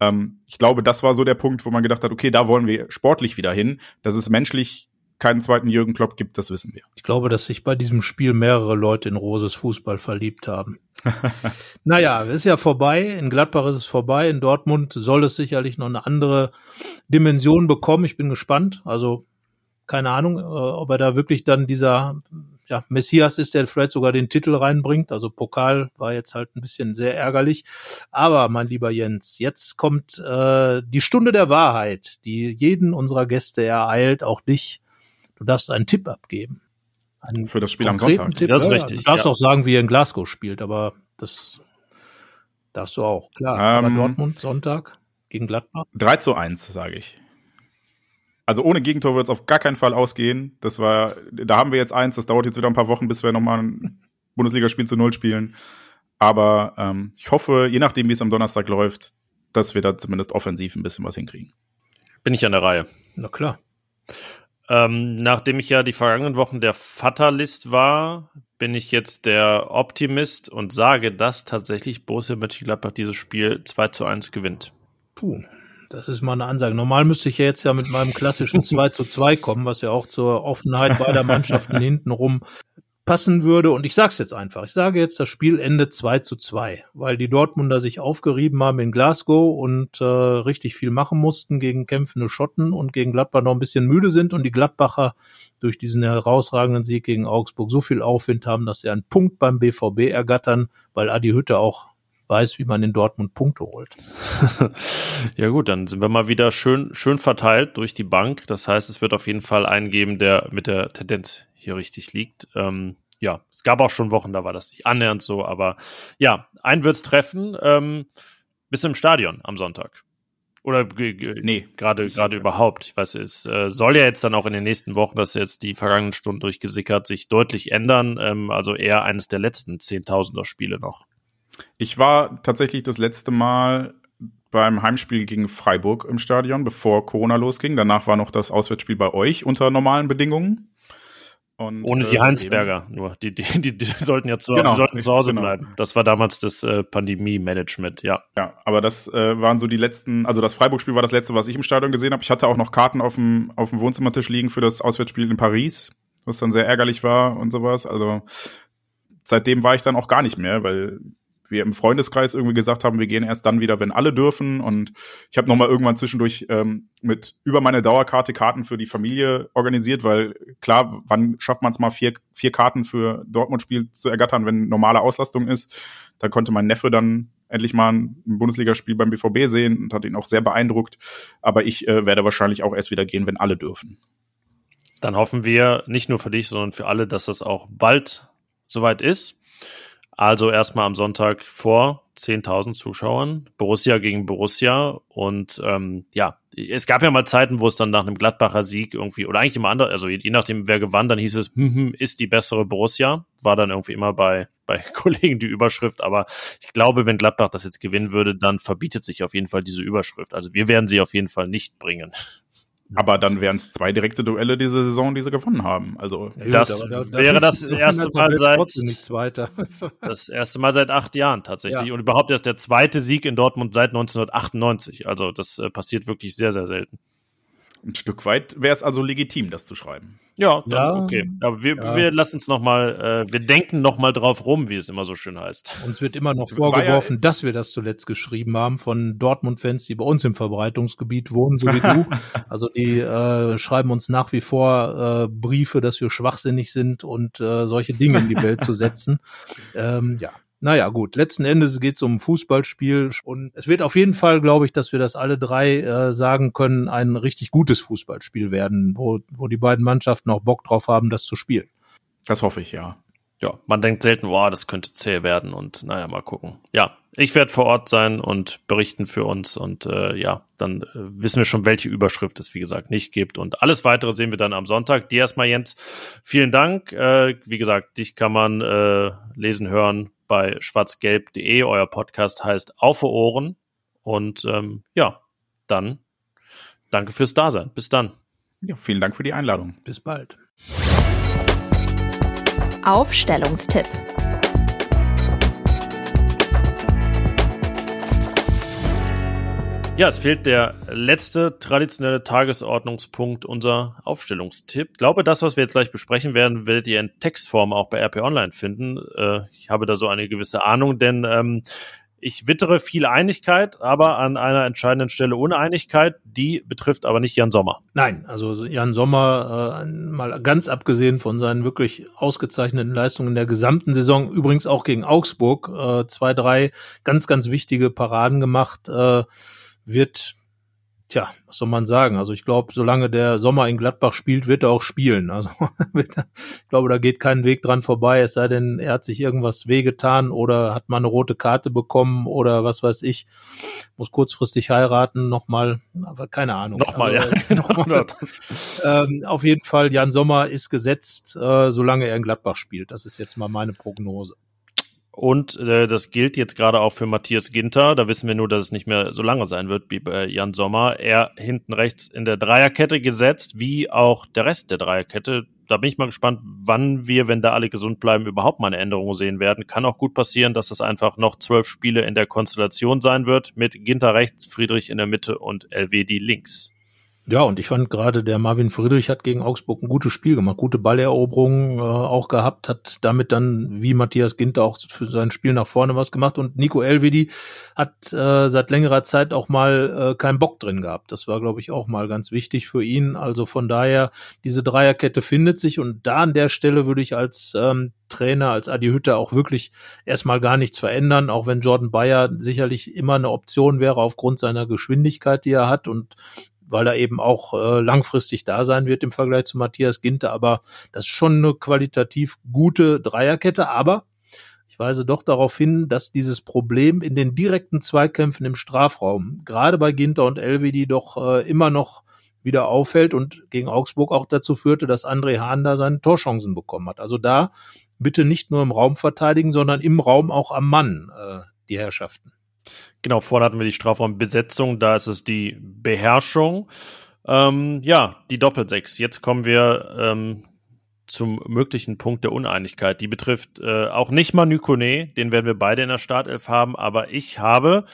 ähm, ich glaube, das war so der Punkt, wo man gedacht hat, okay, da wollen wir sportlich wieder hin. Dass es menschlich keinen zweiten Jürgen Klopp gibt, das wissen wir. Ich glaube, dass sich bei diesem Spiel mehrere Leute in Roses Fußball verliebt haben. naja, ist ja vorbei. In Gladbach ist es vorbei. In Dortmund soll es sicherlich noch eine andere Dimension bekommen. Ich bin gespannt. Also keine Ahnung, äh, ob er da wirklich dann dieser ja, Messias ist, der vielleicht sogar den Titel reinbringt. Also Pokal war jetzt halt ein bisschen sehr ärgerlich. Aber mein lieber Jens, jetzt kommt äh, die Stunde der Wahrheit, die jeden unserer Gäste ereilt, auch dich. Du darfst einen Tipp abgeben. Einen Für das Spiel am Sonntag. Tipp, das ist richtig. Du darfst ja. auch sagen, wie er in Glasgow spielt, aber das darfst du auch. Klar. Ähm, aber Dortmund Sonntag gegen Gladbach. 3 zu 1, sage ich. Also ohne Gegentor wird es auf gar keinen Fall ausgehen. Das war, da haben wir jetzt eins, das dauert jetzt wieder ein paar Wochen, bis wir nochmal ein Bundesligaspiel zu null spielen. Aber ähm, ich hoffe, je nachdem, wie es am Donnerstag läuft, dass wir da zumindest offensiv ein bisschen was hinkriegen. Bin ich an der Reihe. Na klar. Ähm, nachdem ich ja die vergangenen Wochen der Fatalist war, bin ich jetzt der Optimist und sage, dass tatsächlich Borussia Mönchengladbach dieses Spiel 2 zu 1 gewinnt. Puh, das ist mal eine Ansage. Normal müsste ich ja jetzt ja mit meinem klassischen 2 zu 2 kommen, was ja auch zur Offenheit beider Mannschaften hintenrum passen würde. Und ich sage es jetzt einfach. Ich sage jetzt, das Spiel endet 2 zu 2, weil die Dortmunder sich aufgerieben haben in Glasgow und äh, richtig viel machen mussten gegen kämpfende Schotten und gegen Gladbach noch ein bisschen müde sind und die Gladbacher durch diesen herausragenden Sieg gegen Augsburg so viel Aufwind haben, dass sie einen Punkt beim BVB ergattern, weil Adi Hütte auch weiß, wie man in Dortmund Punkte holt. ja gut, dann sind wir mal wieder schön, schön verteilt durch die Bank. Das heißt, es wird auf jeden Fall einen geben, der mit der Tendenz hier richtig liegt. Ähm, ja, es gab auch schon Wochen, da war das nicht annähernd so, aber ja, einen wird's treffen. Ähm, bist du im Stadion am Sonntag? Oder nee. gerade gerade überhaupt. Ich weiß, es äh, soll ja jetzt dann auch in den nächsten Wochen, dass jetzt die vergangenen Stunden durchgesickert, sich deutlich ändern. Ähm, also eher eines der letzten Zehntausender Spiele noch. Ich war tatsächlich das letzte Mal beim Heimspiel gegen Freiburg im Stadion, bevor Corona losging. Danach war noch das Auswärtsspiel bei euch unter normalen Bedingungen. Und, Ohne die äh, Heinsberger nur. Die, die, die, die, sollten ja zu, genau, sollten zu Hause genau. bleiben. Das war damals das äh, Pandemie-Management, ja. Ja, aber das äh, waren so die letzten, also das Freiburg-Spiel war das letzte, was ich im Stadion gesehen habe. Ich hatte auch noch Karten auf dem, auf dem Wohnzimmertisch liegen für das Auswärtsspiel in Paris, was dann sehr ärgerlich war und sowas. Also seitdem war ich dann auch gar nicht mehr, weil wir im Freundeskreis irgendwie gesagt haben, wir gehen erst dann wieder, wenn alle dürfen. Und ich habe nochmal irgendwann zwischendurch ähm, mit über meine Dauerkarte Karten für die Familie organisiert, weil klar, wann schafft man es mal vier, vier Karten für Dortmund-Spiel zu ergattern, wenn normale Auslastung ist. Da konnte mein Neffe dann endlich mal ein Bundesligaspiel beim BVB sehen und hat ihn auch sehr beeindruckt. Aber ich äh, werde wahrscheinlich auch erst wieder gehen, wenn alle dürfen. Dann hoffen wir nicht nur für dich, sondern für alle, dass das auch bald soweit ist. Also erstmal am Sonntag vor 10.000 Zuschauern, Borussia gegen Borussia. Und ähm, ja, es gab ja mal Zeiten, wo es dann nach einem Gladbacher Sieg irgendwie, oder eigentlich immer anders, also je, je nachdem, wer gewann, dann hieß es, hm, hm, ist die bessere Borussia. War dann irgendwie immer bei, bei Kollegen die Überschrift. Aber ich glaube, wenn Gladbach das jetzt gewinnen würde, dann verbietet sich auf jeden Fall diese Überschrift. Also wir werden sie auf jeden Fall nicht bringen. Aber dann wären es zwei direkte Duelle diese Saison, die sie gewonnen haben. Also ja, das da, da, wäre das erste Mal seit das erste Mal seit acht Jahren tatsächlich ja. und überhaupt erst der zweite Sieg in Dortmund seit 1998. Also das äh, passiert wirklich sehr sehr selten. Ein Stück weit wäre es also legitim, das zu schreiben. Ja, dann, ja okay. Aber wir, ja. wir lassen es nochmal, äh, wir denken nochmal drauf rum, wie es immer so schön heißt. Uns wird immer noch vorgeworfen, ja, dass wir das zuletzt geschrieben haben von Dortmund-Fans, die bei uns im Verbreitungsgebiet wohnen, so wie du. Also die äh, schreiben uns nach wie vor äh, Briefe, dass wir schwachsinnig sind und äh, solche Dinge in die Welt zu setzen. Ähm, ja, naja, gut. Letzten Endes geht es um ein Fußballspiel und es wird auf jeden Fall, glaube ich, dass wir das alle drei äh, sagen können, ein richtig gutes Fußballspiel werden, wo, wo die beiden Mannschaften auch Bock drauf haben, das zu spielen. Das hoffe ich, ja. Ja, man denkt selten, wow, das könnte zäh werden und naja, mal gucken. Ja, ich werde vor Ort sein und berichten für uns und äh, ja, dann äh, wissen wir schon, welche Überschrift es, wie gesagt, nicht gibt und alles weitere sehen wir dann am Sonntag. Dir erstmal, Jens, vielen Dank. Äh, wie gesagt, dich kann man äh, lesen, hören bei schwarzgelb.de. Euer Podcast heißt Auf Ohren. Und ähm, ja, dann danke fürs Dasein. Bis dann. Ja, vielen Dank für die Einladung. Bis bald. Aufstellungstipp. Ja, es fehlt der letzte traditionelle Tagesordnungspunkt, unser Aufstellungstipp. Ich glaube, das, was wir jetzt gleich besprechen werden, werdet ihr in Textform auch bei RP Online finden. Äh, ich habe da so eine gewisse Ahnung, denn ähm, ich wittere viel Einigkeit, aber an einer entscheidenden Stelle Uneinigkeit. Die betrifft aber nicht Jan Sommer. Nein, also Jan Sommer, äh, mal ganz abgesehen von seinen wirklich ausgezeichneten Leistungen in der gesamten Saison, übrigens auch gegen Augsburg, äh, zwei, drei ganz, ganz wichtige Paraden gemacht. Wird, tja, was soll man sagen? Also ich glaube, solange der Sommer in Gladbach spielt, wird er auch spielen. Also ich glaube, da geht kein Weg dran vorbei, es sei denn, er hat sich irgendwas wehgetan oder hat mal eine rote Karte bekommen oder was weiß ich, muss kurzfristig heiraten, nochmal, aber keine Ahnung. Nochmal, also, ja. Genau. ähm, auf jeden Fall, Jan Sommer ist gesetzt, äh, solange er in Gladbach spielt. Das ist jetzt mal meine Prognose. Und äh, das gilt jetzt gerade auch für Matthias Ginter. Da wissen wir nur, dass es nicht mehr so lange sein wird wie bei Jan Sommer. Er hinten rechts in der Dreierkette gesetzt, wie auch der Rest der Dreierkette. Da bin ich mal gespannt, wann wir, wenn da alle gesund bleiben, überhaupt mal eine Änderung sehen werden. Kann auch gut passieren, dass das einfach noch zwölf Spiele in der Konstellation sein wird, mit Ginter rechts, Friedrich in der Mitte und LWD links. Ja, und ich fand gerade der Marvin Friedrich hat gegen Augsburg ein gutes Spiel gemacht, gute Balleroberungen äh, auch gehabt, hat damit dann wie Matthias Ginter auch für sein Spiel nach vorne was gemacht und Nico Elvedi hat äh, seit längerer Zeit auch mal äh, keinen Bock drin gehabt. Das war, glaube ich, auch mal ganz wichtig für ihn. Also von daher, diese Dreierkette findet sich und da an der Stelle würde ich als ähm, Trainer, als Adi Hütter auch wirklich erstmal gar nichts verändern, auch wenn Jordan Bayer sicherlich immer eine Option wäre aufgrund seiner Geschwindigkeit, die er hat und weil er eben auch äh, langfristig da sein wird im Vergleich zu Matthias Ginter. Aber das ist schon eine qualitativ gute Dreierkette. Aber ich weise doch darauf hin, dass dieses Problem in den direkten Zweikämpfen im Strafraum, gerade bei Ginter und Elvedi, doch äh, immer noch wieder auffällt und gegen Augsburg auch dazu führte, dass André Hahn da seine Torchancen bekommen hat. Also da bitte nicht nur im Raum verteidigen, sondern im Raum auch am Mann äh, die Herrschaften. Genau, vorne hatten wir die Strafraumbesetzung, da ist es die Beherrschung. Ähm, ja, die Doppelsechs. Jetzt kommen wir ähm, zum möglichen Punkt der Uneinigkeit. Die betrifft äh, auch nicht Manu Kone, den werden wir beide in der Startelf haben, aber ich habe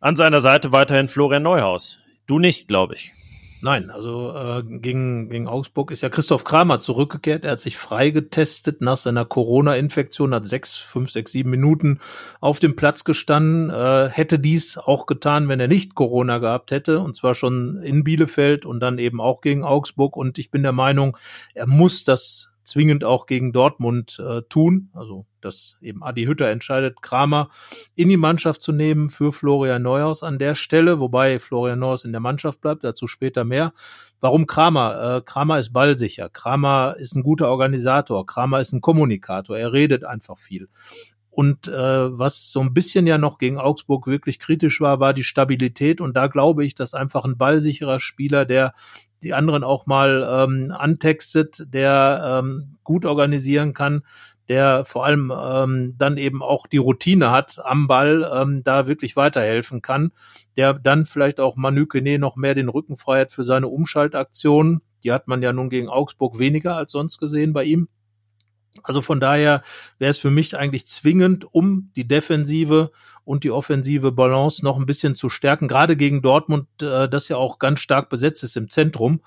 an seiner Seite weiterhin Florian Neuhaus. Du nicht, glaube ich. Nein, also äh, gegen, gegen Augsburg ist ja Christoph Kramer zurückgekehrt. Er hat sich freigetestet nach seiner Corona-Infektion, hat sechs, fünf, sechs, sieben Minuten auf dem Platz gestanden. Äh, hätte dies auch getan, wenn er nicht Corona gehabt hätte, und zwar schon in Bielefeld und dann eben auch gegen Augsburg. Und ich bin der Meinung, er muss das zwingend auch gegen Dortmund äh, tun. Also, dass eben Adi Hütter entscheidet, Kramer in die Mannschaft zu nehmen für Florian Neuhaus an der Stelle, wobei Florian Neuhaus in der Mannschaft bleibt, dazu später mehr. Warum Kramer? Äh, Kramer ist ballsicher. Kramer ist ein guter Organisator. Kramer ist ein Kommunikator. Er redet einfach viel. Und äh, was so ein bisschen ja noch gegen Augsburg wirklich kritisch war, war die Stabilität. Und da glaube ich, dass einfach ein ballsicherer Spieler, der die anderen auch mal ähm, antextet, der ähm, gut organisieren kann, der vor allem ähm, dann eben auch die Routine hat am Ball, ähm, da wirklich weiterhelfen kann, der dann vielleicht auch Manu Kene noch mehr den Rücken frei hat für seine Umschaltaktion. Die hat man ja nun gegen Augsburg weniger als sonst gesehen bei ihm. Also von daher wäre es für mich eigentlich zwingend, um die Defensive und die offensive Balance noch ein bisschen zu stärken, gerade gegen Dortmund, äh, das ja auch ganz stark besetzt ist im Zentrum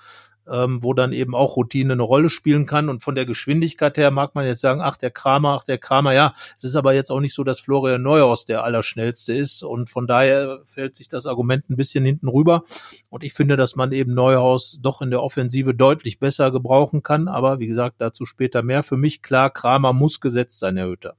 ähm, wo dann eben auch Routine eine Rolle spielen kann. Und von der Geschwindigkeit her mag man jetzt sagen, ach, der Kramer, ach, der Kramer, ja. Es ist aber jetzt auch nicht so, dass Florian Neuhaus der Allerschnellste ist. Und von daher fällt sich das Argument ein bisschen hinten rüber. Und ich finde, dass man eben Neuhaus doch in der Offensive deutlich besser gebrauchen kann. Aber wie gesagt, dazu später mehr. Für mich klar, Kramer muss gesetzt sein, Herr Hütter.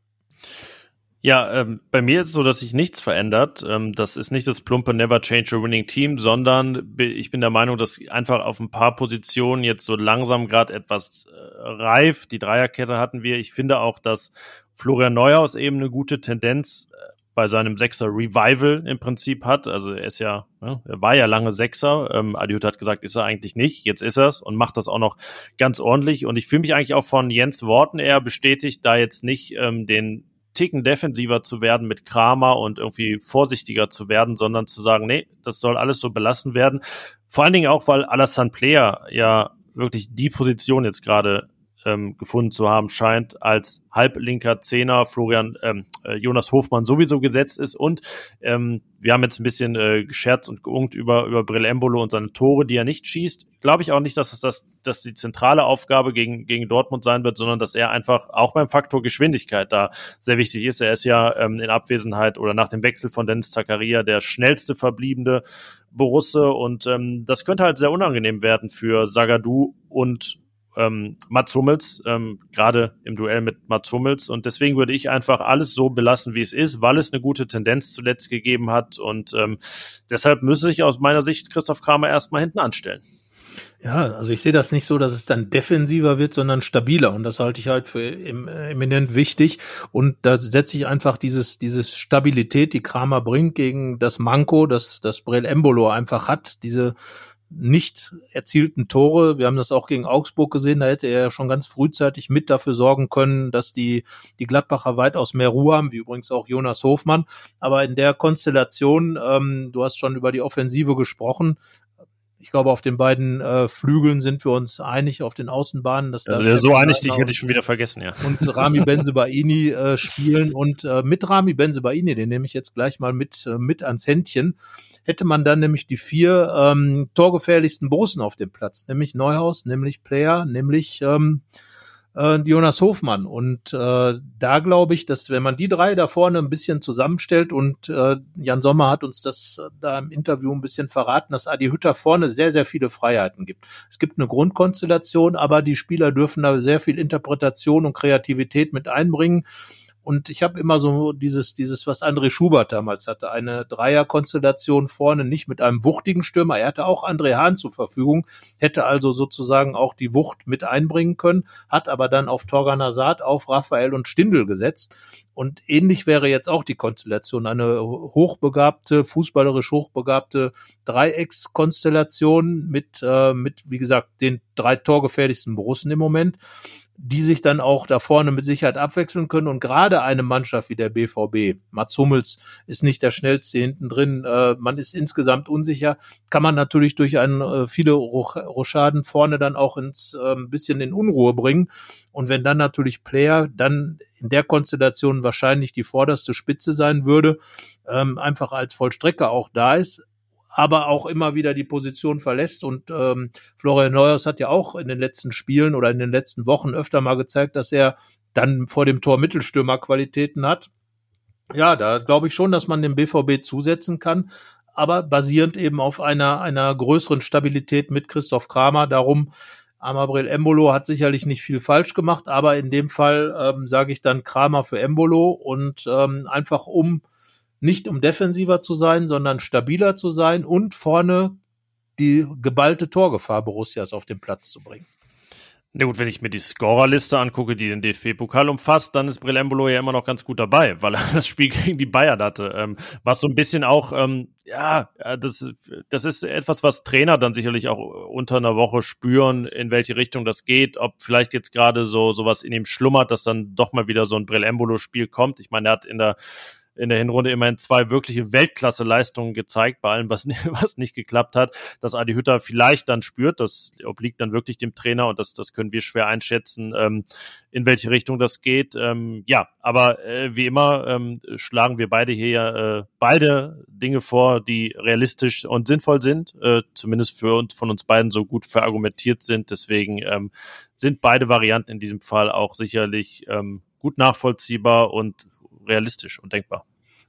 Ja, ähm, bei mir ist es so, dass sich nichts verändert. Ähm, das ist nicht das plumpe Never Change a Winning Team, sondern ich bin der Meinung, dass einfach auf ein paar Positionen jetzt so langsam gerade etwas äh, reif. Die Dreierkette hatten wir. Ich finde auch, dass Florian Neuhaus eben eine gute Tendenz äh, bei seinem Sechser Revival im Prinzip hat. Also er ist ja, ja er war ja lange Sechser. Ähm, Adiut hat gesagt, ist er eigentlich nicht. Jetzt ist er's und macht das auch noch ganz ordentlich. Und ich fühle mich eigentlich auch von Jens Worten eher bestätigt, da jetzt nicht ähm, den Ticken defensiver zu werden mit Kramer und irgendwie vorsichtiger zu werden, sondern zu sagen, nee, das soll alles so belassen werden. Vor allen Dingen auch, weil Alassane Player ja wirklich die Position jetzt gerade ähm, gefunden zu haben scheint, als halblinker Zehner Florian ähm, äh, Jonas Hofmann sowieso gesetzt ist. Und ähm, wir haben jetzt ein bisschen äh, gescherzt und geungt über, über Brill Embolo und seine Tore, die er nicht schießt. Glaube ich auch nicht, dass es das, dass die zentrale Aufgabe gegen, gegen Dortmund sein wird, sondern dass er einfach auch beim Faktor Geschwindigkeit da sehr wichtig ist. Er ist ja ähm, in Abwesenheit oder nach dem Wechsel von Dennis Zakaria der schnellste verbliebene Borusse und ähm, das könnte halt sehr unangenehm werden für Sagadu und ähm, Mats Hummels, ähm, gerade im Duell mit Mats Hummels. Und deswegen würde ich einfach alles so belassen, wie es ist, weil es eine gute Tendenz zuletzt gegeben hat. Und ähm, deshalb müsste sich aus meiner Sicht Christoph Kramer erstmal hinten anstellen. Ja, also ich sehe das nicht so, dass es dann defensiver wird, sondern stabiler. Und das halte ich halt für eminent wichtig. Und da setze ich einfach dieses, dieses Stabilität, die Kramer bringt gegen das Manko, das, das Brel Embolo einfach hat, diese nicht erzielten Tore. Wir haben das auch gegen Augsburg gesehen. Da hätte er schon ganz frühzeitig mit dafür sorgen können, dass die, die Gladbacher weitaus mehr Ruhe haben, wie übrigens auch Jonas Hofmann. Aber in der Konstellation, ähm, du hast schon über die Offensive gesprochen, ich glaube, auf den beiden äh, Flügeln sind wir uns einig, auf den Außenbahnen. Dass da ja, so einig, dich hätte ich schon wieder vergessen, ja. Und Rami Benzebaini äh, spielen und äh, mit Rami Benzebaini, den nehme ich jetzt gleich mal mit, äh, mit ans Händchen, hätte man dann nämlich die vier ähm, torgefährlichsten Borussen auf dem Platz, nämlich Neuhaus, nämlich Player, nämlich ähm, äh, Jonas Hofmann. Und äh, da glaube ich, dass wenn man die drei da vorne ein bisschen zusammenstellt und äh, Jan Sommer hat uns das äh, da im Interview ein bisschen verraten, dass Adi Hütter vorne sehr, sehr viele Freiheiten gibt. Es gibt eine Grundkonstellation, aber die Spieler dürfen da sehr viel Interpretation und Kreativität mit einbringen. Und ich habe immer so dieses, dieses, was André Schubert damals hatte, eine Dreierkonstellation vorne, nicht mit einem wuchtigen Stürmer. Er hatte auch André Hahn zur Verfügung, hätte also sozusagen auch die Wucht mit einbringen können, hat aber dann auf Torgan Hazard, auf Raphael und Stindl gesetzt. Und ähnlich wäre jetzt auch die Konstellation, eine hochbegabte, fußballerisch hochbegabte Dreieckskonstellation mit, äh, mit, wie gesagt, den drei torgefährlichsten Borussen im Moment die sich dann auch da vorne mit Sicherheit abwechseln können. Und gerade eine Mannschaft wie der BVB, Mats Hummels ist nicht der schnellste hinten drin, äh, man ist insgesamt unsicher, kann man natürlich durch ein, äh, viele Rochaden vorne dann auch ins äh, bisschen in Unruhe bringen. Und wenn dann natürlich Player dann in der Konstellation wahrscheinlich die vorderste Spitze sein würde, ähm, einfach als Vollstrecker auch da ist, aber auch immer wieder die Position verlässt. Und ähm, Florian Neuers hat ja auch in den letzten Spielen oder in den letzten Wochen öfter mal gezeigt, dass er dann vor dem Tor Mittelstürmer Qualitäten hat. Ja, da glaube ich schon, dass man dem BVB zusetzen kann, aber basierend eben auf einer, einer größeren Stabilität mit Christoph Kramer. Darum, Amabril Embolo hat sicherlich nicht viel falsch gemacht, aber in dem Fall ähm, sage ich dann Kramer für Embolo und ähm, einfach um nicht um defensiver zu sein, sondern stabiler zu sein und vorne die geballte Torgefahr Borussias auf den Platz zu bringen. Na gut, wenn ich mir die Scorerliste angucke, die den DFB-Pokal umfasst, dann ist Brillembolo ja immer noch ganz gut dabei, weil er das Spiel gegen die Bayern hatte. Ähm, was so ein bisschen auch, ähm, ja, das, das ist etwas, was Trainer dann sicherlich auch unter einer Woche spüren, in welche Richtung das geht, ob vielleicht jetzt gerade so sowas in ihm schlummert, dass dann doch mal wieder so ein Brillembolo-Spiel kommt. Ich meine, er hat in der in der Hinrunde immerhin zwei wirkliche Weltklasse-Leistungen gezeigt, bei allem, was, was nicht geklappt hat, dass Adi Hütter vielleicht dann spürt, das obliegt dann wirklich dem Trainer und das, das können wir schwer einschätzen, ähm, in welche Richtung das geht. Ähm, ja, aber äh, wie immer ähm, schlagen wir beide hier äh, beide Dinge vor, die realistisch und sinnvoll sind, äh, zumindest für uns von uns beiden so gut verargumentiert sind. Deswegen ähm, sind beide Varianten in diesem Fall auch sicherlich ähm, gut nachvollziehbar und realistisch und denkbar.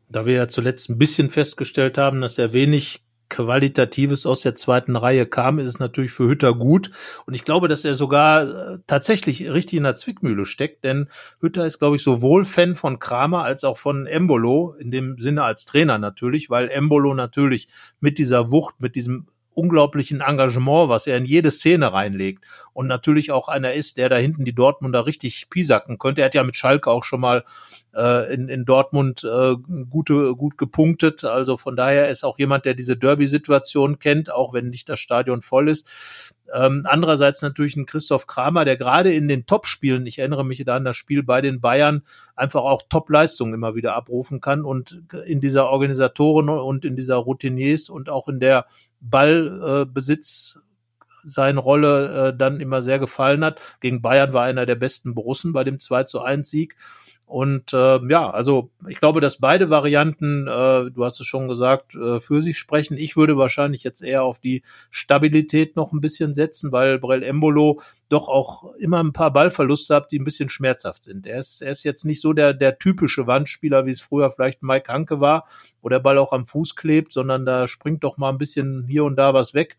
Da wir ja zuletzt ein bisschen festgestellt haben, dass er wenig Qualitatives aus der zweiten Reihe kam, ist es natürlich für Hütter gut. Und ich glaube, dass er sogar äh, tatsächlich richtig in der Zwickmühle steckt, denn Hütter ist, glaube ich, sowohl Fan von Kramer als auch von Embolo, in dem Sinne als Trainer natürlich, weil Embolo natürlich mit dieser Wucht, mit diesem unglaublichen Engagement, was er in jede Szene reinlegt. Und natürlich auch einer ist, der da hinten die Dortmunder richtig piesacken könnte. Er hat ja mit Schalke auch schon mal äh, in, in Dortmund äh, gute, gut gepunktet. Also von daher ist auch jemand, der diese Derby-Situation kennt, auch wenn nicht das Stadion voll ist. Ähm, andererseits natürlich ein Christoph Kramer, der gerade in den Top-Spielen, ich erinnere mich da an das Spiel bei den Bayern, einfach auch Top-Leistungen immer wieder abrufen kann und in dieser Organisatoren und in dieser Routiniers und auch in der Ballbesitz seine Rolle äh, dann immer sehr gefallen hat. Gegen Bayern war einer der besten Borussen bei dem 2 zu 1 Sieg. Und äh, ja, also ich glaube, dass beide Varianten, äh, du hast es schon gesagt, äh, für sich sprechen. Ich würde wahrscheinlich jetzt eher auf die Stabilität noch ein bisschen setzen, weil Brell Embolo doch auch immer ein paar Ballverluste hat, die ein bisschen schmerzhaft sind. Er ist, er ist jetzt nicht so der, der typische Wandspieler, wie es früher vielleicht Mike Hanke war, wo der Ball auch am Fuß klebt, sondern da springt doch mal ein bisschen hier und da was weg.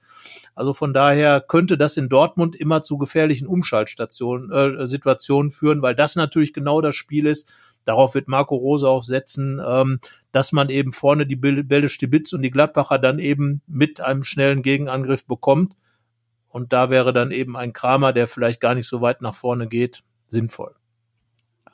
Also von daher könnte das in Dortmund immer zu gefährlichen Umschaltstationen, äh, Situationen führen, weil das natürlich genau das Spiel ist. Darauf wird Marco Rose aufsetzen, ähm, dass man eben vorne die Bälle Stibitz und die Gladbacher dann eben mit einem schnellen Gegenangriff bekommt. Und da wäre dann eben ein Kramer, der vielleicht gar nicht so weit nach vorne geht, sinnvoll.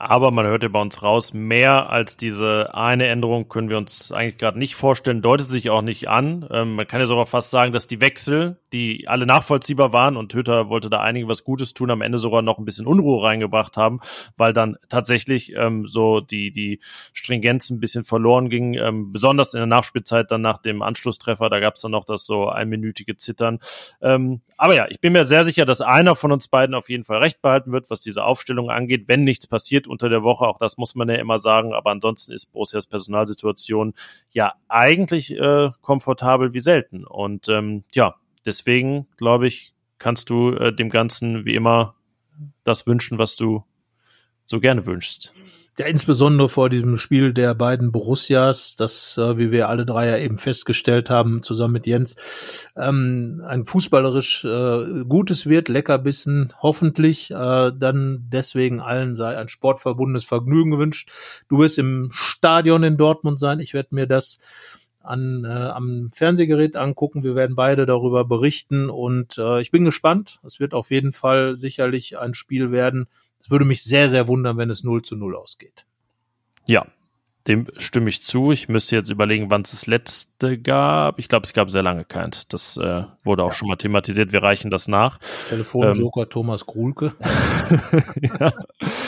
Aber man hört ja bei uns raus, mehr als diese eine Änderung können wir uns eigentlich gerade nicht vorstellen, deutet sich auch nicht an. Ähm, man kann ja sogar fast sagen, dass die Wechsel, die alle nachvollziehbar waren und Hütter wollte da einigen was Gutes tun, am Ende sogar noch ein bisschen Unruhe reingebracht haben, weil dann tatsächlich ähm, so die, die Stringenz ein bisschen verloren ging, ähm, besonders in der Nachspielzeit dann nach dem Anschlusstreffer, da gab es dann noch das so einminütige Zittern. Ähm, aber ja, ich bin mir sehr sicher, dass einer von uns beiden auf jeden Fall recht behalten wird, was diese Aufstellung angeht, wenn nichts passiert unter der Woche. Auch das muss man ja immer sagen. Aber ansonsten ist Borussias Personalsituation ja eigentlich äh, komfortabel wie selten. Und ähm, ja, deswegen glaube ich, kannst du äh, dem Ganzen wie immer das wünschen, was du so gerne wünschst. Ja, insbesondere vor diesem Spiel der beiden Borussias, das, äh, wie wir alle drei ja eben festgestellt haben, zusammen mit Jens, ähm, ein fußballerisch äh, gutes wird, Leckerbissen, hoffentlich. Äh, dann deswegen allen sei ein sportverbundenes Vergnügen gewünscht. Du wirst im Stadion in Dortmund sein. Ich werde mir das an, äh, am Fernsehgerät angucken. Wir werden beide darüber berichten und äh, ich bin gespannt. Es wird auf jeden Fall sicherlich ein Spiel werden, es würde mich sehr, sehr wundern, wenn es 0 zu 0 ausgeht. Ja, dem stimme ich zu. Ich müsste jetzt überlegen, wann es das letzte gab. Ich glaube, es gab sehr lange keins. Das äh, wurde auch ja. schon mal thematisiert. Wir reichen das nach. Telefonjoker ähm, Thomas Krulke. ja.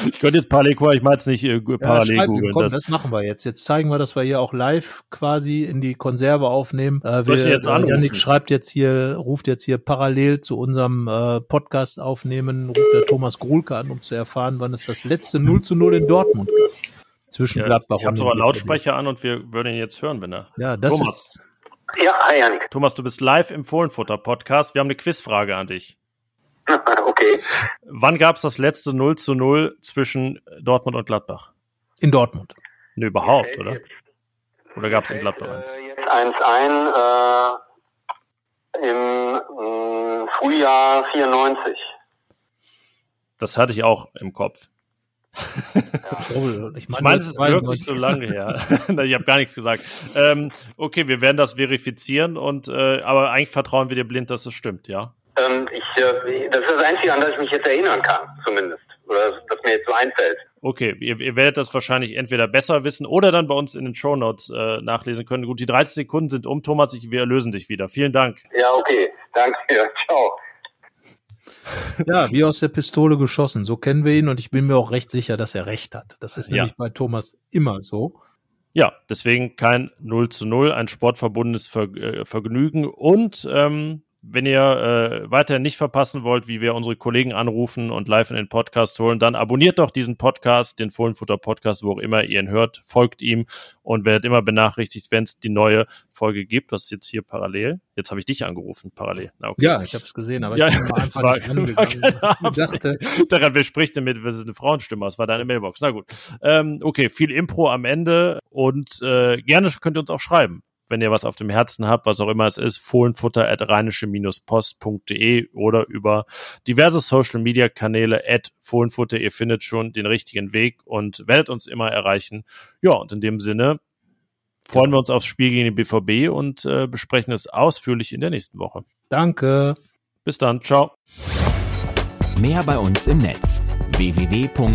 Ich könnte jetzt parallel, ich meine es nicht äh, parallel ja, googeln. Komm, das, das, machen wir jetzt. Jetzt zeigen wir, dass wir hier auch live quasi in die Konserve aufnehmen. Äh, wir, jetzt äh, Janik schreibt jetzt hier, ruft jetzt hier parallel zu unserem äh, Podcast aufnehmen, ruft der Thomas Krulke an, um zu erfahren, wann es das letzte 0 zu 0 in Dortmund gab zwischen ja, Gladbach ich und. Ich habe sogar Lautsprecher an und wir würden ihn jetzt hören, wenn er. Ja, das Thomas. Ist ja, hi Janik. Thomas, du bist live im Fohlenfutter-Podcast. Wir haben eine Quizfrage an dich. okay. Wann gab es das letzte 0 zu 0 zwischen Dortmund und Gladbach? In Dortmund. Ne, überhaupt, oder? Oder gab es in Gladbach eins? Äh, jetzt 1-1 äh, im äh, Frühjahr 94. Das hatte ich auch im Kopf. Ich meine, mein, es ist wirklich so lange her. ich habe gar nichts gesagt. Ähm, okay, wir werden das verifizieren und äh, aber eigentlich vertrauen wir dir blind, dass es stimmt, ja? Ähm, ich, äh, das ist das Einzige, an das ich mich jetzt erinnern kann, zumindest. Oder das mir jetzt so einfällt. Okay, ihr, ihr, werdet das wahrscheinlich entweder besser wissen oder dann bei uns in den Show Notes äh, nachlesen können. Gut, die 30 Sekunden sind um, Thomas, ich, wir erlösen dich wieder. Vielen Dank. Ja, okay. Danke. Ja, ciao. Ja, wie aus der Pistole geschossen. So kennen wir ihn und ich bin mir auch recht sicher, dass er recht hat. Das ist nämlich ja. bei Thomas immer so. Ja, deswegen kein 0 zu 0, ein sportverbundenes Ver äh, Vergnügen und ähm, wenn ihr äh, weiterhin nicht verpassen wollt, wie wir unsere Kollegen anrufen und live in den Podcast holen, dann abonniert doch diesen Podcast, den Fohlenfutter Podcast, wo auch immer ihr ihn hört, folgt ihm und werdet immer benachrichtigt, wenn es die neue Folge gibt, was jetzt hier parallel. Jetzt habe ich dich angerufen, parallel. Na, okay. Ja, ich habe es gesehen, aber ja, ich bin mal einfach war, nicht war dachte, Daran, wer spricht denn mit, wir sind eine Frauenstimme aus, war deine Mailbox. Na gut. Ähm, okay, viel Impro am Ende und äh, gerne könnt ihr uns auch schreiben wenn ihr was auf dem Herzen habt, was auch immer es ist, fohlenfutter at rheinische-post.de oder über diverse Social Media Kanäle at fohlenfutter. Ihr findet schon den richtigen Weg und werdet uns immer erreichen. Ja, und in dem Sinne freuen wir uns aufs Spiel gegen den BVB und äh, besprechen es ausführlich in der nächsten Woche. Danke. Bis dann. Ciao. Mehr bei uns im Netz www.rp-online.de